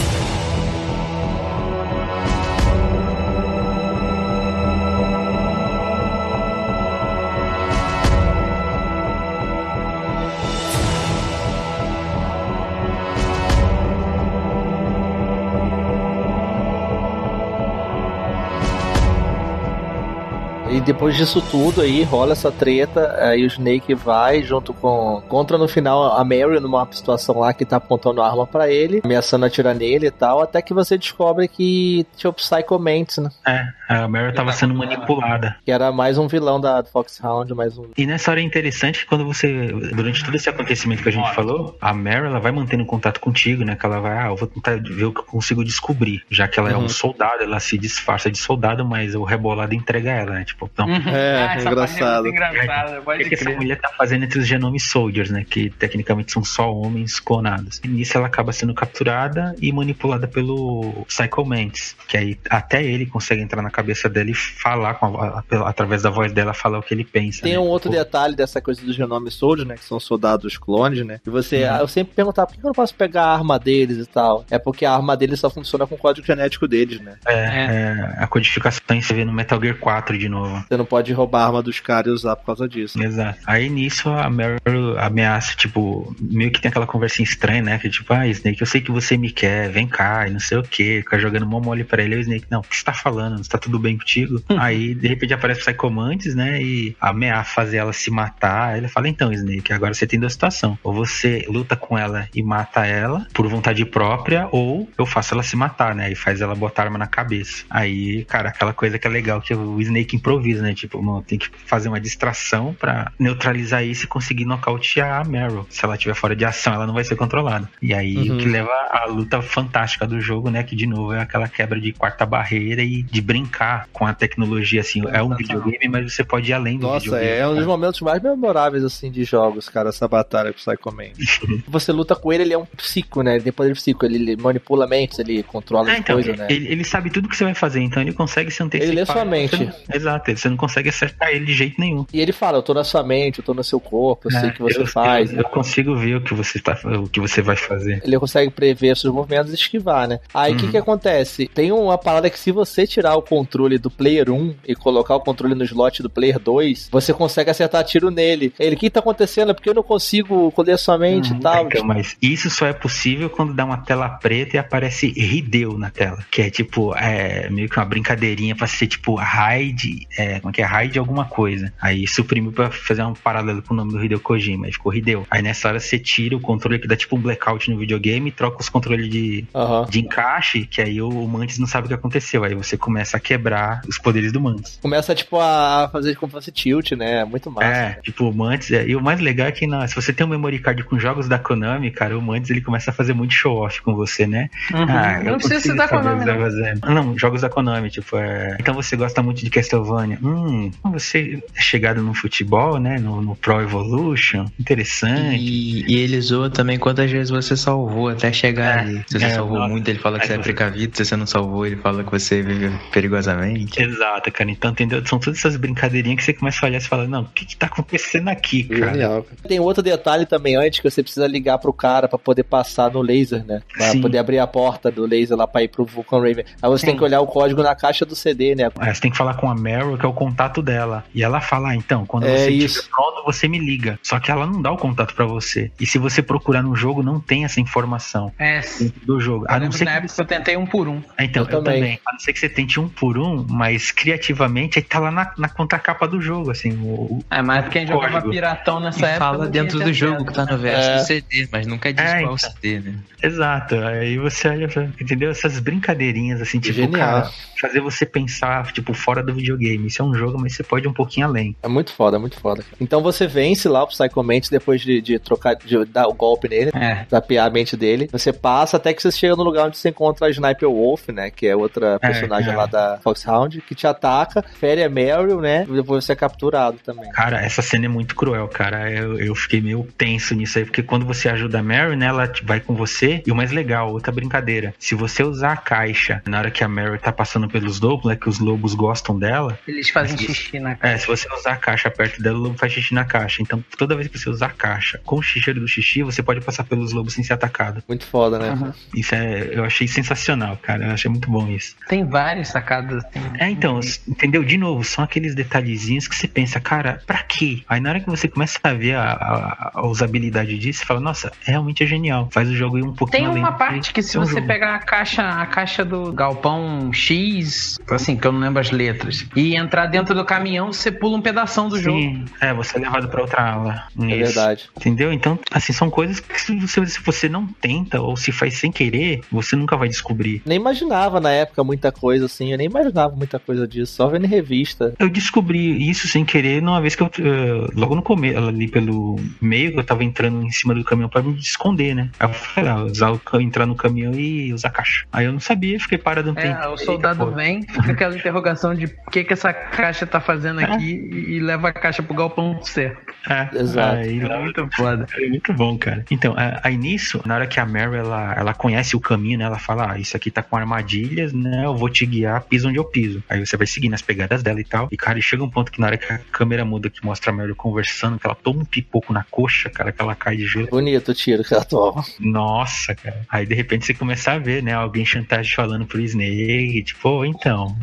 Depois disso tudo aí, rola essa treta, aí o Snake vai junto com. Contra no final a Mary numa situação lá que tá apontando a arma pra ele, ameaçando atirar nele e tal, até que você descobre que tinha o Psycho Mantis, né? É, a Mary tava sendo manipulada. Que era mais um vilão da Foxhound, mais um. E nessa hora é interessante que quando você, durante todo esse acontecimento que a gente falou, a Mary ela vai mantendo contato contigo, né? Que ela vai, ah, eu vou tentar ver o que eu consigo descobrir. Já que ela é um Uhum. soldado, ela se disfarça de soldado, mas o rebolado entrega ela, né? Tipo, não. É, Ah, essa parte engraçado. É muito engraçada, O que, que essa mulher tá fazendo entre os Genome Soldiers, né? Que tecnicamente são só homens clonados. E nisso ela acaba sendo capturada e manipulada pelo Psycho Mantis. Que aí até ele consegue entrar na cabeça dela e falar com a- a- através da voz dela, falar o que ele pensa. Tem né? um outro Tipo, detalhe dessa coisa do Genome Soldier, né? Que são soldados clones, né? E você. Uhum. Eu sempre perguntava por que eu não posso pegar a arma deles e tal. É porque a arma deles só funciona com o código genético deles, né? É, é, a codificação você vê no Metal Gear 4 de novo. Você não pode roubar a arma dos caras e usar por causa disso. Exato. Aí nisso a Meryl ameaça, tipo, meio que tem aquela conversinha estranha, né? Que tipo, ah, Snake, eu sei que você me quer, vem cá, e não sei o que, fica jogando mó mole pra ele. Aí o Snake, não, o que você tá falando? Está tudo bem contigo? Aí de repente aparece o Psychomantis, né? E ameaça fazer ela se matar. Aí ele fala, então, Snake, agora você tem duas situações. Ou você luta com ela e mata ela por vontade própria, ou eu faço ela se matar, né? E faz ela botar a arma na cabeça. Aí, cara, aquela coisa que é legal que o Snake improvisa, né? Tipo, mano, tem que fazer uma distração pra neutralizar isso e conseguir nocautear a Meryl. Se ela estiver fora de ação, ela não vai ser controlada. E aí, Uhum. o que leva à luta fantástica do jogo, né? Que de novo é aquela quebra de quarta barreira e de brincar com a tecnologia, assim. É um videogame, mas você pode ir além do Nossa, videogame. é um dos momentos mais memoráveis, assim, de jogos, cara, essa batalha com o Psycho Man. Você luta com ele, ele é um psico, né? Ele tem poder psico, ele, ele manipula mentes, ele controla as então, coisas, né? ele, ele sabe tudo que você vai fazer, então ele consegue se antecipar. Ele lê sua mente. Você não- Exato, você não consegue acertar ele de jeito nenhum. E ele fala, eu tô na sua mente, eu tô no seu corpo, eu sei o que você É, eu, faz. Eu, eu consigo ver o que você tá, o que você vai fazer. Ele consegue prever seus movimentos e esquivar, né? Aí o que Uhum. que acontece? Tem uma parada que se você tirar o controle do player 1 e colocar o controle no slot do player 2, você consegue acertar tiro nele. Ele, o que tá acontecendo? É porque eu não consigo colher sua mente e tal. Então, mas isso só é possível quando dá uma tela preta e aparece Hideo na tela. Que é tipo, é meio que uma brincadeirinha pra ser tipo hide, é, como é que é? Hide alguma coisa. Aí suprimiu pra fazer um paralelo com o nome do Hideo Kojima. Aí ficou Hideo. Aí nessa hora você tira o controle que dá tipo um blackout no videogame e troca os controles de, Aham. de encaixe, que aí o, o Mantis não sabe o que aconteceu. Aí você começa a quebrar os poderes do Mantis. Começa, tipo, a fazer como se fosse tilt, né? É Muito massa. É, tipo, o Mantis, é, e o mais legal é que na- se você tem um memory card com jogos da Konami, cara, o Mantis ele começa a fazer muito show-off com você, né? Ah, Não precisa consigo citar saber Konami, não. tá fazendo. Não, jogos da Konami, tipo, é... Então você gosta muito de Castlevania. Hum, você é chegado no futebol, né? No, no Pro Evolution. Interessante. E, e ele zoa também quantas vezes você salvou até chegar É, ali. Se você é, salvou nossa. muito, ele fala que você é precavido. Se você não salvou, ele fala que você vive perigosamente. Exato, cara. Então, entendeu? São todas essas brincadeirinhas que você começa a olhar e fala, não, o que que tá acontecendo aqui, cara? Genial. Tem outro detalhe também antes que você precisa ligar pro cara pra poder passar no laser, né? Pra Sim. poder abrir a porta do laser lá pra ir pro Vulcan Raven. Aí você Sim. tem que olhar o código na caixa do CD, né? É, você tem que falar com a Meryl, que é o contato dela. E ela fala, ah, então, quando É você isso. estiver pronto, você me liga. Só que ela não dá o contato pra você. E se você procurar no jogo, não tem essa informação É, dentro do jogo. eu A não ser na que época que eu tentei um por um. Ah, Então, Eu eu, também. também. A não ser que você tente um por um, mas criativamente aí tá lá na, na contracapa do jogo, assim. O, o- É, mas quem jogava Código. piratão nessa E época. fala dentro do jogo que tá no verso É. do CD, mas nunca diz É, qual então. CD, né? Exato. Aí você olha, entendeu? Essas brincadeirinhas, assim, tipo, Genial. cara, fazer você pensar, tipo, fora do videogame. Isso é um jogo, mas você pode ir um pouquinho além. É muito foda, é muito foda. cara. Então você vence lá o Psycho Mantis depois de, de trocar, de dar o golpe nele, É. tapear a mente dele. Você passa até que você chega no lugar onde você encontra a Sniper Wolf, né? Que é outra personagem é. lá da Foxhound, que te ataca, fere a Meryl, né? E depois você é capturado também. Cara, essa cena é muito cruel, cara. Eu, eu fiquei meio tenso nisso aí, porque quando você ajuda a Mary, né, ela vai com você. E o mais legal, outra brincadeira. Se você usar a caixa na hora que a Mary tá passando pelos lobos, né, que os lobos gostam dela, Eles fazem Isso. xixi na é, cara. se você usar a caixa perto dela, o lobo faz xixi na caixa. Então, toda vez que você usar a caixa com o cheiro do xixi, você pode passar pelos lobos sem ser atacado. Muito foda, né? Uhum. Isso é, eu achei sensacional, cara. Eu achei muito bom isso. Tem várias sacadas assim. É, então, entendeu? De novo, são aqueles detalhezinhos que você pensa, cara, pra quê? Aí na hora que você começa a ver a, a- a usabilidade disso, você fala, nossa, realmente é genial. Faz o jogo ir um pouquinho Tem uma parte que se é você jogo. pegar a caixa, a caixa do galpão X, assim, que eu não lembro as letras, e entrar entrar dentro do caminhão, você pula um pedação do jogo. Sim, é, você é levado pra outra aula. É Isso. verdade. Entendeu? Então, assim, são coisas que se você, se você não tenta ou se faz sem querer, você nunca vai descobrir. Nem imaginava na época muita coisa assim, eu nem imaginava muita coisa disso, só vendo em revista. Eu descobri isso sem querer numa vez que eu, eh, logo no começo, ali pelo meio, eu tava entrando em cima do caminhão pra me esconder, né? Aí eu falei, ah, usar o, entrar no caminhão e usar a caixa. Aí eu não sabia, fiquei parado um tempo. É, o soldado Eita, vem, fica aquela interrogação de o que, que essa caixa tá fazendo aqui e leva a caixa pro galpão certo. É, Exato. Aí, muito foda. É muito bom, cara. Então, a- aí nisso, na hora que a Mary ela, ela conhece o caminho, né? Ela fala: Ah, isso aqui tá com armadilhas, né? Eu vou te guiar, pisa onde eu piso. Aí você vai seguindo as pegadas dela e tal. E, cara, chega um ponto que na hora que a câmera muda, que mostra a Mary conversando, que ela toma um pipoco na coxa, cara, que ela cai de joelho. Bonito o tiro que ela toma. Nossa, cara. Aí de repente você começa a ver, né? Alguém chantagem falando pro Snake, tipo, "Ô, então,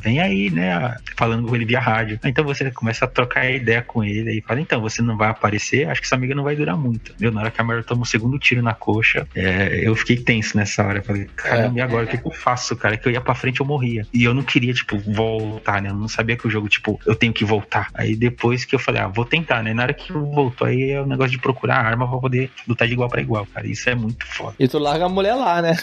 vem aí, né? Falando com ele via rádio. Então você começa a trocar ideia com ele e fala, então, você não vai aparecer, acho que essa amiga não vai durar muito. Viu? Na hora que a Mary toma o segundo tiro na coxa, é, eu fiquei tenso nessa hora. Falei, caramba, e agora? O que, que eu faço, cara? Que eu ia pra frente eu morria. E eu não queria, tipo, voltar, né? Eu não sabia que o jogo, tipo, eu tenho que voltar. Aí depois que eu falei, ah, vou tentar, né? Na hora que voltou, aí é o negócio de procurar arma pra poder lutar de igual pra igual, cara. Isso é muito foda. E tu larga a mulher lá, né?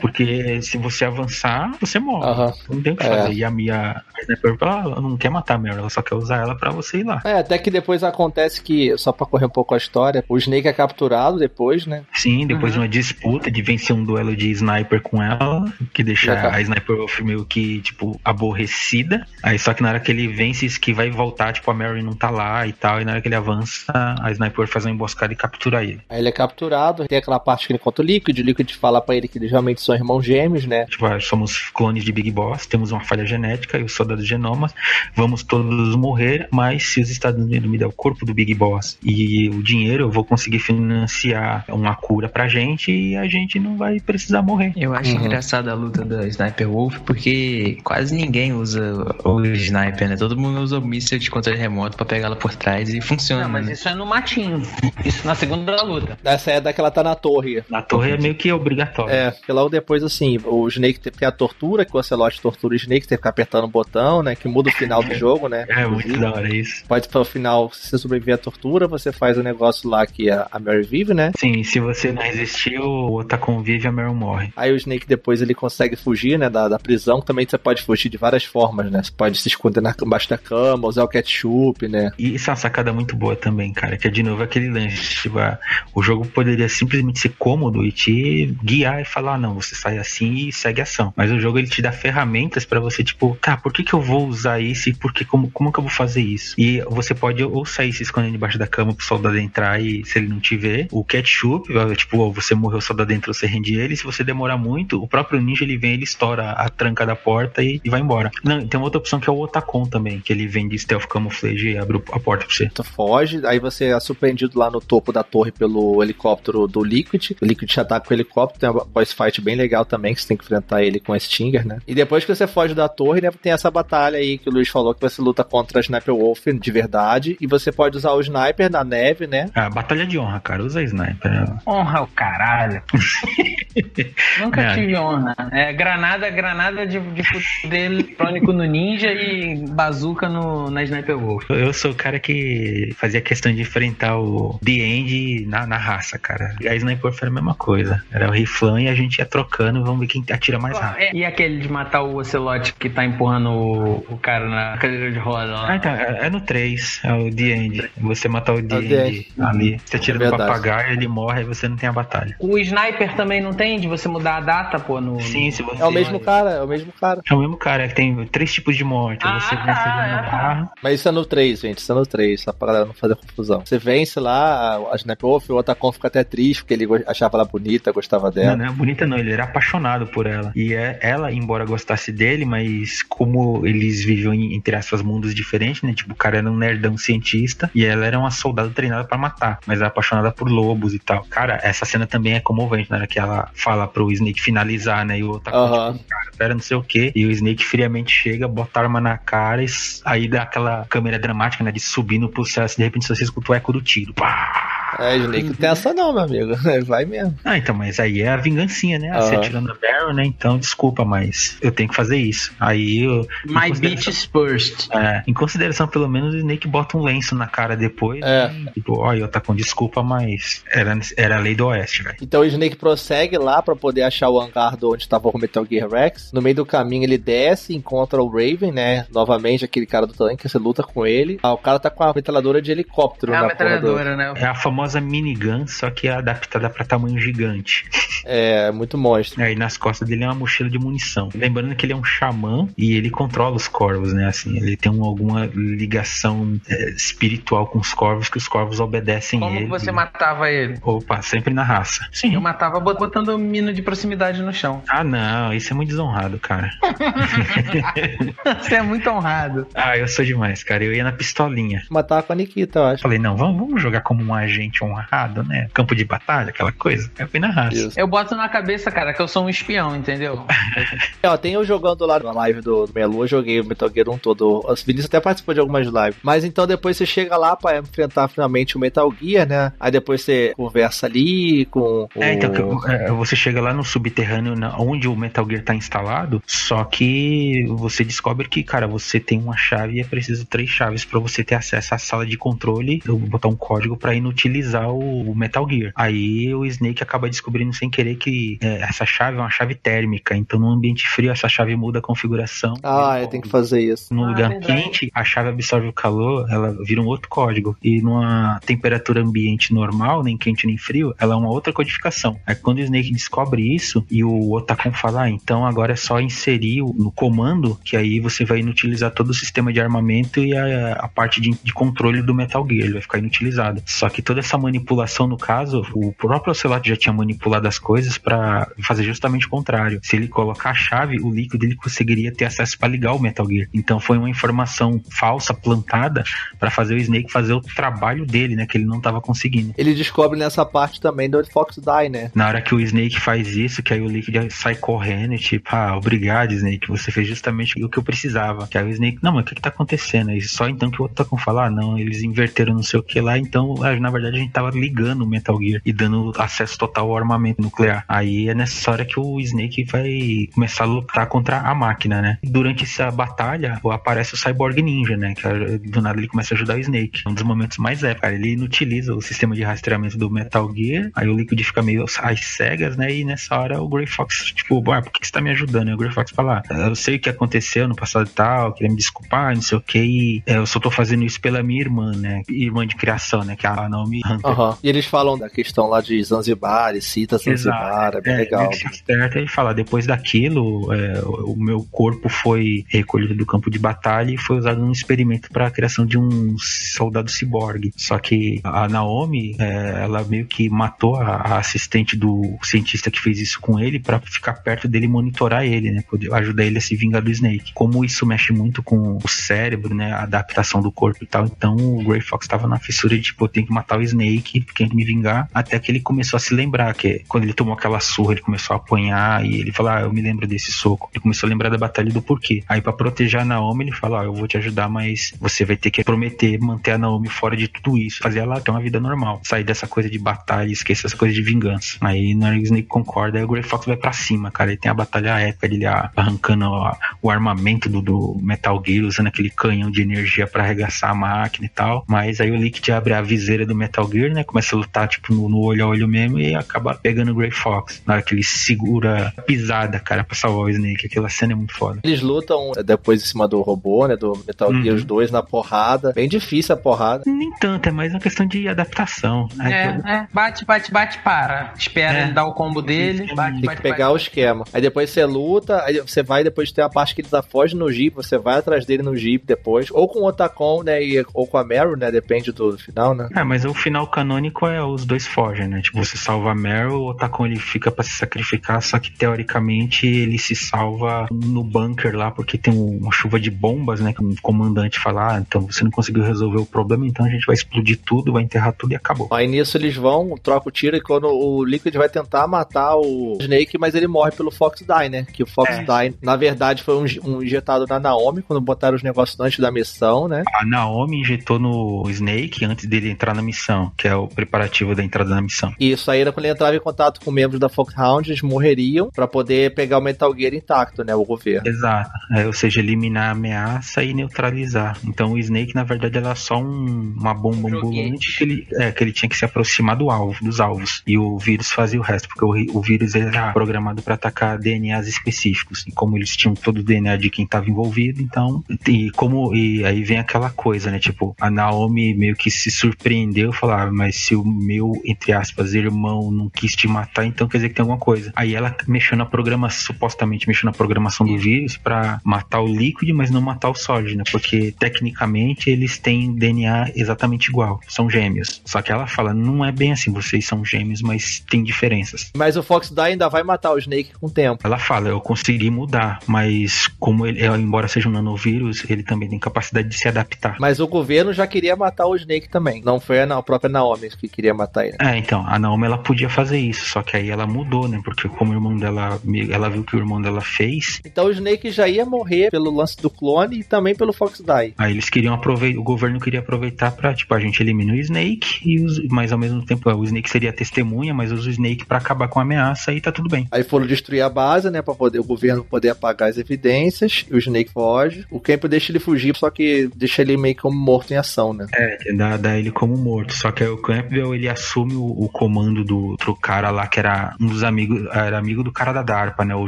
Porque se você avançar, você morre. Não tem o que É. fazer. E a minha a Sniper, ela não quer matar a Meryl, ela só quer usar ela pra você ir lá. É, até que depois acontece que, só pra correr um pouco a história, o Snake é capturado depois, né? Sim, depois Uhum. de uma disputa, de vencer um duelo de sniper com ela, que deixa Já a Sniper Wolf meio que, tipo, aborrecida. Aí só que na hora que ele vence, isso que vai voltar, tipo, a Mary não tá lá e tal. E na hora que ele avança, a Sniper Wolf faz uma emboscada e captura ele. Aí ele é capturado, tem aquela parte que ele conta o Liquid, o Liquid fala pra ele que eles realmente são irmãos gêmeos, né? Tipo, ah, somos clones de Big Boss, temos uma falha genética e os genomas, vamos todos morrer, mas se os Estados Unidos me der o corpo do Big Boss e o dinheiro, eu vou conseguir financiar uma cura pra gente e a gente não vai precisar morrer. Eu acho Uhum. engraçada a luta da Sniper Wolf porque quase ninguém usa o Sniper, né? Todo mundo usa o míssil de controle remoto pra pegar ela por trás e funciona. Não, mas né? isso é no matinho. Isso na segunda luta. Essa é da que ela tá na torre. Na torre é meio que obrigatório. É, porque logo depois, assim, o Snake tem, a tortura, que o Ocelot tortura o Snake, tem que ficar apertando o botão, né? Que muda o final do jogo, né? É muito da hora isso. Pode para o final, se você sobreviver à tortura, você faz o negócio lá que a, a Mary vive, né? Sim, se você não resistir, o Otacon vive e a Meryl morre. Aí o Snake depois ele consegue fugir, né, da, da prisão. Também você pode fugir de várias formas, né? Você pode se esconder na, embaixo da cama, usar o ketchup, né? E isso é uma sacada muito boa também, cara. Que é de novo aquele lance. Tipo, ah, o jogo poderia simplesmente ser cômodo e te guiar e falar, ah, não, você sai assim e segue a ação. Mas o jogo ele te dá ferramentas pra você, tipo, tá, por que, que eu vou usar isso e por que, como, como que eu vou fazer isso? E você pode ou sair se escondendo debaixo da cama pro soldado entrar e se ele não te ver, o ketchup, tipo, você morreu, o soldado entrou, você rende ele. Se você demorar muito, o próprio ninja ele vem, ele estoura a tranca da porta e, e vai embora. Não, tem outra opção que é o Otacon também, que ele vem de stealth camouflage e abre a porta pra você. Tu foge, aí você é surpreendido lá no topo da torre pelo helicóptero do Liquid. O Liquid te ataca com o helicóptero, tem uma boss fight bem legal também, que você tem que enfrentar ele com a Stinger, né? E depois que você foge da torre, né, tem essa batalha aí que o Luiz falou, que você luta contra a Sniper Wolf de verdade, e você pode usar o Sniper na neve, né? Ah, batalha de honra, cara. Usa sniper. Honra o caralho. Nunca É. tive honra. É granada, granada de, de poder eletrônico no ninja e bazuca no, na Sniper Wolf. Eu sou o cara que fazia questão de enfrentar o The End na, na raça, cara. E a Sniper foi a mesma coisa. Era o riflão e a gente ia trocando, vamos ver quem atira mais rápido. É, e aquele de matar o Ocelote que tá empurrando o, o cara na cadeira de roda lá? Ah, então, é, é no 3, é o The End. Você matar o The É o The End ali. Você tira É verdade. papagaio, ele morre e você não tem a batalha. O sniper também não tem de você mudar a data, pô, no. Sim, se você. É o mesmo cara, é o mesmo cara. É o mesmo cara, que tem três tipos de morte. Ah, você tá, vence é, barra. Mas isso é no 3, gente, isso é no 3, só pra galera não fazer confusão. Você vence lá, a Sniper Wolf, o Otacon fica até triste, porque ele achava ela bonita, gostava dela. Não, não é bonita não, ele era apaixonado por ela. E é, ela, embora gostasse dele, mas como eles viviam em, entre aspas, mundos diferentes, né? Tipo, o cara era um nerdão cientista e ela era uma soldada treinada pra matar, mas era apaixonada por lobos e tal. Cara, essa cena também é comovente, na hora que ela fala pro Snake finalizar, né? E o outro Aham. tipo, cara, pera, não sei o que. E o Snake friamente chega, bota a arma na cara e aí dá aquela câmera dramática, né? De subindo pro céu, assim, de repente você escuta o eco do tiro. Pá! É, Snake não tem essa não, meu amigo. Vai mesmo. Ah, então, mas aí é a vingancinha, né? Ah, Você Aham. tirando a Barrel, né? Então, desculpa, mas eu tenho que fazer isso. Aí eu. My bitch is first. É, em consideração, pelo menos, o Snake bota um lenço na cara depois. É. Tipo, olha, eu tá com desculpa, mas era, era a lei do Oeste, velho. Então o Snake prossegue lá pra poder achar o hangar de onde tava o Metal Gear Rex. No meio do caminho ele desce, encontra o Raven, né? Novamente aquele cara do tanque, você luta com ele. Ah, o cara tá com a metralhadora de helicóptero É a do... metralhadora, né? É a famosa minigun, só que é adaptada pra tamanho gigante. É, muito monstro. Aí nas costas dele é uma mochila de munição. Lembrando que ele é um xamã e ele controla os corvos, né? Assim, ele tem um- alguma ligação é, espiritual com os corvos, que os corvos obedecem Como ele. que você matava ele? Opa, sempre na raça. Sim. Eu matava bot- botando mina de proximidade no chão. Ah, não, isso é muito desonrado, cara. Você é muito honrado. Ah, eu sou demais, cara. Eu ia na pistolinha. Matar com a Nikita, eu acho. Falei, não, vamos, vamos jogar como um agente honrado, né? Campo de batalha, aquela coisa. Eu fui na raça. Isso. Eu boto na cabeça, cara, que eu sou um espião, entendeu? Ó, tem eu jogando lá na live do, do Melu, eu joguei o Metal Gear 1 todo. O Vinícius até participou de algumas lives. Mas então depois você chega lá pra enfrentar finalmente o Metal Gear, né? Aí depois você conversa ali com o... É, então, que, é, você chega lá no subterrâneo, na- onde o Metal Gear tá instalado, só que você descobre que, cara, você tem uma chave e é preciso três chaves pra você ter acesso à sala de controle, eu vou botar um código pra inutilizar o, o Metal Gear. Aí o Snake acaba descobrindo sem querer que é, essa chave é uma chave térmica, então no ambiente frio essa chave muda a configuração. Ah, é, tem que fazer isso. No Ah, lugar verdade. quente, a chave absorve o calor, ela vira um outro código. E numa temperatura ambiente normal, nem quente nem frio, ela é uma outra codificação. Aí quando o Snake descobre isso e o Otacon fala, ah, então agora é só inserir no comando, que aí você vai inutilizar todo o sistema de armamento e a, a parte de, de controle do Metal Gear, ele vai ficar inutilizado. Só que toda essa manipulação, no caso, o próprio Ocelot já tinha manipulado as coisas para fazer justamente o contrário. Se ele colocar a chave, o líquido ele conseguiria ter acesso para ligar o Metal Gear. Então foi uma informação falsa plantada para fazer o Snake fazer o trabalho dele, né, que ele não tava conseguindo. Ele descobre nessa parte também do Fox Die, né? Na hora que o Snake faz isso, que aí o Liquid sai correndo e tipo, ah, obrigado, Snake, você fez justamente o que eu precisava. Que aí o Snake, não, mas o que que tá acontecendo? E só então que o outro tá com falar, ah, não, eles inverteram não sei o que lá, então, na verdade, a gente tava ligando o Metal Gear e dando acesso total ao armamento nuclear. Aí é nessa hora que o Snake vai começar a lutar contra a máquina, né? Durante essa batalha, aparece o Cyborg Ninja, né? Que ah, do nada ele começa a ajudar o Snake. É um dos momentos mais épicos. Ele inutiliza o sistema de rastreamento do Metal Gear, aí o Liquid fica meio às cegas, né? E nessa hora o Grey Fox, tipo, ah, por que você tá me ajudando? E o Grey Fox fala, ah, eu sei o que aconteceu no passado e tal, queria me desculpar, não sei o que, e é, eu só tô fazendo isso pela minha irmã, né? Irmã de criação, né? Que é a Naomi Aham. E eles falam da questão lá de Zanzibar, e cita Zanzibar, é bem legal. Ele se certa e fala, depois daquilo, é, o meu corpo foi recolhido do campo de batalha e foi usado num experimento para a criação de um soldado ciborgue. Só que a Naomi, é, ela meio que matou a, a assistente do cientista que fez isso com ele para ficar perto dele e monitorar ele, né? Poder ajudar ele a se vingar do Snake. Como isso mexe muito com o cérebro, né? A adaptação do corpo e tal. Então o Grey Fox tava na fissura de, tipo, eu tenho que matar o Snake, tem que me vingar. Até que ele começou a se lembrar que quando ele tomou aquela surra, ele começou a apanhar e ele falou, ah, eu me lembro desse soco. Ele começou a lembrar da batalha do porquê. Aí pra proteger a Naomi, ele fala, ah, eu vou te ajudar, mas você vai ter que prometer manter a Naomi fora de tudo isso. Fazer ela ter uma vida normal. Sair dessa coisa de batalha e esquecer essa coisa de vingança. Aí o Snake concorda, aí o Grey Fox vai pra cima, cara. Ele tem a batalha épica dele arrancando ó, o armamento do, do Metal Gear, usando aquele canhão de energia pra arregaçar a máquina e tal. Mas aí o Liquid abre a viseira do Metal Gear, né? Começa a lutar, tipo, no, no olho a olho mesmo e acaba pegando o Grey Fox. Na hora que ele segura a pisada, cara, pra salvar o Snake. Aquela cena é muito foda. Eles lutam depois em cima do robô, né? Do Metal Gear, Uhum. os dois na porrada. Bem difícil a porrada. Nem tanto, é mais uma questão de adaptação. É, é. Bate, bate, bate, para. Espera É. ele dar o combo dele. Isso, Bate, Tem bate, que pegar bate. o esquema. Aí depois você luta, aí você vai depois tem a parte que ele tá foge no Jeep, você vai atrás dele no Jeep depois. Ou com o Otacon, né? E, ou com a Meryl, né? Depende do final, né? É, mas o final canônico é os dois fogem, né? Tipo, você salva a Meryl, o Otacon ele fica pra se sacrificar, só que teoricamente ele se salva no bunker lá, porque tem um- uma chuva de bombas, né? Que o comandante fala, ah, então você não conseguiu resolver o problema, então a gente vai explodir tudo, vai enterrar tudo e acabou. Aí nisso eles vão, troca o tiro e quando o Liquid vai tentar matar o Snake, mas ele morre pelo Fox Die, né? Que o Fox É. Die, na verdade, foi um, um injetado na Naomi quando botaram os negócios antes da missão, né? A Naomi injetou no Snake antes dele entrar na missão. Missão, que é o preparativo da entrada na missão. Isso aí era quando ele entrava em contato com membros da Foxhound, eles morreriam pra poder pegar o Metal Gear intacto, né? O governo. Exato. É, ou seja, eliminar a ameaça e neutralizar. Então o Snake, na verdade, era só um- uma bomba Um ambulante que ele, é, que ele tinha que se aproximar do alvo, dos alvos. E o vírus fazia o resto, porque o, o vírus era programado para atacar DNAs específicos. E como eles tinham todo o DNA de quem estava envolvido, então. E como. E aí vem aquela coisa, né? Tipo, a Naomi meio que se surpreendeu, falava, mas se o meu, entre aspas, irmão não quis te matar, então quer dizer que tem alguma coisa. Aí ela mexeu na programação, supostamente mexeu na programação do vírus para matar o líquido, mas não matar o sólido, né? Porque tecnicamente eles têm DNA exatamente igual, são gêmeos. Só que ela fala, não é bem assim, vocês são gêmeos, mas tem diferenças. Mas o Fox Die ainda vai matar o Snake com o tempo. Ela fala, eu consegui mudar, mas como ele, embora seja um nanovírus, ele também tem capacidade de se adaptar. Mas o governo já queria matar o Snake também. Não foi a, a própria Naomi que queria matar ele. É, então, a Naomi ela podia fazer isso, só que aí ela mudou, né? Porque como o irmão dela, ela viu que o irmão dela fez, Então o Snake já ia morrer pelo lance do clone e também pelo Fox Die. aí eles queriam aproveitar, o governo queria aproveitar pra, tipo, a gente elimina o Snake, e os, mas ao mesmo tempo o Snake seria testemunha, mas usa o Snake pra acabar com a ameaça e tá tudo bem. Aí foram destruir a base, né, Pra poder o governo poder apagar as evidências. E o Snake foge. O Camp deixa ele fugir, só que deixa ele meio como morto em ação, né? É, dá, dá ele como morto. Só que aí o Campbell ele assume o, o comando do outro cara lá, que era um dos amigos, era amigo do cara da DARPA, né? O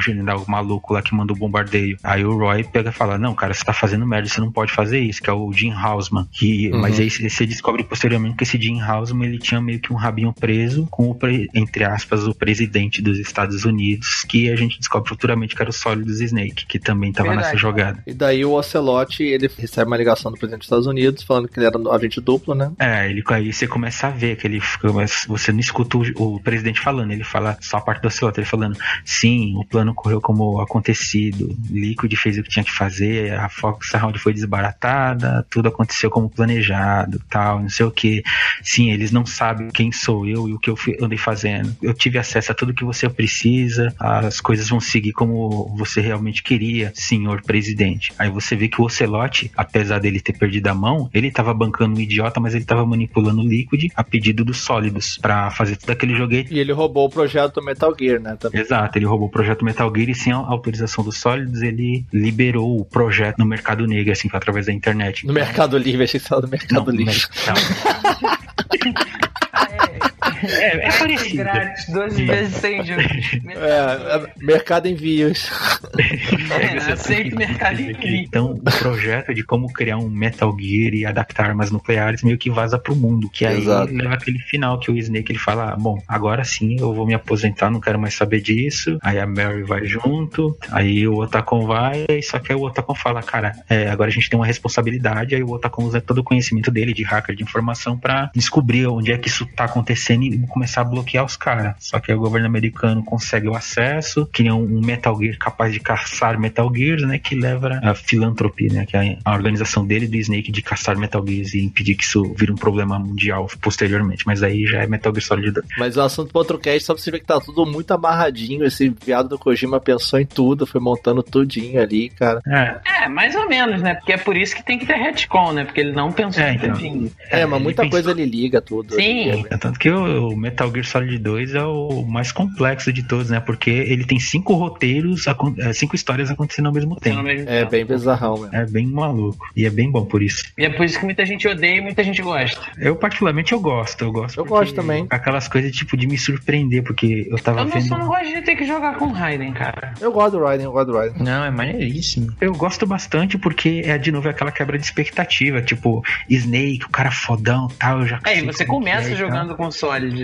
general maluco lá que mandou o bombardeio. Aí o Roy pega e fala: Não, cara, você tá fazendo merda, você não pode fazer isso, que é o Jim Hausman. Que, Uhum. Mas aí você descobre posteriormente que esse Jim Hausman ele tinha meio que um rabinho preso com o, pre- entre aspas, o presidente dos Estados Unidos, que a gente descobre futuramente que era o Solidus Snake, que também tava Verdade. nessa jogada. E daí o Ocelot, ele recebe uma ligação do presidente dos Estados Unidos falando que ele era agente duplo, né? É, ele, aí você começa a ver que ele você não escuta o, o presidente falando, ele fala só a parte do Ocelot, ele falando, sim, o plano correu como acontecido, Liquid fez o que tinha que fazer, a Fox Round foi desbaratada, tudo aconteceu como planejado, tal, não sei o que. Sim, eles não sabem quem sou eu e o que eu andei fazendo. Eu tive acesso a tudo que você precisa, as coisas vão seguir como você realmente queria, senhor presidente. Aí você vê que o Ocelote, apesar dele ter perdido a mão, ele tava bancando um idiota, mas ele tava manipulando o Liquid a pedido dos sólidos pra fazer todo aquele joguete. E ele roubou o projeto do Metal Gear, né? Também. Exato, ele roubou o projeto Metal Gear e sem a autorização dos sólidos, ele liberou o projeto no mercado negro, assim, através da internet. No Mercado Livre, achei que estava no Mercado Não, Livre. É, é parecido. Grátis, 12 vezes sem juros. É, é, Mercado Envios. É, aceito mercado incrível. Então, o projeto de como criar um Metal Gear e adaptar armas nucleares meio que vaza pro mundo. Que aí Exato. leva aquele final que o Snake ele fala: "Ah, Bom, agora sim eu vou me aposentar, não quero mais saber disso. Aí a Mary vai junto, aí o Otacon vai, só que aí o Otacon fala: Cara, é, agora a gente tem uma responsabilidade. Aí o Otacon usa todo o conhecimento dele de hacker de informação pra descobrir onde é que isso tá acontecendo e começar a bloquear os caras. Só que aí o governo americano consegue o acesso, cria um, um Metal Gear capaz de caçar Metal Gears, né? Que leva a filantropia, né? Que é a organização dele do Snake de caçar Metal Gears e impedir que isso vire um problema mundial posteriormente. Mas aí já é Metal Gear Solid 2. Mas o assunto pro outro cast, só pra você ver que tá tudo muito amarradinho. Esse viado do Kojima pensou em tudo, foi montando tudinho ali, cara. É, É, mais ou menos, né? Porque é por isso que tem que ter retcon, né? Porque ele não pensou É, em então. enfim. É, mas muita pensou- coisa ele liga tudo. Sim. Ele- É tanto que o, o Metal Gear Solid 2 é o mais complexo de todos, né? Porque ele tem cinco roteiros, é, cinco histórias acontecendo ao mesmo tempo. É bem bizarrão, mesmo. É bem maluco. E é bem bom por isso. E é por isso que muita gente odeia e muita gente gosta. Eu, particularmente, eu gosto. Eu gosto. Eu gosto também. Aquelas coisas, tipo, de me surpreender, porque eu tava Eu não, vendo. só não gosto de ter que jogar com Raiden, cara. Eu gosto do Raiden, eu gosto do Raiden. Não, é maneiríssimo. Eu gosto bastante porque é de novo aquela quebra de expectativa, tipo, Snake, o cara fodão tal, eu já É, e você que começa é e tal. jogando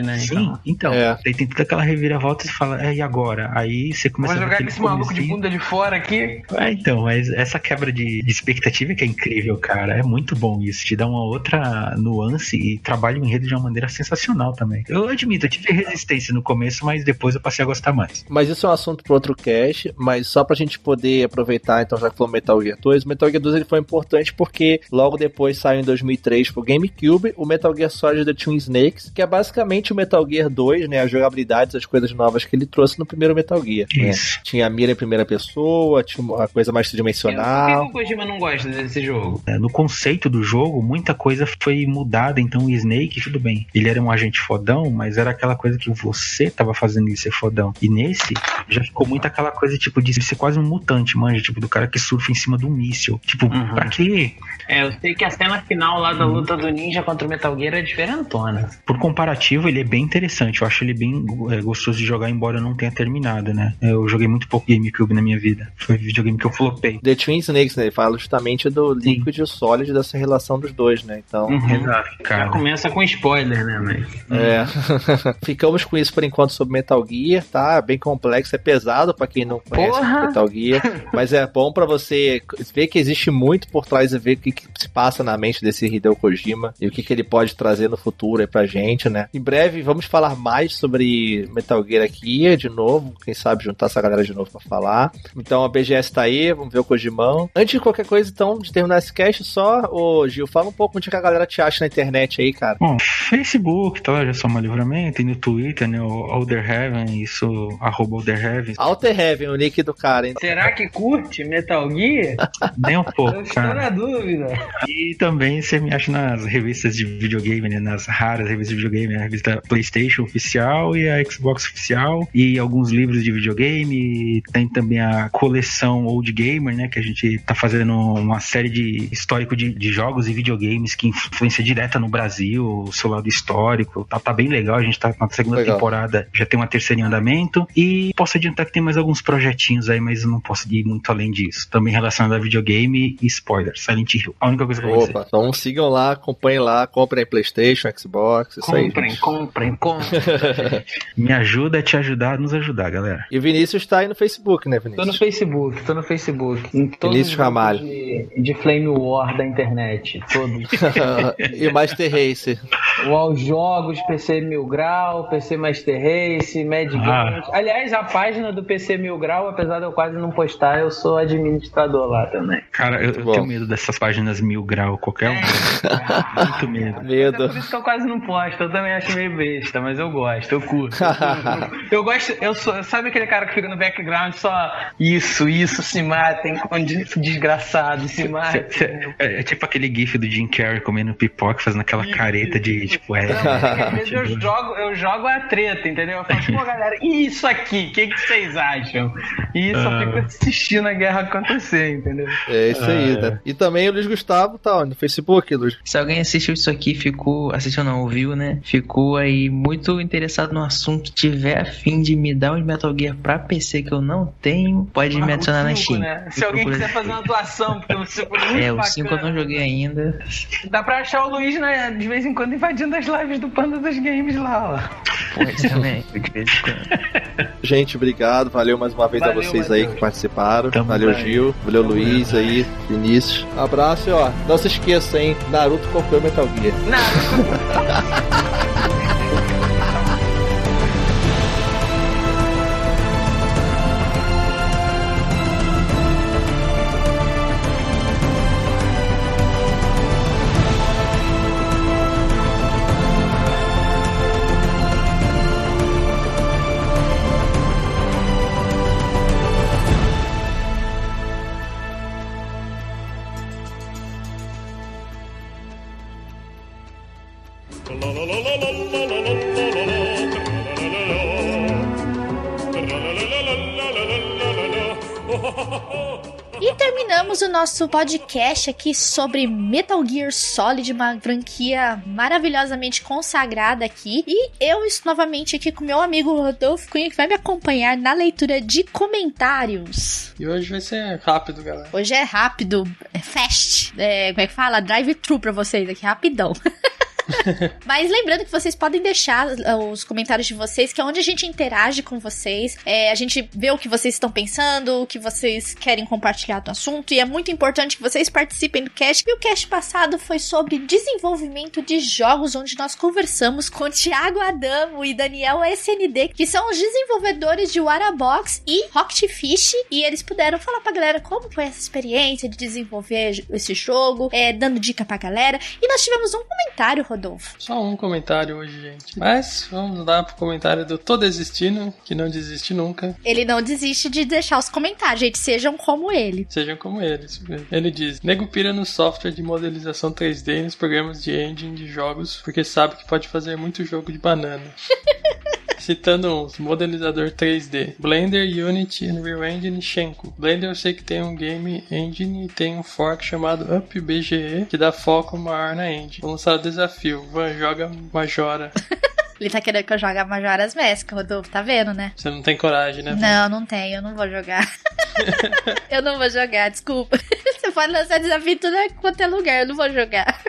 né? Sim, Então. então. É. Daí tem toda aquela reviravolta e você fala, é, e agora? Aí você começa a ver jogar com esse maluco de bunda de fora aqui. É, então, mas essa quebra de, expectativa que é incrível, cara. É muito bom isso. Te dá uma outra nuance e trabalha o enredo de uma maneira sensacional também. Eu admito, eu tive resistência no começo, mas depois eu passei a gostar mais. Mas isso é um assunto pro outro cast, mas só pra gente poder aproveitar, então, já que falou Metal Metal Gear 2. O Metal Gear 2 ele foi importante porque logo depois saiu em 2003 pro GameCube o Metal Gear Solid The Twin Snakes, que é basicamente o Metal Gear 2, né? As jogabilidades, as coisas novas que ele trouxe no primeiro Metal Gear. Né? Tinha a mira em primeira pessoa, tinha uma coisa mais tridimensional. Por que o Kojima não gosta desse jogo? É, No conceito do jogo, muita coisa foi mudada. Então, o Snake, tudo bem. Ele era um agente fodão, mas era aquela coisa que você tava fazendo ele ser fodão. E nesse, já ficou muito aquela coisa, tipo, de ser quase um mutante, manja. Tipo, do cara que surfa em cima do míssil. Tipo, Uhum. pra quê? É, eu sei que a cena final lá da luta do ninja contra o Metal Gear é diferentona. Por comparativo, ele é bem interessante. Eu acho ele bem é, gostoso de jogar, embora eu não tenha terminado, né? Eu joguei muito pouco GameCube na minha vida. Foi videogame que eu flopei. The Twin Snakes, né? Ele fala justamente do líquido e o sólido dessa relação dos dois, né? Então, Uhum. Exato, Já cara. começa com spoiler, né, mas... É. Ficamos com isso por enquanto sobre Metal Gear, tá? Bem complexo, é pesado pra quem não conhece Porra! Metal Gear, mas é bom pra você ver que existe muito por trás e ver o que, que se passa na mente desse Hideo Kojima e o que, que ele pode trazer no futuro aí pra gente, né? Em breve vamos falar mais sobre Metal Gear aqui de novo, quem sabe juntar essa galera de novo pra falar. Então a BGS tá aí, vamos ver o Kojimão. Antes de qualquer coisa, então, de terminar esse cast, só, ô Gil, fala um pouco onde que a galera te acha na internet aí, cara. Bom, Facebook, tá? Já soma livramento. E no Twitter, né? O Alder Heaven, isso, arroba Alder Heaven. Alter Heaven, o nick do cara, hein? Será que curte Metal Gear? Nem um Eu pouco, estou cara. na dúvida. E também você me acha nas revistas de videogame, né? Nas raras revistas de videogame, a revista PlayStation oficial e a Xbox oficial. E alguns livros de videogame. Tem também a coleção Old Gamer, né? Que a gente tá fazendo uma série de histórico de, de jogos e videogames que influencia direta no Brasil, o seu lado histórico. Tá, tá bem legal. A gente tá na segunda Legal. temporada, já tem uma terceira em andamento. E posso adiantar que tem mais alguns projetinhos aí, mas não posso ir muito além disso. Também relacionado a videogame e spoiler, Silent Hill. A única coisa que eu vou dizer. Opa, então sigam lá, acompanhem lá, comprem Playstation, Xbox, isso aí. Comprem, gente. Comprem, comprem. Me ajuda a te ajudar a nos ajudar, galera. E o Vinícius tá aí no Facebook, né, Tô no Vinícius? Facebook, tô no Facebook. Em todos Vinícius os Ramalho. De, de Flame War da internet. Todos. e Master Race. Wall Jogos, PC Mil Grau, PC Master Race, Mad Ah. Games. Aliás, a página do PC Mil Grau, apesar de eu quase não postar, eu sou administrador lá também. Cara, eu, eu tenho medo dessas páginas mil grau, qualquer um. Muito medo. É Medo. por isso que eu quase não posto. Eu também acho meio besta, mas eu gosto, eu curto. eu gosto, eu sou. Sabe aquele cara que fica no background só isso, isso, se matem, desgraçado, se matem. É, é tipo aquele gif do Jim Carrey comendo pipoca, fazendo aquela careta de tipo, é. Às vezes eu jogo, eu jogo a treta, entendeu? Eu falo, pô, galera, e isso aqui? O que, que vocês acham? E só Ah. fico assistindo a guerra acontecer, entendeu? É isso aí, Ah, né? E também o Luiz Gustavo tá ó, no Facebook, Luiz. Se alguém assistiu isso aqui, ficou. Assistiu não, ouviu, né? Ficou aí muito interessado no assunto, tiver a fim de me dar um Metal Gear pra PC que eu não tenho, pode me Ah, adicionar o na cinco, Steam. né? Se Me alguém quiser fazer uma doação, porque você foi muito É, o bacana. 5 eu não joguei ainda. Dá pra achar o Luiz, né, de vez em quando invadindo as lives do Panda dos Games lá, ó. Pode também, de vez em quando. Gente, obrigado. Valeu mais uma vez Valeu, a vocês aí Matheus. que participaram. Tamo Valeu, bem. Gil. Valeu, Luiz aí, Vinícius. Abraço e ó, não se esqueça, hein? Naruto comprou Metal Gear. E nosso podcast aqui sobre Metal Gear Solid, uma franquia maravilhosamente consagrada aqui. E eu estou novamente aqui com meu amigo Rodolfo Cunha, que vai me acompanhar na leitura de comentários. E hoje vai ser rápido, galera. Hoje é rápido, é fast. É, como é que fala? Drive-thru pra vocês aqui, rapidão. Mas lembrando que vocês podem deixar uh, os comentários de vocês, que é onde a gente interage com vocês. É, a gente vê o que vocês estão pensando, o que vocês querem compartilhar do assunto. E é muito importante que vocês participem do cast. E o cast passado foi sobre desenvolvimento de jogos, onde nós conversamos com Thiago Adamo e Daniel SND, que são os desenvolvedores de Warabox e Rocket Fish. E eles puderam falar pra galera como foi essa experiência de desenvolver esse jogo, é, dando dica pra galera. E nós tivemos um comentário, Rodolfo. Só um comentário hoje, gente. Mas vamos dar pro comentário do Tô Desistindo, que não desiste nunca. Ele não desiste de deixar os comentários, gente. Sejam como ele. Sejam como ele, isso mesmo. Ele diz: Nego pira no software de modelização 3D e nos programas de engine de jogos, porque sabe que pode fazer muito jogo de banana. Citando uns, modelizador 3D, Blender, Unity, Unreal Engine e Shenko. Blender eu sei que tem um game engine e tem um fork chamado UpBGE que dá foco maior na engine. Vamos lançar o desafio, Van joga Majora. Ele tá querendo que eu jogue a Majora's Mask, Rodolfo, tá vendo, né? Você não tem coragem, né? Não, não tenho, eu não vou jogar. eu não vou jogar, desculpa. Você pode lançar desafio em tudo quanto é lugar, eu não vou jogar.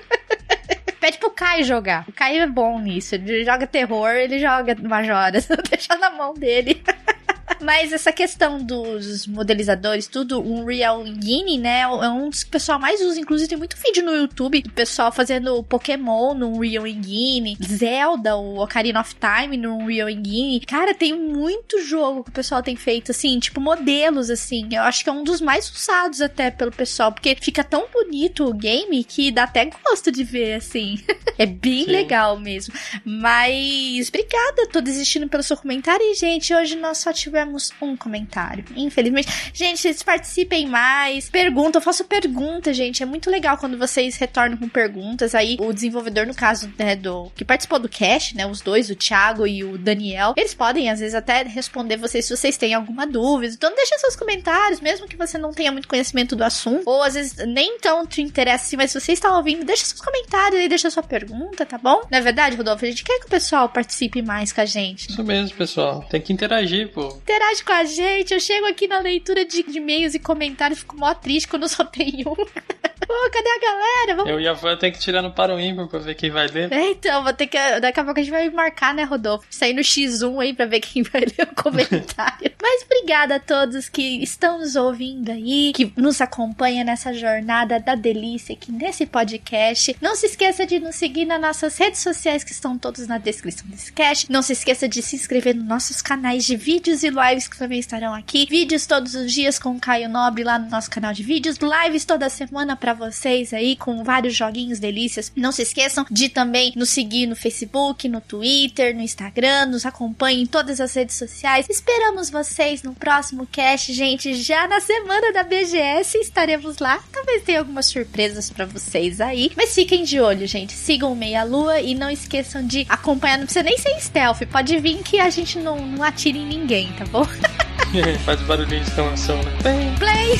Pede pro Caio jogar. O Caio é bom nisso. Ele joga terror, ele joga Majoras. Deixa na mão dele. Mas essa questão dos modelizadores, tudo, o Unreal Engine, né? É um dos que o pessoal mais usa. Inclusive, tem muito vídeo no YouTube do pessoal fazendo Pokémon no Unreal Engine, Zelda, o Ocarina of Time no Unreal Engine. Cara, tem muito jogo que o pessoal tem feito, assim, tipo modelos, assim. Eu acho que é um dos mais usados até pelo pessoal, porque fica tão bonito o game que dá até gosto de ver, assim. é bem Sim. legal mesmo. Mas, obrigada, tô desistindo pelo seu comentário. E, gente, hoje nós só tivemos um comentário. Infelizmente. Gente, vocês participem mais. Pergunta, eu faço pergunta, gente. É muito legal quando vocês retornam com perguntas. Aí, o desenvolvedor, no caso, né, do. que participou do cast, né? Os dois, o Thiago e o Daniel, eles podem, às vezes, até responder vocês se vocês têm alguma dúvida. Então, deixa seus comentários, mesmo que você não tenha muito conhecimento do assunto. Ou às vezes nem tão te interessa assim, mas se você está ouvindo, deixa seus comentários e deixa sua pergunta, tá bom? Não é verdade, Rodolfo? A gente quer que o pessoal participe mais com a gente. Isso mesmo, pessoal. Tem que interagir, pô. Interage com a gente. Eu chego aqui na leitura de, e-mails e comentários fico mó triste quando só tem um. Pô, cadê a galera? Vamos... Eu e a Van tem que tirar no para o ímpar pra ver quem vai ler. É, então, vou ter que. Daqui a pouco a gente vai marcar, né, Rodolfo? Sair no X1 aí pra ver quem vai ler o comentário. Mas obrigada a todos que estão nos ouvindo aí, que nos acompanham nessa jornada da delícia aqui nesse podcast. Não se esqueça de nos seguir nas nossas redes sociais que estão todos na descrição desse cast. Não se esqueça de se inscrever nos nossos canais de vídeos e lives que também estarão aqui. Vídeos todos os dias com o Caio Nobre lá no nosso canal de vídeos. Lives toda semana para vocês aí com vários joguinhos delícias. Não se esqueçam de também nos seguir no Facebook, no Twitter, no Instagram. Nos acompanhem em todas as redes sociais. Esperamos vocês no próximo cast, gente. Já na semana da BGS estaremos lá. Talvez tenha algumas surpresas para vocês aí. Mas fiquem de olho, gente. Sigam o Meia Lua e não esqueçam de acompanhar. Não precisa nem ser stealth. Pode vir que a gente não, não atire em ninguém, tá bom? Faz barulhinho de exclamação, né? Play! Play!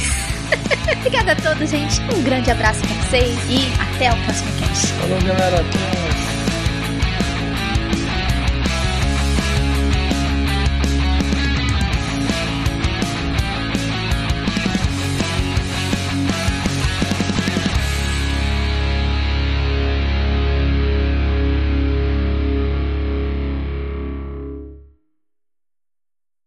Obrigada a todos, gente. Um grande abraço pra vocês e até o próximo cast. Falou, galera. Até